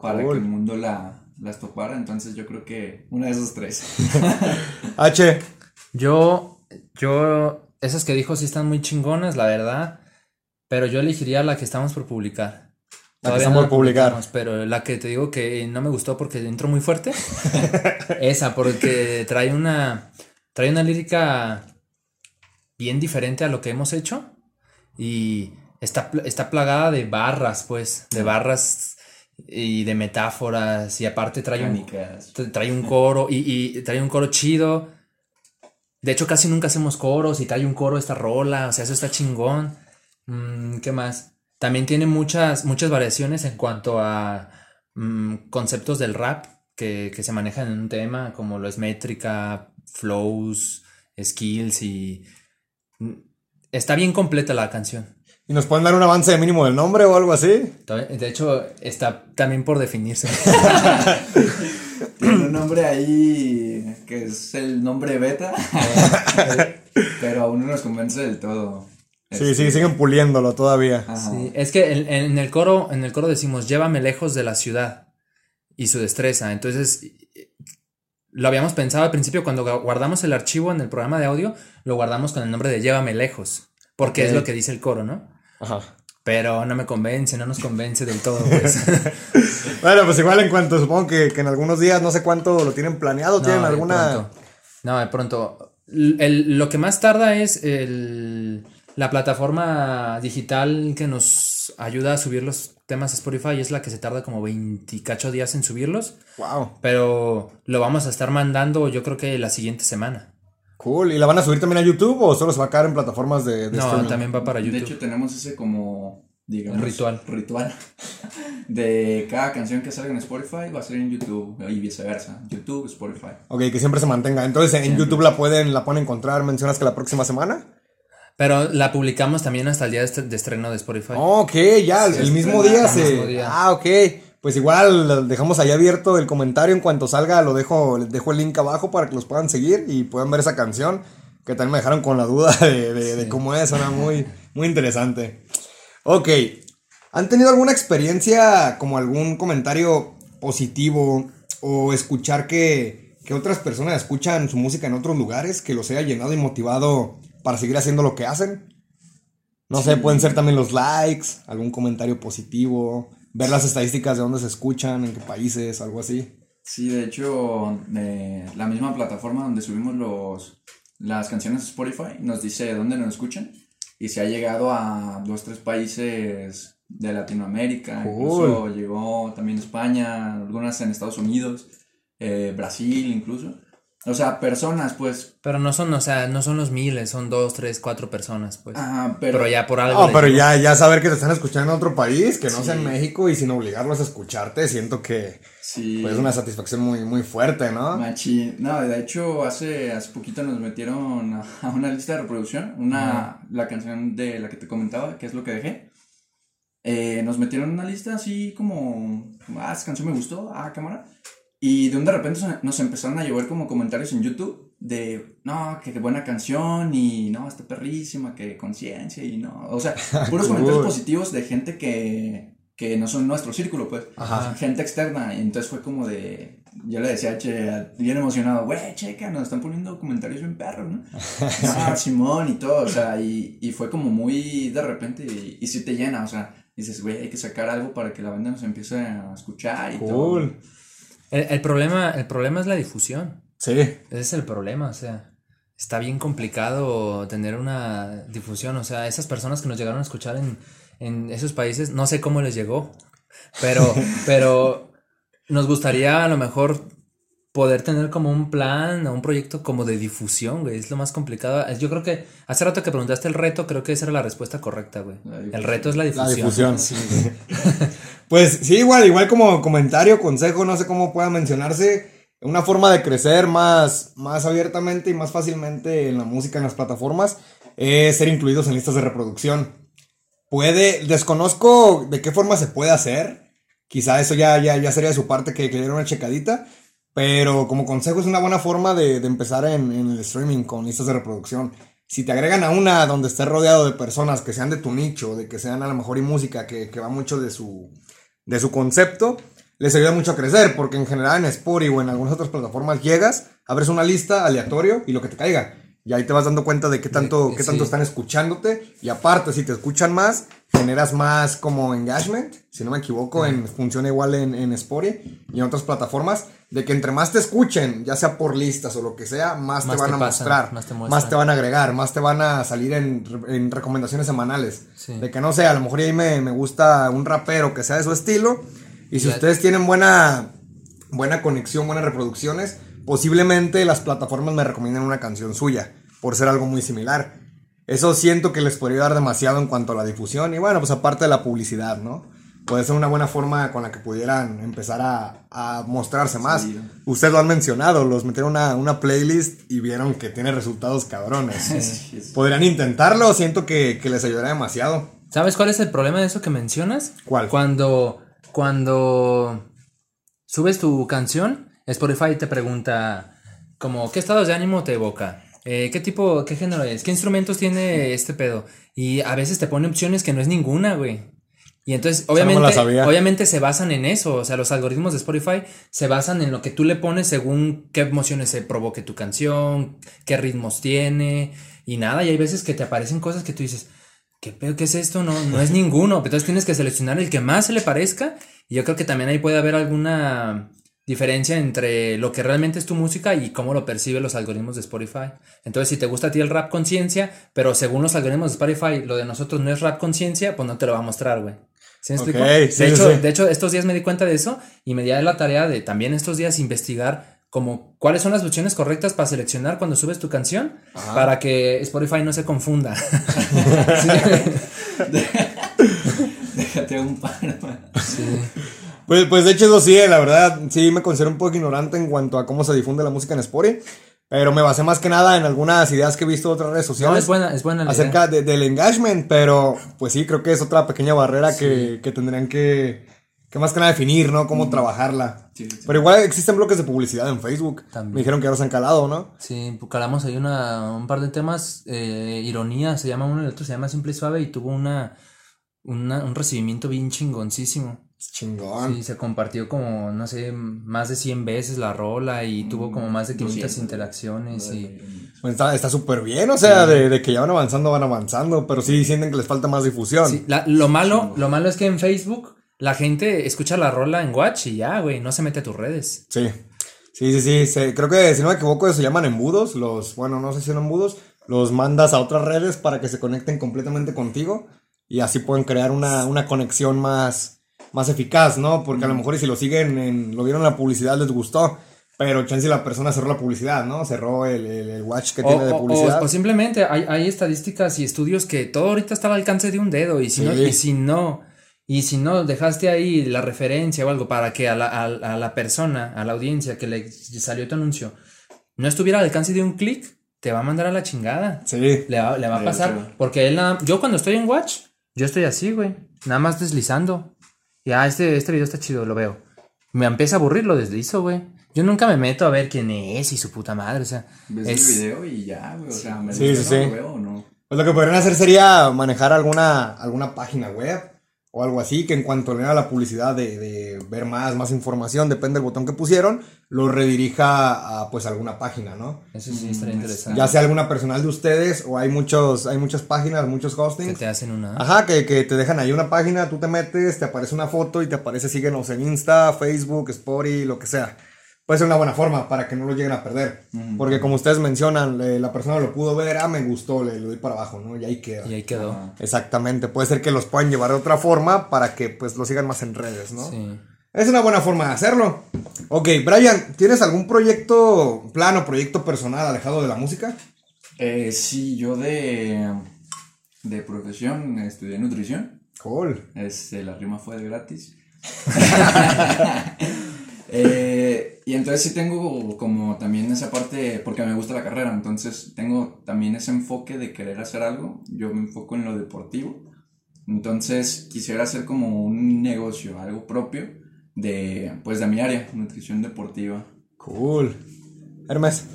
para que el mundo la, las topara. Entonces yo creo que una de esas tres. (laughs) H. Yo, yo, esas que dijo sí están muy chingonas, la verdad. Pero yo elegiría la que estamos por publicar. La que estamos por publicar. Pero la que te digo que no me gustó porque entró muy fuerte. (laughs) esa, porque trae una, trae una lírica bien diferente a lo que hemos hecho. Y está, está plagada de barras, pues, de barras y de metáforas y aparte trae un, trae un coro y, trae un coro chido. De hecho, casi nunca hacemos coros y trae un coro esta rola, o sea, eso está chingón. Mm, ¿Qué más? También tiene muchas, muchas variaciones en cuanto a mm, conceptos del rap que, que se manejan en un tema, como lo es métrica, flows, skills y Está bien completa la canción. ¿Y nos pueden dar un avance de mínimo del nombre o algo así? De hecho, está también por definirse. (laughs) Tiene un nombre ahí que es el nombre beta, (laughs) pero aún no nos convence del todo. Sí, sí, siguen puliéndolo todavía. Sí, es que en, en, el coro, en el coro decimos, llévame lejos de la ciudad y su destreza. Entonces, lo habíamos pensado al principio cuando guardamos el archivo en el programa de audio, lo guardamos con el nombre de llévame lejos, porque es lo que dice el coro, ¿no? Ajá. Pero no me convence, no nos convence del todo, pues. (laughs) bueno, pues igual en cuanto, supongo que, en algunos días, no sé cuánto lo tienen planeado, ¿tienen alguna...? No, de pronto. lo que más tarda es la plataforma digital que nos ayuda a subir los temas a Spotify es la que se tarda como 28 días en subirlos. Wow. Pero lo vamos a estar mandando yo creo que la siguiente semana. Cool. ¿Y la van a subir también a YouTube o solo se va a quedar en plataformas de, de No, también va para YouTube. De hecho, tenemos ese como, digamos... ritual. Ritual. (laughs) De cada canción que salga en Spotify va a ser en YouTube y viceversa. YouTube, Spotify. Ok, que siempre se mantenga. Entonces, en YouTube la pueden, la pueden encontrar, mencionas que la próxima semana. Pero la publicamos también hasta el día de estreno de Spotify. Ok, ya, el, mismo día se... Mismo día. Ah, ok. Pues igual dejamos ahí abierto el comentario. En cuanto salga, lo dejo, les dejo el link abajo para que los puedan seguir y puedan ver esa canción. Que también me dejaron con la duda de, cómo es. Suena muy, muy interesante. Ok. ¿Han tenido alguna experiencia, como algún comentario positivo o escuchar que, que otras personas escuchan su música en otros lugares, que los haya llenado y motivado para seguir haciendo lo que hacen? No sé, pueden ser también los likes, algún comentario positivo, ver las estadísticas de dónde se escuchan, en qué países, algo así. Sí, de hecho, la misma plataforma donde subimos los, las canciones de Spotify nos dice dónde nos escuchan y se ha llegado a dos, tres países de Latinoamérica, incluso llegó también España, algunas en Estados Unidos, eh, Brasil incluso. O sea, personas, pues. Pero no son, o sea, no son los miles, son dos, tres, cuatro personas, pues. Ajá, pero. Pero ya por algo. No, pero ya, ya saber que te están escuchando en otro país, que no sea en México, y sin obligarlos a escucharte, siento que. Sí. Pues es una satisfacción muy, muy fuerte, ¿no? Machi. No, de hecho, hace, hace poquito nos metieron a, una lista de reproducción, una, la canción de la que te comentaba, que es lo que dejé. Eh, nos metieron una lista así como, ah, esa canción me gustó, ah, cámara. Y de un de repente nos empezaron a llevar como comentarios en YouTube de, no, que qué buena canción y no, está perrísima, que conciencia y no. O sea, (laughs) puros comentarios positivos de gente que, que no son nuestro círculo, pues. Gente externa. Y entonces fue como de, yo le decía, che, bien emocionado, güey, checa, nos están poniendo comentarios bien perros, ¿no? (laughs) ah, Simón y todo, o sea, y, y fue como muy de repente y, y sí te llena, o sea, dices, güey, hay que sacar algo para que la banda nos empiece a escuchar y todo. El, problema, el problema es la difusión. Sí. Ese es el problema, o sea, está bien complicado tener una difusión, o sea, esas personas que nos llegaron a escuchar en, en esos países, no sé cómo les llegó, pero, (laughs) pero nos gustaría a lo mejor poder tener como un plan o un proyecto como de difusión, güey. Es lo más complicado. Yo creo que hace rato que preguntaste el reto, creo que esa era la respuesta correcta, güey. El reto es la difusión. La difusión. Sí. (laughs) pues sí, igual, igual como comentario, consejo, no sé cómo pueda mencionarse. Una forma de crecer más, más abiertamente y más fácilmente en la música, en las plataformas, es ser incluidos en listas de reproducción. Puede, desconozco de qué forma se puede hacer. Quizá eso ya, ya, ya sería de su parte que, que le una checadita. Pero como consejo es una buena forma de, empezar en, el streaming con listas de reproducción. Si te agregan a una donde estés rodeado de personas que sean de tu nicho, de que sean a lo mejor y música que, va mucho de su, de su concepto, les ayuda mucho a crecer, porque en general en Spotify o en algunas otras plataformas llegas, abres una lista aleatorio y lo que te caiga. Y ahí te vas dando cuenta de qué tanto, qué tanto están escuchándote. Y aparte, si te escuchan más, generas más como engagement. Si no me equivoco, en, funciona igual en, en Spotify y en otras plataformas. De que entre más te escuchen, ya sea por listas o lo que sea, más, te van a mostrar. Más te, van a agregar, más te van a salir en, recomendaciones semanales. De que no sé, a lo mejor ahí me, me gusta un rapero que sea de su estilo. Y si ustedes tienen buena, buena conexión, buenas reproducciones posiblemente las plataformas me recomienden una canción suya, por ser algo muy similar. Eso siento que les podría dar demasiado en cuanto a la difusión y bueno, pues aparte de la publicidad, ¿no? puede ser una buena forma con la que pudieran empezar a, a mostrarse más. Sí. Ustedes lo han mencionado, los metieron una, una playlist y vieron que tiene resultados cabrones. Podrían intentarlo, siento que, que les ayudará demasiado. ¿Sabes cuál es el problema de eso que mencionas? ¿Cuál? Cuando, cuando subes tu canción, Spotify te pregunta como qué estados de ánimo te evoca. Eh, ¿Qué tipo, qué género es? ¿Qué instrumentos tiene este pedo? Y a veces te pone opciones que no es ninguna, güey. Y entonces, obviamente, obviamente se basan en eso. O sea, los algoritmos de Spotify se basan en lo que tú le pones según qué emociones se provoque tu canción, qué ritmos tiene y nada. Y hay veces que te aparecen cosas que tú dices, ¿qué pedo? ¿Qué es esto? No, no es (laughs) ninguno. Entonces tienes que seleccionar el que más se le parezca. Y yo creo que también ahí puede haber alguna diferencia entre lo que realmente es tu música y cómo lo perciben los algoritmos de Spotify. Entonces, si te gusta a ti el rap conciencia, pero según los algoritmos de Spotify, lo de nosotros no es rap conciencia, pues no te lo va a mostrar, güey. ¿Sí me Ok, explico? sí, de, sí, hecho, sí. de hecho, estos días me di cuenta de eso y me di a la tarea de también estos días investigar como cuáles son las opciones correctas para seleccionar cuando subes tu canción para que Spotify no se confunda. (laughs) (laughs) Déjate un paro. Sí. Pues, pues de hecho eso sí, la verdad, sí me considero un poco ignorante en cuanto a cómo se difunde la música en Spotify. Pero me basé más que nada en algunas ideas que he visto de otras redes sociales. No, es buena, es buena la idea. acerca de- del engagement, pero pues sí, creo que es otra pequeña barrera que, que tendrían que, que más que nada definir, ¿no? Cómo trabajarla. Sí, sí. Pero igual existen bloques de publicidad en Facebook. También. Me dijeron que ya los han calado, ¿no? Sí, pues calamos ahí una, un par de temas. eh, ironía se llama uno y el otro se llama Simple y Suave y tuvo una, una un recibimiento bien chingoncísimo. Chingón. Sí, se compartió como, no sé, más de 100 veces la rola y tuvo como más de 500 200. interacciones y... Pues está súper bien, o sea, de, de que ya van avanzando, van avanzando, pero sí sienten que les falta más difusión. Sí, la- lo malo, lo malo es que en Facebook la gente escucha la rola en Watch y ya, güey, no se mete a tus redes. Sí, sí, sí, sí, se- creo que si no me equivoco se llaman embudos, los, bueno, no sé si son embudos, los mandas a otras redes para que se conecten completamente contigo y así pueden crear una, una conexión más, más eficaz, ¿no? Porque a lo mejor y si lo siguen, en, lo vieron en la publicidad, les gustó, pero chance la persona cerró la publicidad, ¿no? Cerró el, el- el watch que O, tiene de publicidad. o- o simplemente hay, hay estadísticas y estudios que todo ahorita está al alcance de un dedo y si no, y si no, y si no dejaste ahí la referencia o algo para que a la, a- a la persona, a la audiencia que le salió tu anuncio, no estuviera al alcance de un clic, te va a mandar a la chingada. Sí, Le va, le va a pasar. Porque él nada- yo cuando estoy en Watch, yo estoy así, güey. Nada más deslizando. Y ah, este, este video está chido, lo veo. Me empieza a aburrir, lo deslizo, güey. Yo nunca me meto a ver quién es y su puta madre. O sea, Ves es- el video y ya, güey. O sea, me Sí, gusta, sí, lo veo o no. Pues lo que podrían hacer sería manejar alguna, alguna página web o algo así que en cuanto le da la publicidad de, de ver más, más información, depende del botón que pusieron, lo redirija a pues alguna página, ¿no? Eso sí estaría interesante. Ya sea alguna personal de ustedes o hay muchos, hay muchas páginas, muchos Que hostings. te hacen una. Ajá, que, que te dejan ahí una página, tú te metes, te aparece una foto y te aparece síguenos en Insta, Facebook, Spotify, lo que sea. Puede ser una buena forma para que no lo lleguen a perder. Porque como ustedes mencionan, le- la persona lo pudo ver, ah, me gustó, le, le doy para abajo, ¿no? Y ahí queda. Y ahí quedó. Exactamente, puede ser que los puedan llevar de otra forma para que pues lo sigan más en redes, ¿no? Sí. Es una buena forma de hacerlo. Ok, Brian, ¿tienes algún proyecto, plano, proyecto personal alejado de la música? Eh, sí, yo de, de profesión estudié nutrición. Cool. Este, la rima fue de gratis. (laughs) (laughs) Eh, y entonces sí tengo como también esa parte, porque me gusta la carrera, entonces tengo también ese enfoque de querer hacer algo. Yo me enfoco en lo deportivo. Entonces quisiera hacer como un negocio, algo propio de, pues, de mi área, nutrición deportiva. Cool. Hermes.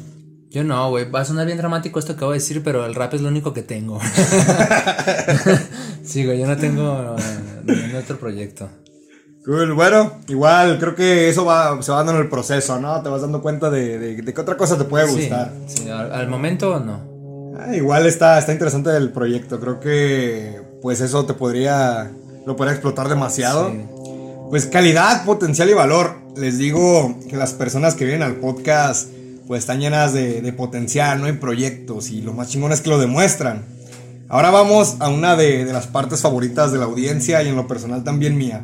Yo no, güey. Va a sonar bien dramático esto que voy a decir, pero el rap es lo único que tengo. (laughs) (laughs) sí, güey. Yo no tengo ningún otro proyecto. Cool, bueno, igual creo que eso va, se va dando en el proceso, ¿no? Te vas dando cuenta de, de, de qué otra cosa te puede Sí, gustar. sí, al, al momento no. Ah, igual está, está interesante el proyecto, creo que pues eso te podría, lo podría explotar demasiado. Sí. Pues calidad, potencial y valor. Les digo que las personas que vienen al podcast pues están llenas de, de potencial, ¿no? hay proyectos y lo más chingón es que lo demuestran. Ahora vamos a una de, de las partes favoritas de la audiencia y en lo personal también mía.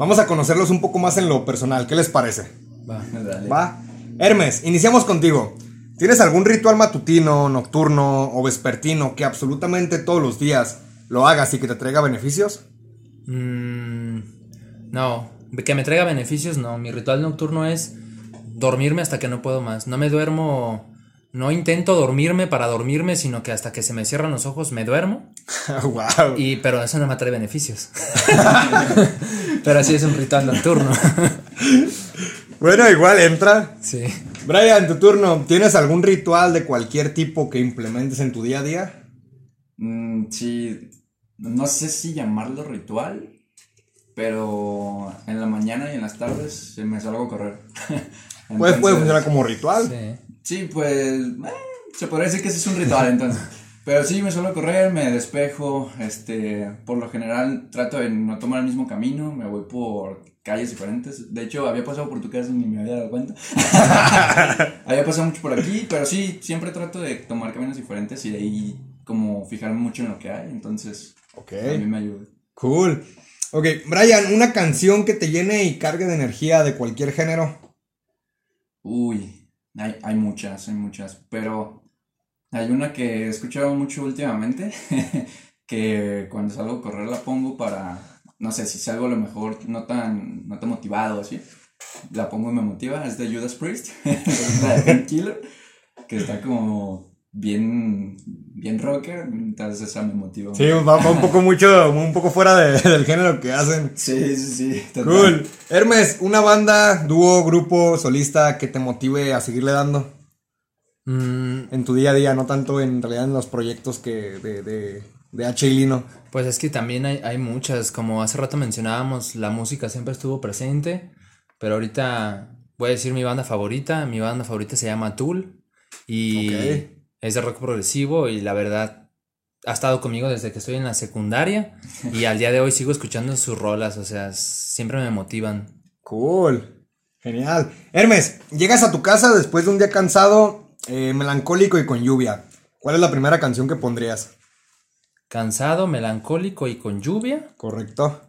Vamos a conocerlos un poco más en lo personal. ¿Qué les parece? Va. Dale. Va. Hermes, iniciamos contigo. ¿Tienes algún ritual matutino, nocturno o vespertino que absolutamente todos los días lo hagas y que te traiga beneficios? Mm, No, que me traiga beneficios, no. Mi ritual nocturno es dormirme hasta que no puedo más. No me duermo, no intento dormirme para dormirme, sino que hasta que se me cierran los ojos me duermo. (laughs) wow. Y, pero eso no me trae beneficios. (laughs) pero así es un ritual nocturno. (laughs) bueno, igual entra. sí. Brian, tu turno. ¿Tienes algún ritual de cualquier tipo que implementes en tu día a día? Mm, sí, no sé si llamarlo ritual, pero en la mañana y en las tardes me salgo a correr. Pues puede Entonces, funcionar como ritual. Sí. Sí, pues eh, se podría decir que ese es un ritual (laughs) entonces. Pero sí, me suelo correr, me despejo, este, por lo general trato de no tomar el mismo camino, me voy por calles diferentes. De hecho, había pasado por tu casa y ni me había dado cuenta. (laughs) había pasado mucho por aquí, pero sí, siempre trato de tomar caminos diferentes y de ahí como fijarme mucho en lo que hay, entonces Ok. a mí me ayuda. Cool. Ok, Brian, una canción que te llene y cargue de energía de cualquier género. Uy, hay, hay muchas, hay muchas, pero hay una que he escuchado mucho últimamente, (laughs) que cuando salgo a correr la pongo para, no sé, si salgo a lo mejor no tan, no tan motivado así, la pongo y me motiva, es de Judas Priest, (laughs) es la de Painkiller, que está como bien, bien rocker, entonces esa me motiva. Sí, va, va un poco mucho, un poco fuera de- (laughs) del género que hacen. sí, sí, sí, total. Cool. Hermes, una banda, dúo, grupo, solista que te motive a seguirle dando Mm, en tu día a día, no tanto en realidad en los proyectos que de, de, de H. y Lino. Pues es que también hay, hay muchas, como hace rato mencionábamos, la música siempre estuvo presente, pero ahorita voy a decir mi banda favorita, mi banda favorita se llama Tool y Ok. Es de rock progresivo y la verdad ha estado conmigo desde que estoy en la secundaria y al día de hoy sigo escuchando sus rolas, o sea, siempre me motivan. Cool. Genial. Hermes, llegas a tu casa después de un día cansado, eh, melancólico y con lluvia. ¿Cuál es la primera canción que pondrías? Cansado, melancólico y con lluvia, Correcto.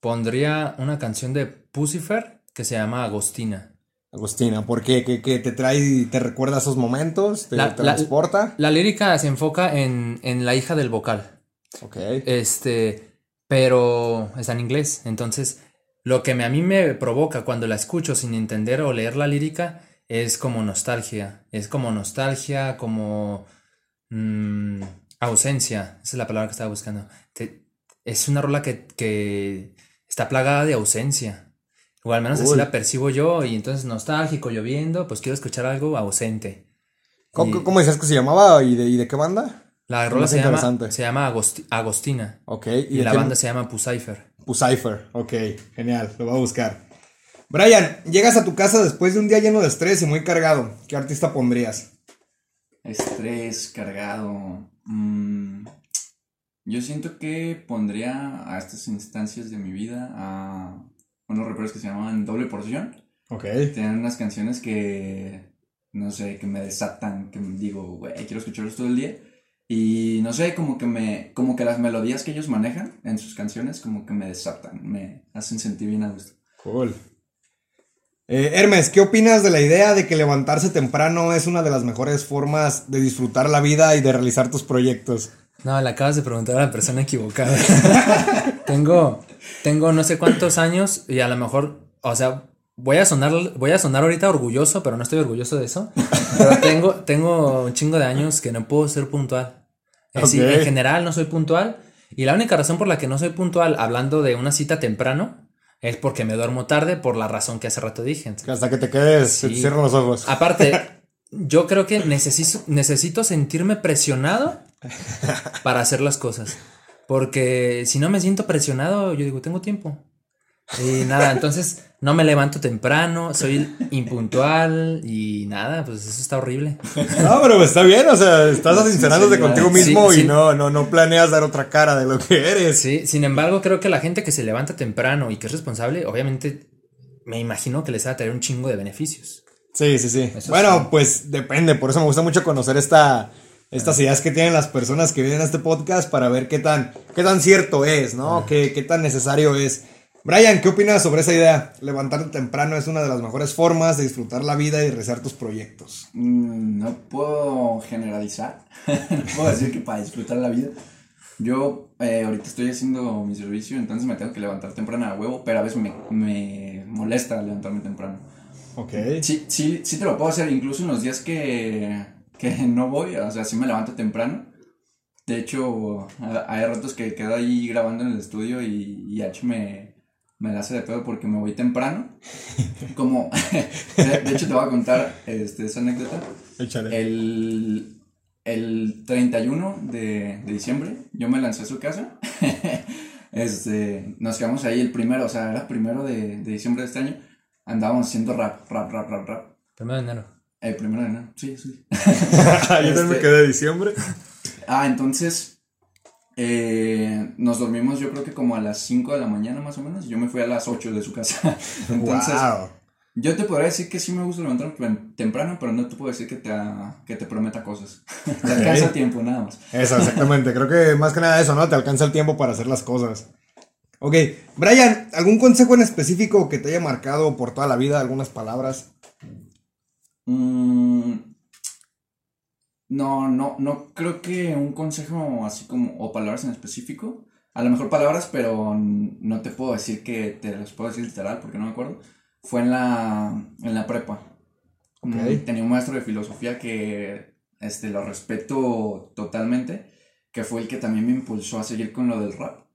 pondría una canción de Pucifer que se llama Agostina. Agustina, ¿por qué? ¿Qué, qué te trae y te recuerda esos momentos? ¿Te La- transporta? La lírica se enfoca en, en la hija del vocal. Ok. Este, pero está en inglés. Entonces, lo que me- a mí me provoca cuando la escucho sin entender o leer la lírica es como nostalgia. Es como nostalgia, como mm, ausencia. Esa es la palabra que estaba buscando. Te- es una rola que, que está plagada de ausencia. O al menos así la percibo yo. Y entonces nostálgico, lloviendo, pues quiero escuchar algo ausente. ¿Cómo, Y cómo decías que se llamaba y de, y de qué banda? la rola se llama, se llama Agosti- Agostina. Ok. Y la banda se llama Pucypher. Pucypher. Ok, genial, lo voy a buscar. Brian, llegas a tu casa después de un día lleno de estrés y muy cargado. ¿Qué artista pondrías? Estrés, cargado. mm, yo siento que pondría a estas instancias de mi vida a unos raperos que se llaman Doble Porción. Ok. Tienen unas canciones que, no sé, que me desatan, que me digo, güey, quiero escucharlos todo el día. Y no sé, como que me, como que las melodías que ellos manejan en sus canciones, como que me desatan, me hacen sentir bien a gusto. Cool. Eh, Hermes, ¿qué opinas de la idea de que levantarse temprano es una de las mejores formas de disfrutar la vida y de realizar tus proyectos? No, le acabas de preguntar a la persona equivocada. (laughs) tengo, tengo no sé cuántos años y a lo mejor, o sea, voy a sonar, voy a sonar ahorita orgulloso, pero no estoy orgulloso de eso. Pero tengo, tengo un chingo de años que no puedo ser puntual. Es decir, Ok. en general no soy puntual. Y la única razón por la que no soy puntual, hablando de una cita temprano, es porque me duermo tarde por la razón que hace rato dije. Entonces, hasta que te quedes, te Sí. cierran los ojos. Aparte, (laughs) yo creo que necesito, necesito sentirme presionado para hacer las cosas. Porque si no me siento presionado, yo digo, tengo tiempo. Y nada, entonces no me levanto temprano, soy impuntual y nada, pues eso está horrible. No, pero está bien, o sea, estás sincerándote sinceridad. contigo mismo Sí, y sí. no, no, no planeas dar otra cara de lo que eres. Sí, sin embargo, creo que la gente que se levanta temprano y que es responsable, obviamente me imagino que les va a traer un chingo de beneficios. Sí, sí, sí. Eso bueno, sí. pues depende, por eso me gusta mucho conocer esta, estas ideas que tienen las personas que vienen a este podcast para ver qué tan, qué tan cierto es, ¿no? Qué, qué tan necesario es. Brian, ¿qué opinas sobre esa idea? Levantarte temprano es una de las mejores formas de disfrutar la vida y realizar tus proyectos. Mm, No puedo generalizar, no (laughs) puedo decir que para disfrutar la vida, Yo eh, ahorita estoy haciendo mi servicio, entonces me tengo que levantar temprano a huevo, pero a veces me, me molesta levantarme temprano. Ok. Sí, sí, sí te lo puedo hacer, incluso en los días que, que (laughs) no voy, o sea, sí me levanto temprano. De hecho, hay ratos que quedo ahí grabando en el estudio y, y H me, me la hace de pedo porque me voy temprano. (laughs) Como, (laughs) de, de hecho te voy a contar este, esa anécdota. Échale. El, el 31 de, de diciembre, yo me lancé a su casa. este, nos quedamos ahí el primero, o sea, era primero de, de diciembre de este año. Andábamos haciendo rap, rap, rap, rap, rap. Primero de enero. El primero de enero, sí, sí. (laughs) Yo también me este- quedé de diciembre. Ah, entonces eh, nos dormimos yo creo que como a las 5 de la mañana más o menos. Yo me fui a las 8 de su casa. (laughs) Entonces, wow. yo te podría decir que sí me gusta levantarme tem- temprano, pero no te puedo decir que te, que te prometa cosas. (laughs) Te alcanza tiempo, nada más. Eso, exactamente. Creo que más que nada eso, ¿no? Te alcanza el tiempo para hacer las cosas. Ok, Brian, ¿algún consejo en específico que te haya marcado por toda la vida? ¿Algunas palabras? Mm, no, no, no creo que un consejo así como, o palabras en específico. A lo mejor palabras, pero no te puedo decir que te las puedo decir literal porque no me acuerdo. Fue en la, en la prepa. Mm, Tenía un maestro de filosofía que este, lo respeto totalmente, que fue el que también me impulsó a seguir con lo del rap.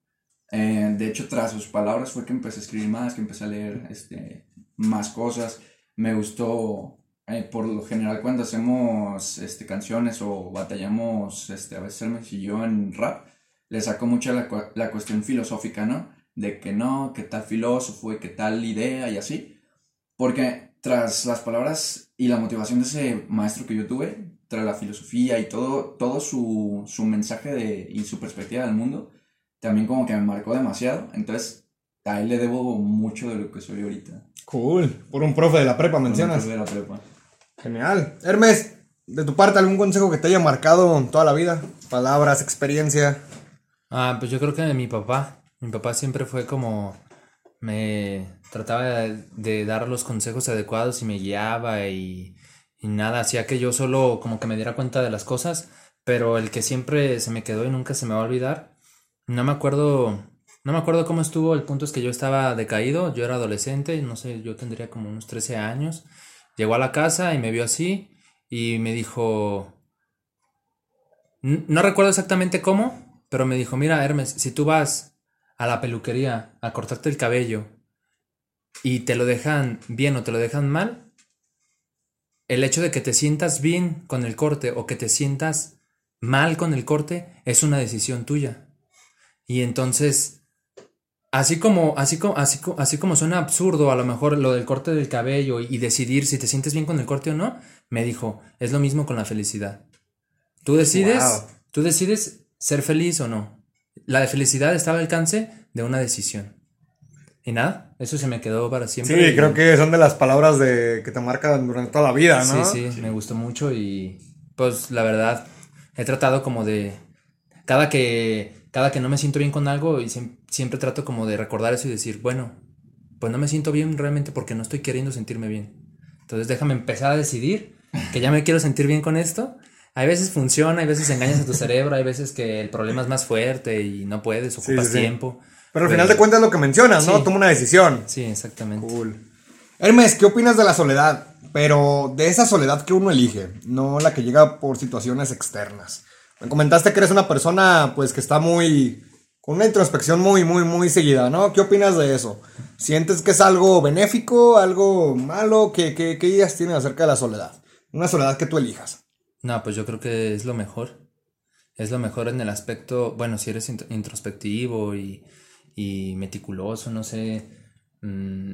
Eh, de hecho, tras sus palabras fue que empecé a escribir más, que empecé a leer este, más cosas. Me gustó, eh, por lo general, cuando hacemos este, canciones o batallamos, este, a veces y yo en rap, le saco mucho la, cu- la cuestión filosófica, ¿no? De que no, que tal filósofo y que tal idea y así. Porque tras las palabras y la motivación de ese maestro que yo tuve, tras la filosofía y todo, todo su, su mensaje de, y su perspectiva del mundo, también como que me marcó demasiado. Entonces, a él le debo mucho de lo que soy ahorita. Cool. Por un profe de la prepa, mencionas. Con el profe de la prepa. Genial. Hermes, de tu parte, ¿algún consejo que te haya marcado toda la vida? Palabras, experiencia. Ah, pues yo creo que mi papá, mi papá siempre fue como, me trataba de, de dar los consejos adecuados y me guiaba y, y nada, hacía que yo solo como que me diera cuenta de las cosas, pero el que siempre se me quedó y nunca se me va a olvidar, no me acuerdo, no me acuerdo cómo estuvo, el punto es que yo estaba decaído, yo era adolescente, no sé, yo tendría como unos 13 años, llegó a la casa y me vio así y me dijo, No recuerdo exactamente cómo, pero me dijo, mira, Hermes, si tú vas a la peluquería a cortarte el cabello y te lo dejan bien o te lo dejan mal, el hecho de que te sientas bien con el corte o que te sientas mal con el corte es una decisión tuya. Y entonces, así como, así como, así, co- así como suena absurdo a lo mejor lo del corte del cabello y decidir si te sientes bien con el corte o no, me dijo, es lo mismo con la felicidad. Tú decides, Wow. tú decides ser feliz o no. La felicidad está al alcance de una decisión. Y nada, eso se me quedó para Sí, siempre. y- creo que son de las palabras de, que te marcan durante toda la vida, ¿no? Sí, sí, me gustó mucho y pues la verdad he tratado como de cada que cada que no me siento bien con algo y siem- siempre trato como de recordar eso y decir, bueno, pues no me siento bien realmente porque no estoy queriendo sentirme bien. Entonces déjame empezar a decidir que ya me quiero sentir bien con esto. Hay veces funciona, hay veces engañas a tu cerebro, hay veces que el problema es más fuerte y no puedes, ocupas sí, sí. tiempo. Pero al final de cuentas lo que mencionas, ¿no? Toma una decisión. Sí, exactamente. Cool. Hermes, ¿qué opinas de la soledad? Pero de esa soledad que uno elige, no la que llega por situaciones externas. Me comentaste que eres una persona, pues, que está muy. con una introspección muy, muy, muy seguida, ¿no? ¿Qué opinas de eso? ¿Sientes que es algo benéfico, algo malo? ¿Qué, qué, qué ideas tienes acerca de la soledad? Una soledad que tú elijas. No, pues yo creo que es lo mejor. Es lo mejor en el aspecto, bueno, si eres int- introspectivo y, y meticuloso, no sé, mm,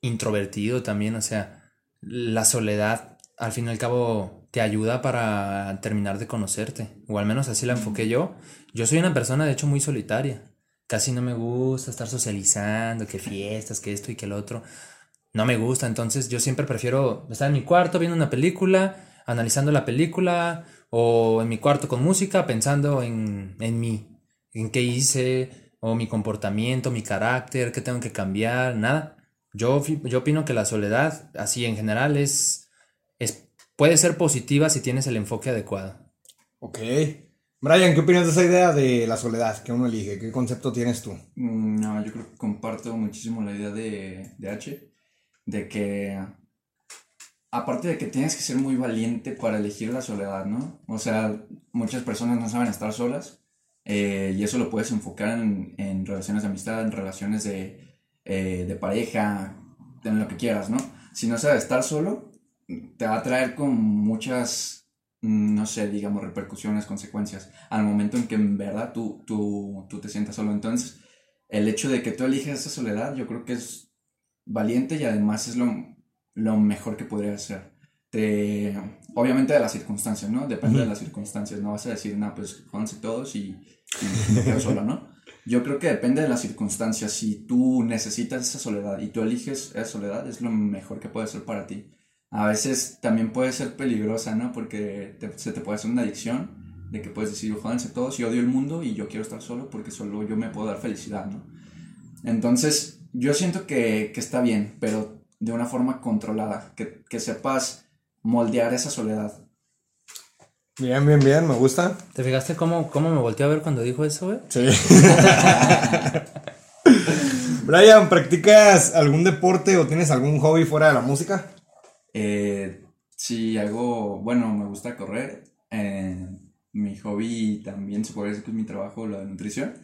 introvertido también, o sea, la soledad al fin y al cabo te ayuda para terminar de conocerte, o al menos así la enfoqué yo. Yo soy una persona de hecho muy solitaria, casi no me gusta estar socializando, que fiestas, que esto y que lo otro. No me gusta, entonces yo siempre prefiero estar en mi cuarto viendo una película, analizando la película, o en mi cuarto con música, pensando en, en mí, en qué hice, o mi comportamiento, mi carácter, qué tengo que cambiar, nada. Yo, yo opino que la soledad, así en general, es, es, puede ser positiva si tienes el enfoque adecuado. Ok. Brian, ¿qué opinas de esa idea de la soledad que uno elige? ¿Qué concepto tienes tú? Mm, No, yo creo que comparto muchísimo la idea de, de H, de que aparte de que tienes que ser muy valiente para elegir la soledad, ¿no? O sea, muchas personas no saben estar solas eh, y eso lo puedes enfocar en, en relaciones de amistad, en relaciones de, eh, de pareja, en lo que quieras, ¿no? Si no sabes estar solo, te va a traer con muchas, mm, no sé, digamos, repercusiones, consecuencias al momento en que en verdad tú, tú, tú te sientas solo. Entonces, el hecho de que tú eliges esa soledad, yo creo que es valiente y además es lo, lo mejor que podría hacer. Te, obviamente de las circunstancias, ¿no? Depende de las circunstancias. No vas a decir, no, pues jódanse todos y, y me quedo solo, ¿no? Yo creo que depende de las circunstancias. Si tú necesitas esa soledad y tú eliges esa soledad, es lo mejor que puede ser para ti. A veces también puede ser peligrosa, ¿no? Porque te- se te puede hacer una adicción de que puedes decir, jódanse todos y odio el mundo y yo quiero estar solo porque solo yo me puedo dar felicidad, ¿no? Entonces, yo siento que, que está bien, pero de una forma controlada, que, que sepas moldear esa soledad. Bien, bien, bien, me gusta. ¿Te fijaste cómo, cómo me volteó a ver cuando dijo eso, güey? Sí. (laughs) Brian, ¿practicas algún deporte o tienes algún hobby fuera de la música? Eh, si hago, bueno, me gusta correr. eh, mi hobby también se puede decir que es mi trabajo, la de nutrición.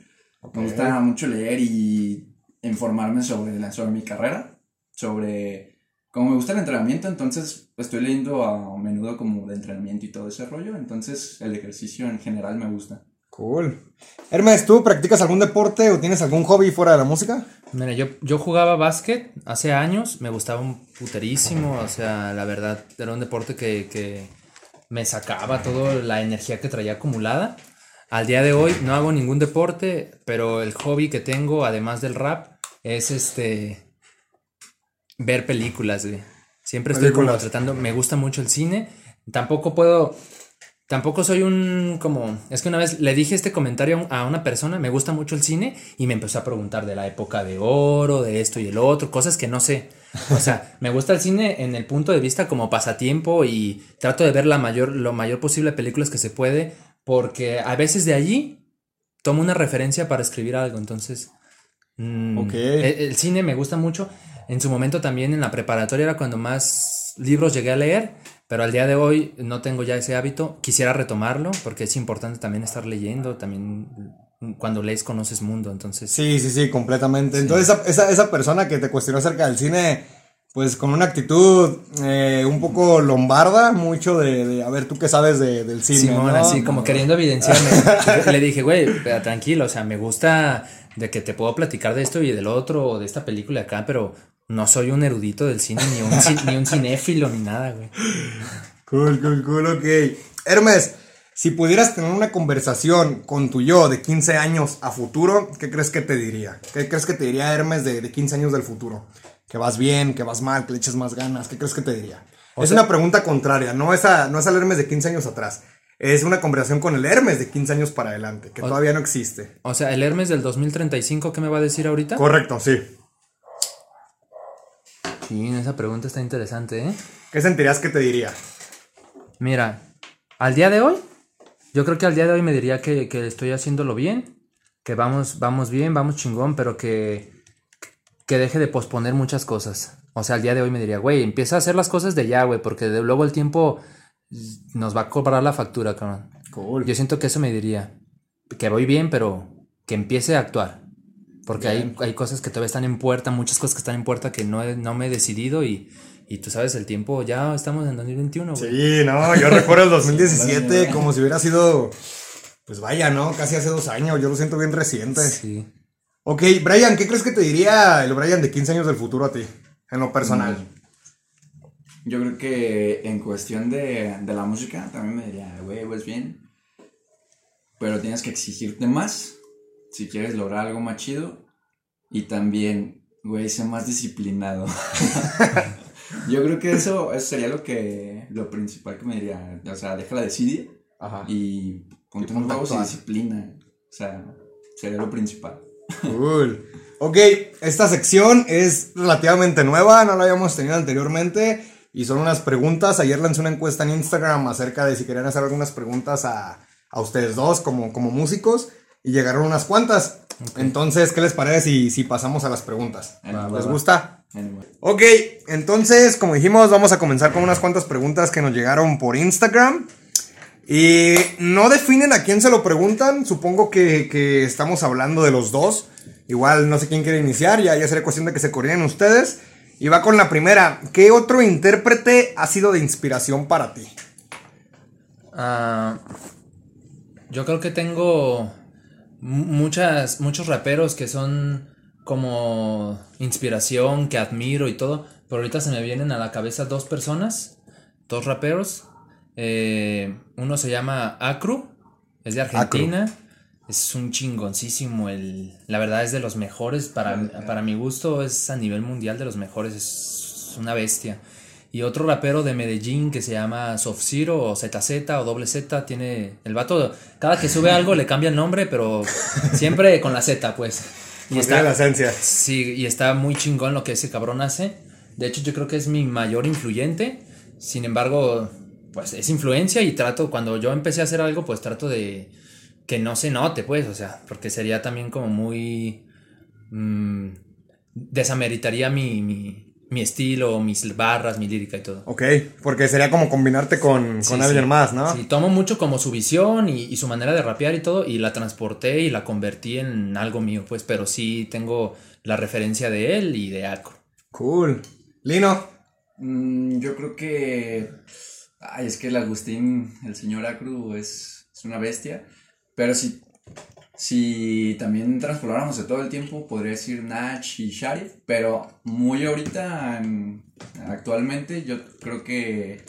Me gusta mucho leer y informarme sobre, la, sobre mi carrera, sobre como me gusta el entrenamiento, entonces estoy leyendo a menudo como de entrenamiento y todo ese rollo, entonces el ejercicio en general me gusta. Cool. Hermes, ¿tú practicas algún deporte o tienes algún hobby fuera de la música? Mira, yo, yo jugaba básquet hace años, me gustaba un puterísimo, o sea, la verdad, era un deporte que, que me sacaba toda la energía que traía acumulada. Al día de hoy no hago ningún deporte, pero el hobby que tengo, además del rap, es este ver películas, güey. Siempre estoy como tratando, me gusta mucho el cine. Tampoco puedo, tampoco soy un como, es que una vez le dije este comentario a un- a una persona, me gusta mucho el cine y me empezó a preguntar de la época de oro, de esto y el otro, cosas que no sé. O sea, (laughs) me gusta el cine en el punto de vista como pasatiempo y trato de ver la mayor, lo mayor posible películas que se puede, porque a veces de allí tomo una referencia para escribir algo, entonces... mm, el, el cine me gusta mucho. En su momento también en la preparatoria era cuando más libros llegué a leer, pero al día de hoy no tengo ya ese hábito. Quisiera retomarlo porque es importante también estar leyendo, también mm, cuando lees conoces mundo, entonces... Sí, sí, sí, completamente. Entonces, esa, esa, esa persona que te cuestionó acerca del cine, pues con una actitud eh, un poco lombarda, mucho de, de, a ver, tú qué sabes de- del cine. Simón, ¿no? así como queriendo evidenciarme. (laughs) Le dije, güey, tranquilo, o sea, me gusta de que te puedo platicar de esto y del otro, o de esta película acá, pero no soy un erudito del cine, ni un, ci- ni un cinéfilo, ni nada, güey. Cool, cool, cool, ok. Hermes, si pudieras tener una conversación con tu yo de 15 años a futuro, ¿qué crees que te diría? ¿Qué crees que te diría Hermes de, de 15 años del futuro? ¿Que vas bien, que vas mal, que le eches más ganas? ¿Qué crees que te diría? es una pregunta contraria, no es, a- no es al Hermes de 15 años atrás. Es una conversación con el Hermes de 15 años para adelante, que todavía no existe. O sea, el Hermes del 2035, ¿qué me va a decir ahorita? Correcto, sí. Sí, esa pregunta está interesante, ¿eh? ¿Qué sentirías que te diría? Mira, al día de hoy, yo creo que al día de hoy me diría que, que estoy haciéndolo bien, que vamos, vamos bien, vamos chingón, pero que, que deje de posponer muchas cosas. O sea, al día de hoy me diría, güey, empieza a hacer las cosas de ya, güey, porque de- luego el tiempo nos va a cobrar la factura, cabrón. Cool. Yo siento que eso me diría, que voy bien, pero que empiece a actuar. Porque hay, hay cosas que todavía están en puerta, muchas cosas que están en puerta que no, he- no me he decidido y, y tú sabes, el tiempo, ya estamos en 2021, güey. Sí, no, yo recuerdo el (laughs) 2017 como si hubiera sido, pues vaya, ¿no? Casi hace dos años, yo lo siento bien reciente. Sí. Ok, Brian, ¿qué crees que te diría el Brian de 15 años del futuro a ti? En lo personal. Yo creo que en cuestión de, de la música también me diría, güey, pues bien, pero tienes que exigirte más si quieres lograr algo más chido y también, güey, sé más disciplinado. (laughs) Yo creo que eso, eso sería lo que, lo principal que me diría, o sea, deja la desidia Ajá. y ponte unos huevos y disciplina, o sea, sería lo principal. Cool. Ok, esta sección es relativamente nueva, no la habíamos tenido anteriormente. Y son unas preguntas. Ayer lancé una encuesta en Instagram acerca de si querían hacer algunas preguntas a, a ustedes dos como, como músicos y llegaron unas cuantas. Entonces, ¿qué les parece si, si pasamos a las preguntas? ¿Les gusta? Ok, entonces, como dijimos, vamos a comenzar con unas cuantas preguntas que nos llegaron por Instagram. Y no definen a quién se lo preguntan, supongo que, que estamos hablando de los dos. Igual no sé quién quiere iniciar, ya, ya será cuestión de que se coordinen ustedes. Y va con la primera. ¿Qué otro intérprete ha sido de inspiración para ti? Ah, yo creo que tengo mu- muchas, muchos raperos que son como inspiración, que admiro y todo, pero ahorita se me vienen a la cabeza dos personas, dos raperos. Eh, uno se llama Acru, es de Argentina, es un chingoncísimo, el, la verdad es de los mejores, para, para mi gusto es a nivel mundial de los mejores, es una bestia. Y otro rapero de Medellín que se llama Soft Zero o ZZ o doble Z, tiene el vato, cada que sube algo le cambia el nombre, pero siempre con la Z, pues. Y Mantiene la esencia. Sí, y está muy chingón lo que ese cabrón hace. De hecho, yo creo que es mi mayor influyente. Sin embargo, pues es influencia y trato, cuando yo empecé a hacer algo, pues trato de que no se note, pues, o sea, porque sería también como muy... mm, desameritaría mi, mi, mi estilo, mis barras, mi lírica y todo. Ok, porque sería como combinarte con, con Sí, alguien sí. más, ¿no? Sí, tomo mucho como su visión y, y su manera de rapear y todo, y la transporté y la convertí en algo mío, pues, pero sí tengo la referencia de él y de Acro. Cool. Lino. Mm, yo creo que. Ay, es que el Agustín, el señor Acru, es, es una bestia. Pero si, si también transpoláramos de todo el tiempo, podría decir Nach y Sharif. Pero muy ahorita, en- actualmente, yo creo que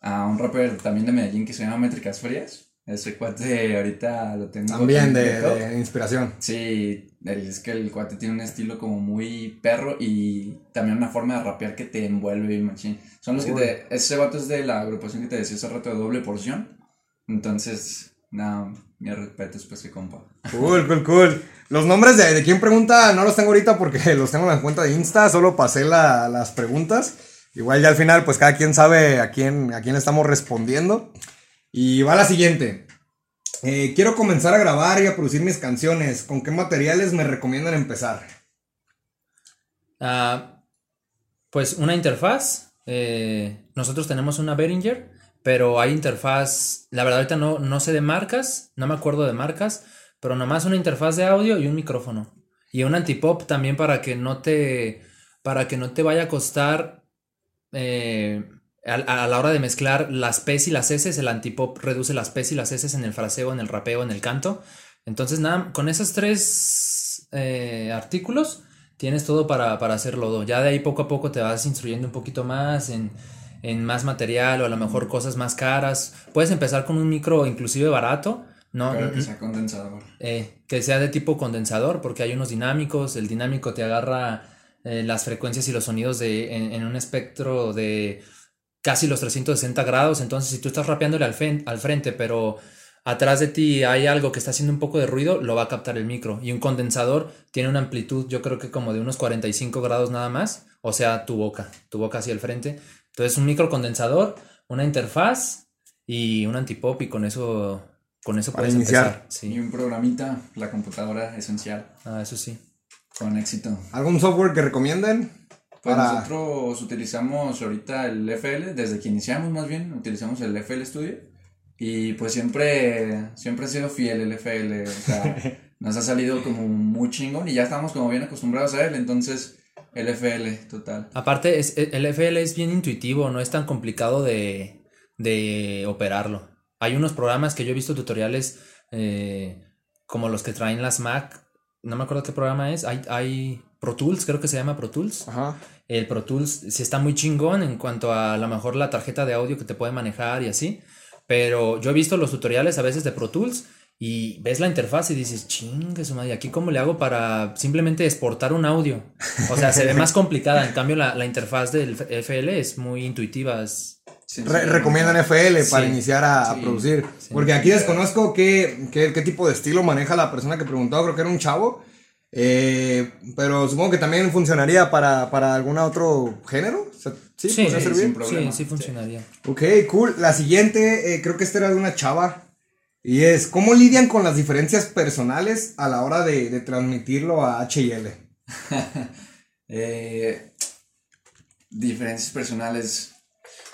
a un rapper también de Medellín que se llama Métricas Frías. Ese cuate ahorita lo tengo. También de, de inspiración. Sí, el- es que el cuate tiene un estilo como muy perro y también una forma de rapear que te envuelve, machín. Son los que te... Ese vato es de la agrupación que te decía hace rato de doble porción. Entonces, nada, mi respeto es para ese compa. Cool, cool, cool. Los nombres de, de quién pregunta no los tengo ahorita porque (laughs) los tengo en la cuenta de Insta, solo pasé la- las preguntas. Igual ya al final, pues cada quien sabe a quién, a quién estamos respondiendo. Y va la siguiente. Eh, quiero comenzar a grabar y a producir mis canciones. ¿Con qué materiales me recomiendan empezar? Ah, pues una interfaz. eh, nosotros tenemos una Behringer, pero hay interfaz. La verdad, ahorita no, no sé de marcas, no me acuerdo de marcas, pero nomás una interfaz de audio y un micrófono. Y un antipop también para que no te. Para que no te vaya a costar. eh, a, a la hora de mezclar las P's y las S, el antipop reduce las P's y las S en el fraseo, en el rapeo, en el canto. Entonces, nada, con esos tres eh, artículos tienes todo para, para hacer lodo. Ya de ahí poco a poco te vas instruyendo un poquito más en, en más material o a lo mejor cosas más caras. Puedes empezar con un micro inclusive barato. No, Pero que sea condensador. eh, que sea de tipo condensador, porque hay unos dinámicos. El dinámico te agarra eh, las frecuencias y los sonidos de, en, en un espectro de casi los 360 grados. Entonces, si tú estás rapeándole al, fen- al frente, pero atrás de ti hay algo que está haciendo un poco de ruido, lo va a captar el micro. Y un condensador tiene una amplitud, yo creo que como de unos 45 grados nada más. O sea, tu boca, tu boca hacia el frente. Entonces, un micro condensador, una interfaz y un antipop, y con eso, con eso Para puedes iniciar. empezar. Sí. Y un programita, la computadora esencial, Ah, eso sí. con éxito. ¿Algún software que recomienden? Pues Para- nosotros utilizamos ahorita el FL, desde que iniciamos más bien, utilizamos el FL Studio. Y pues siempre, siempre ha sido fiel el FL. O sea, (laughs) nos ha salido como muy chingón y ya estamos como bien acostumbrados a él. Entonces, el FL, total. Aparte, es, e, el FL es bien intuitivo, no es tan complicado de, de operarlo. Hay unos programas que yo he visto tutoriales eh, como los que traen las Mac. No me acuerdo qué programa es. Hay, hay Pro Tools, creo que se llama Pro Tools. Ajá. El Pro Tools sí está muy chingón en cuanto a, a lo mejor la tarjeta de audio que te puede manejar y así. Pero yo he visto los tutoriales a veces de Pro Tools y ves la interfaz y dices, chingue su madre, ¿aquí cómo le hago para simplemente exportar un audio? O sea, se ve más complicada. En cambio, la, la interfaz del FL es muy intuitiva. es- Sí, Re- sí, recomiendan FL para Sí. iniciar a, producir. Sí. Porque aquí desconozco qué, qué, qué tipo de estilo maneja la persona que preguntó. Creo que era un chavo. Eh, pero supongo que también funcionaría para, para algún otro género. O sea, sí, Sí, podría sí, servir. sin problema. sí, sí funcionaría. Ok, cool. La siguiente, eh, creo que esta era de una chava. Y es, ¿cómo lidian con las diferencias personales a la hora de, de transmitirlo a HL? (laughs) Eh, diferencias personales.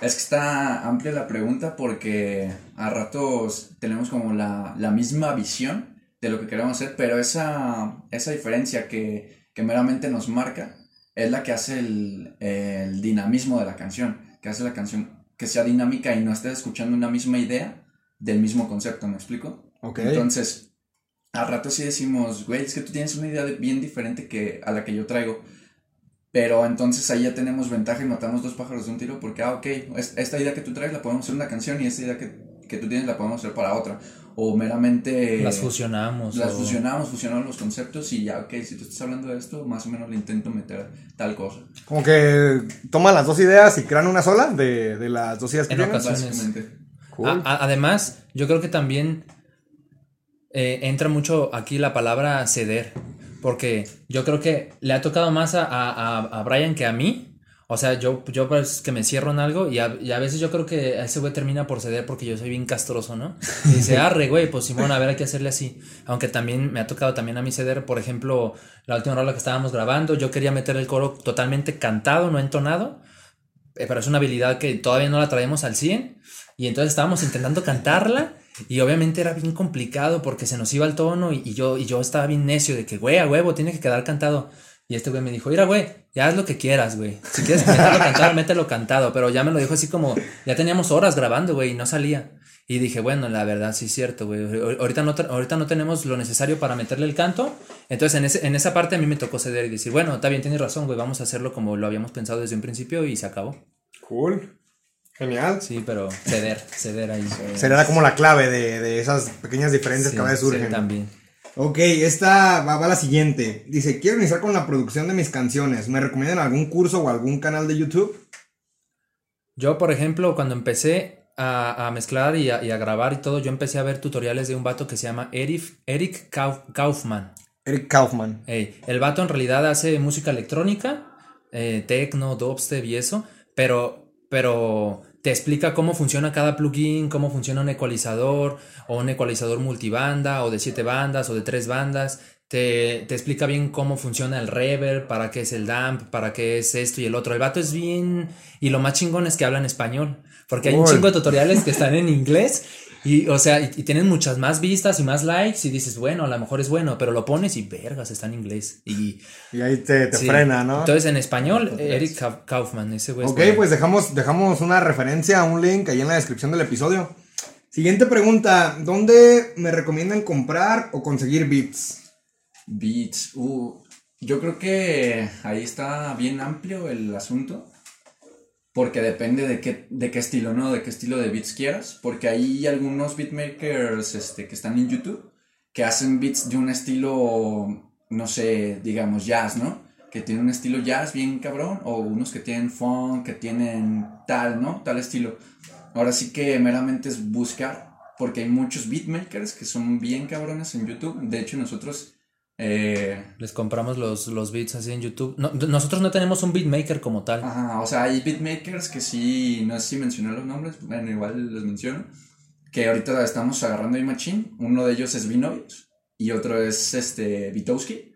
Es que está amplia la pregunta porque a ratos tenemos como la, la misma visión de lo que queremos hacer, pero esa, esa diferencia que, que meramente nos marca es la que hace el, el dinamismo de la canción, que hace la canción que sea dinámica y no estés escuchando una misma idea del mismo concepto, ¿me explico? Ok. Entonces, a rato sí decimos, güey, es que tú tienes una idea de- bien diferente que a la que yo traigo. Pero entonces ahí ya tenemos ventaja y matamos dos pájaros de un tiro porque, ah, ok, es- esta idea que tú traes la podemos hacer una canción y esta idea que, que tú tienes la podemos hacer para otra. O meramente... Las fusionamos. Las o- fusionamos, fusionamos los conceptos y ya, ok, si tú estás hablando de esto, más o menos le intento meter tal cosa. Como que toman las dos ideas y crean una sola de, de las dos ideas que En tienen. ocasiones. Básicamente. Cool. A- a- además, yo creo que también eh, entra mucho aquí la palabra ceder. Porque yo creo que le ha tocado más a, a, a- a Brian que a mí. O sea, yo, yo pues que me cierro en algo y a, y a veces yo creo que ese güey termina por ceder porque yo soy bien castroso, ¿no? Y dice, (laughs) arre, güey, pues Simón, a ver, hay que hacerle así. Aunque también me ha tocado también a mí ceder, por ejemplo, la última rola que estábamos grabando, yo quería meter el coro totalmente cantado, no entonado. eh, Pero es una habilidad que todavía no la traemos al 100. Y entonces estábamos intentando cantarla. Y obviamente era bien complicado porque se nos iba el tono. Y, yo, y yo estaba bien necio de que, güey, a huevo, tiene que quedar cantado. Y este güey me dijo, mira, güey, ya haz lo que quieras, güey. Si quieres meterlo cantado, mételo cantado. Pero ya me lo dijo así como, ya teníamos horas grabando, güey, y no salía. Y dije, bueno, la verdad, sí es cierto, güey. Ahor- Ahorita no, ahorita no tenemos lo necesario para meterle el canto. Entonces, en, ese, en esa parte a mí me tocó ceder y decir, bueno, está bien, tienes razón, güey, vamos a hacerlo como lo habíamos pensado desde un principio y se acabó. Cool. Genial. Sí, pero ceder, ceder ahí. Sería como la clave de, de esas pequeñas diferencias Sí, que a veces sí, surgen. también. Ok, esta va, va la siguiente. Dice, quiero iniciar con la producción de mis canciones. ¿Me recomiendan algún curso o algún canal de YouTube? Yo, por ejemplo, cuando empecé a, a mezclar y a, y a grabar y todo, yo empecé a ver tutoriales de un vato que se llama Eric, Eric Kauf- Kaufman. Eric Kaufman. Ey, el vato en realidad hace música electrónica, eh, techno, dubstep y eso, pero, pero te explica cómo funciona cada plugin, cómo funciona un ecualizador, o un ecualizador multibanda, o de siete bandas, o de tres bandas. Te, te explica bien cómo funciona el reverb, para qué es el damp, para qué es esto y el otro. El vato es bien. Y lo más chingón es que habla en español. Porque hay un chingo de tutoriales que están en inglés. Y, o sea, y, y tienen muchas más vistas y más likes. Y dices, bueno, a lo mejor es bueno, pero lo pones y vergas, está en inglés. Y Y ahí te, te sí. frena, ¿no? Entonces, en español, Eric Kau- Kaufman, ese güey. es ok, pues dejamos, dejamos una referencia, un link ahí en la descripción del episodio. Siguiente pregunta. ¿Dónde me recomiendan comprar o conseguir beats? Beats, uh, yo creo que ahí está bien amplio el asunto. Porque depende de qué, de qué estilo, ¿no? De qué estilo de beats quieras. Porque hay algunos beatmakers este, que están en YouTube que hacen beats de un estilo, no sé, digamos jazz, ¿no? Que tienen un estilo jazz bien cabrón. O unos que tienen funk, que tienen tal, ¿no? Tal estilo. Ahora sí que meramente es buscar. Porque hay muchos beatmakers que son bien cabrones en YouTube. De hecho, nosotros eh, Les compramos los, los beats así en YouTube. No, nosotros no tenemos un beatmaker como tal. Ajá, o sea, hay beatmakers que sí, no sé si mencioné los nombres, bueno, igual los menciono, que ahorita estamos agarrando ahí machine, uno de ellos es Vinovich y otro es este Vitowski.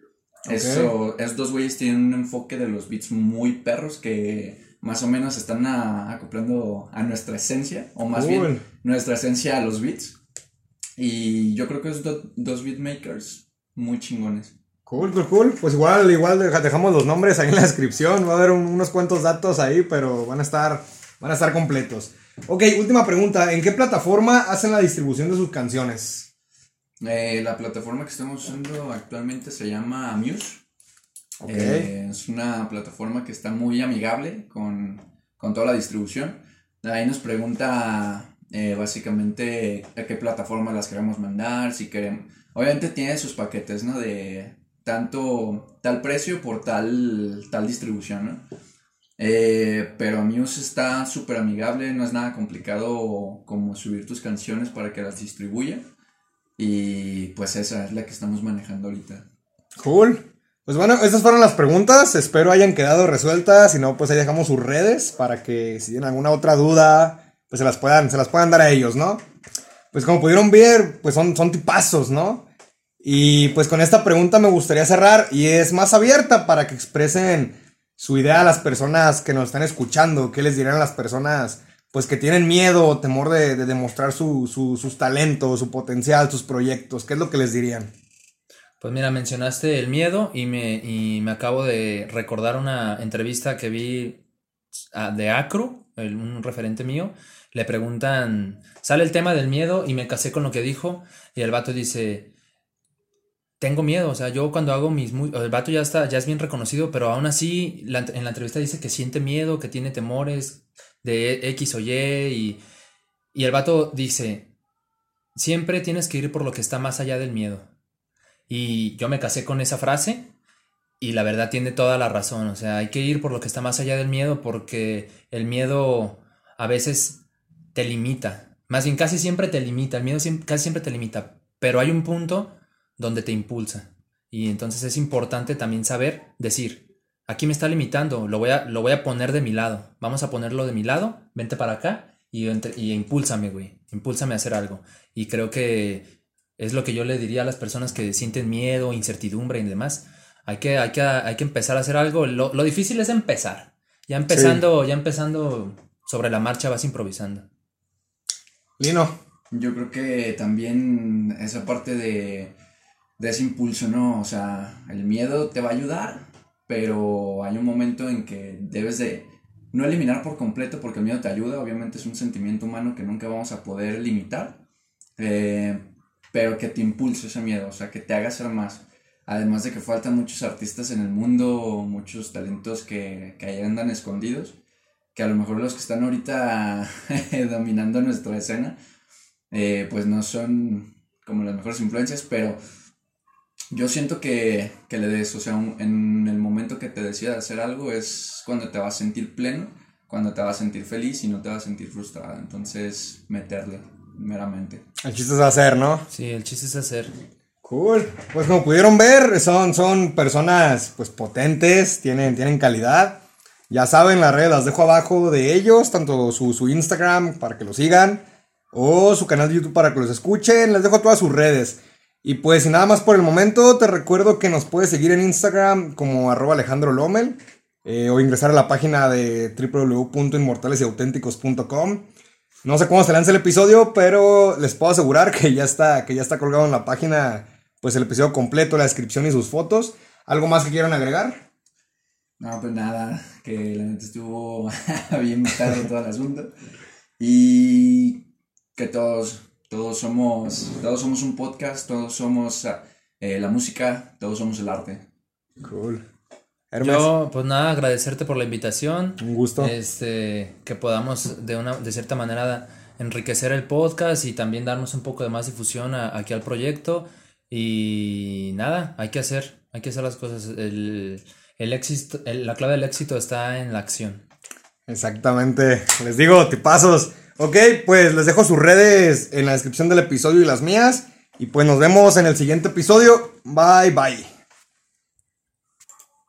Eso, esos dos güeyes tienen un enfoque de los beats muy perros que más o menos están a- acoplando a nuestra esencia, o más Cool. bien nuestra esencia a los beats. Y yo creo que es do- dos beatmakers muy chingones. Cool, cool, cool. Pues igual, igual deja- dejamos los nombres ahí en la descripción. Va a haber un- unos cuantos datos ahí, pero van a estar, van a estar completos. Ok, última pregunta. ¿En qué plataforma hacen la distribución de sus canciones? Eh, la plataforma que estamos usando actualmente se llama Muse. Eh, es una plataforma que está muy amigable con, con toda la distribución. Ahí nos pregunta eh, básicamente a qué plataforma las queremos mandar, si queremos... Obviamente tiene sus paquetes, ¿no? De tanto tal precio por tal, tal distribución, ¿no? Eh, pero Muse está súper amigable, no es nada complicado como subir tus canciones para que las distribuya. Y pues esa es la que estamos manejando ahorita. Cool. Pues bueno, estas fueron las preguntas. Espero hayan quedado resueltas. Si no, pues ahí dejamos sus redes para que si tienen alguna otra duda, pues se las puedan, se las puedan dar a ellos, ¿no? Pues como pudieron ver, pues son, son tipazos, ¿no? Y pues con esta pregunta me gustaría cerrar y es más abierta para que expresen su idea a las personas que nos están escuchando. ¿Qué les dirán las personas pues que tienen miedo o temor de, demostrar su, sus talentos, su potencial, sus proyectos? ¿Qué es lo que les dirían? Pues mira, mencionaste el miedo y me, y me acabo de recordar una entrevista que vi ah, de Acru, un referente mío. Le preguntan, sale el tema del miedo y me casé con lo que dijo y el vato dice, tengo miedo, o sea, yo cuando hago mis... El vato ya está, ya es bien reconocido, pero aún así en la entrevista dice que siente miedo, que tiene temores de X o Y y, y el vato dice, siempre tienes que ir por lo que está más allá del miedo. Y yo me casé con esa frase y la verdad tiene toda la razón, o sea, hay que ir por lo que está más allá del miedo porque el miedo a veces te limita, más bien casi siempre te limita, el miedo casi siempre te limita, pero hay un punto donde te impulsa. Y entonces es importante también saber decir, aquí me está limitando, lo voy a, lo voy a poner de mi lado. Vamos a ponerlo de mi lado, vente para acá y, y impúlsame, güey. Impúlsame a hacer algo. Y creo que es lo que yo le diría a las personas que sienten miedo, incertidumbre y demás. Hay que, hay que, hay que empezar a hacer algo. Lo, difícil es empezar. Ya empezando, ya empezando sobre la marcha vas improvisando. Yo creo que también esa parte de de ese impulso, ¿no? O sea, el miedo te va a ayudar, pero hay un momento en que debes de no eliminar por completo porque el miedo te ayuda, obviamente es un sentimiento humano que nunca vamos a poder limitar, eh, pero que te impulse ese miedo, o sea, que te haga ser más. Además de que faltan muchos artistas en el mundo, muchos talentos que, que ahí andan escondidos, que a lo mejor los que están ahorita (laughs) dominando nuestra escena, eh, pues no son como las mejores influencias, pero yo siento que, que le des, o sea, en el momento que te decidas hacer algo es cuando te vas a sentir pleno, cuando te vas a sentir feliz y no te vas a sentir frustrado. Entonces, meterle, meramente. El chiste es hacer, ¿no? Sí, el chiste es hacer. Cool. Pues como pudieron ver, son, son personas pues potentes, tienen, tienen calidad. Ya saben, las redes las dejo abajo de ellos, tanto su, su Instagram para que lo sigan, o su canal de YouTube para que los escuchen. Les dejo todas sus redes. Y pues, sin nada más por el momento, te recuerdo que nos puedes seguir en Instagram como arroba Alejandro Lomel eh, o ingresar a la página de www.inmortalesyauténticos.com. No sé cómo se lanza el episodio, pero les puedo asegurar que ya está, que ya está colgado en la página pues el episodio completo, la descripción y sus fotos. ¿Algo más que quieran agregar? No, pues nada, que la neta estuvo (laughs) bien gustado todo el asunto. Y que todos todos somos, todos somos un podcast, todos somos eh, la música, todos somos el arte. Cool. Yo, pues nada, agradecerte por la invitación. Un gusto. Este, que podamos de una, de cierta manera enriquecer el podcast y también darnos un poco de más difusión aquí al proyecto. Y nada, hay que hacer, hay que hacer las cosas. El, el éxito, la clave del éxito está en la acción. Exactamente. Les digo, tipazos. Ok, pues les dejo sus redes en la descripción del episodio y las mías. Y pues nos vemos en el siguiente episodio. Bye bye.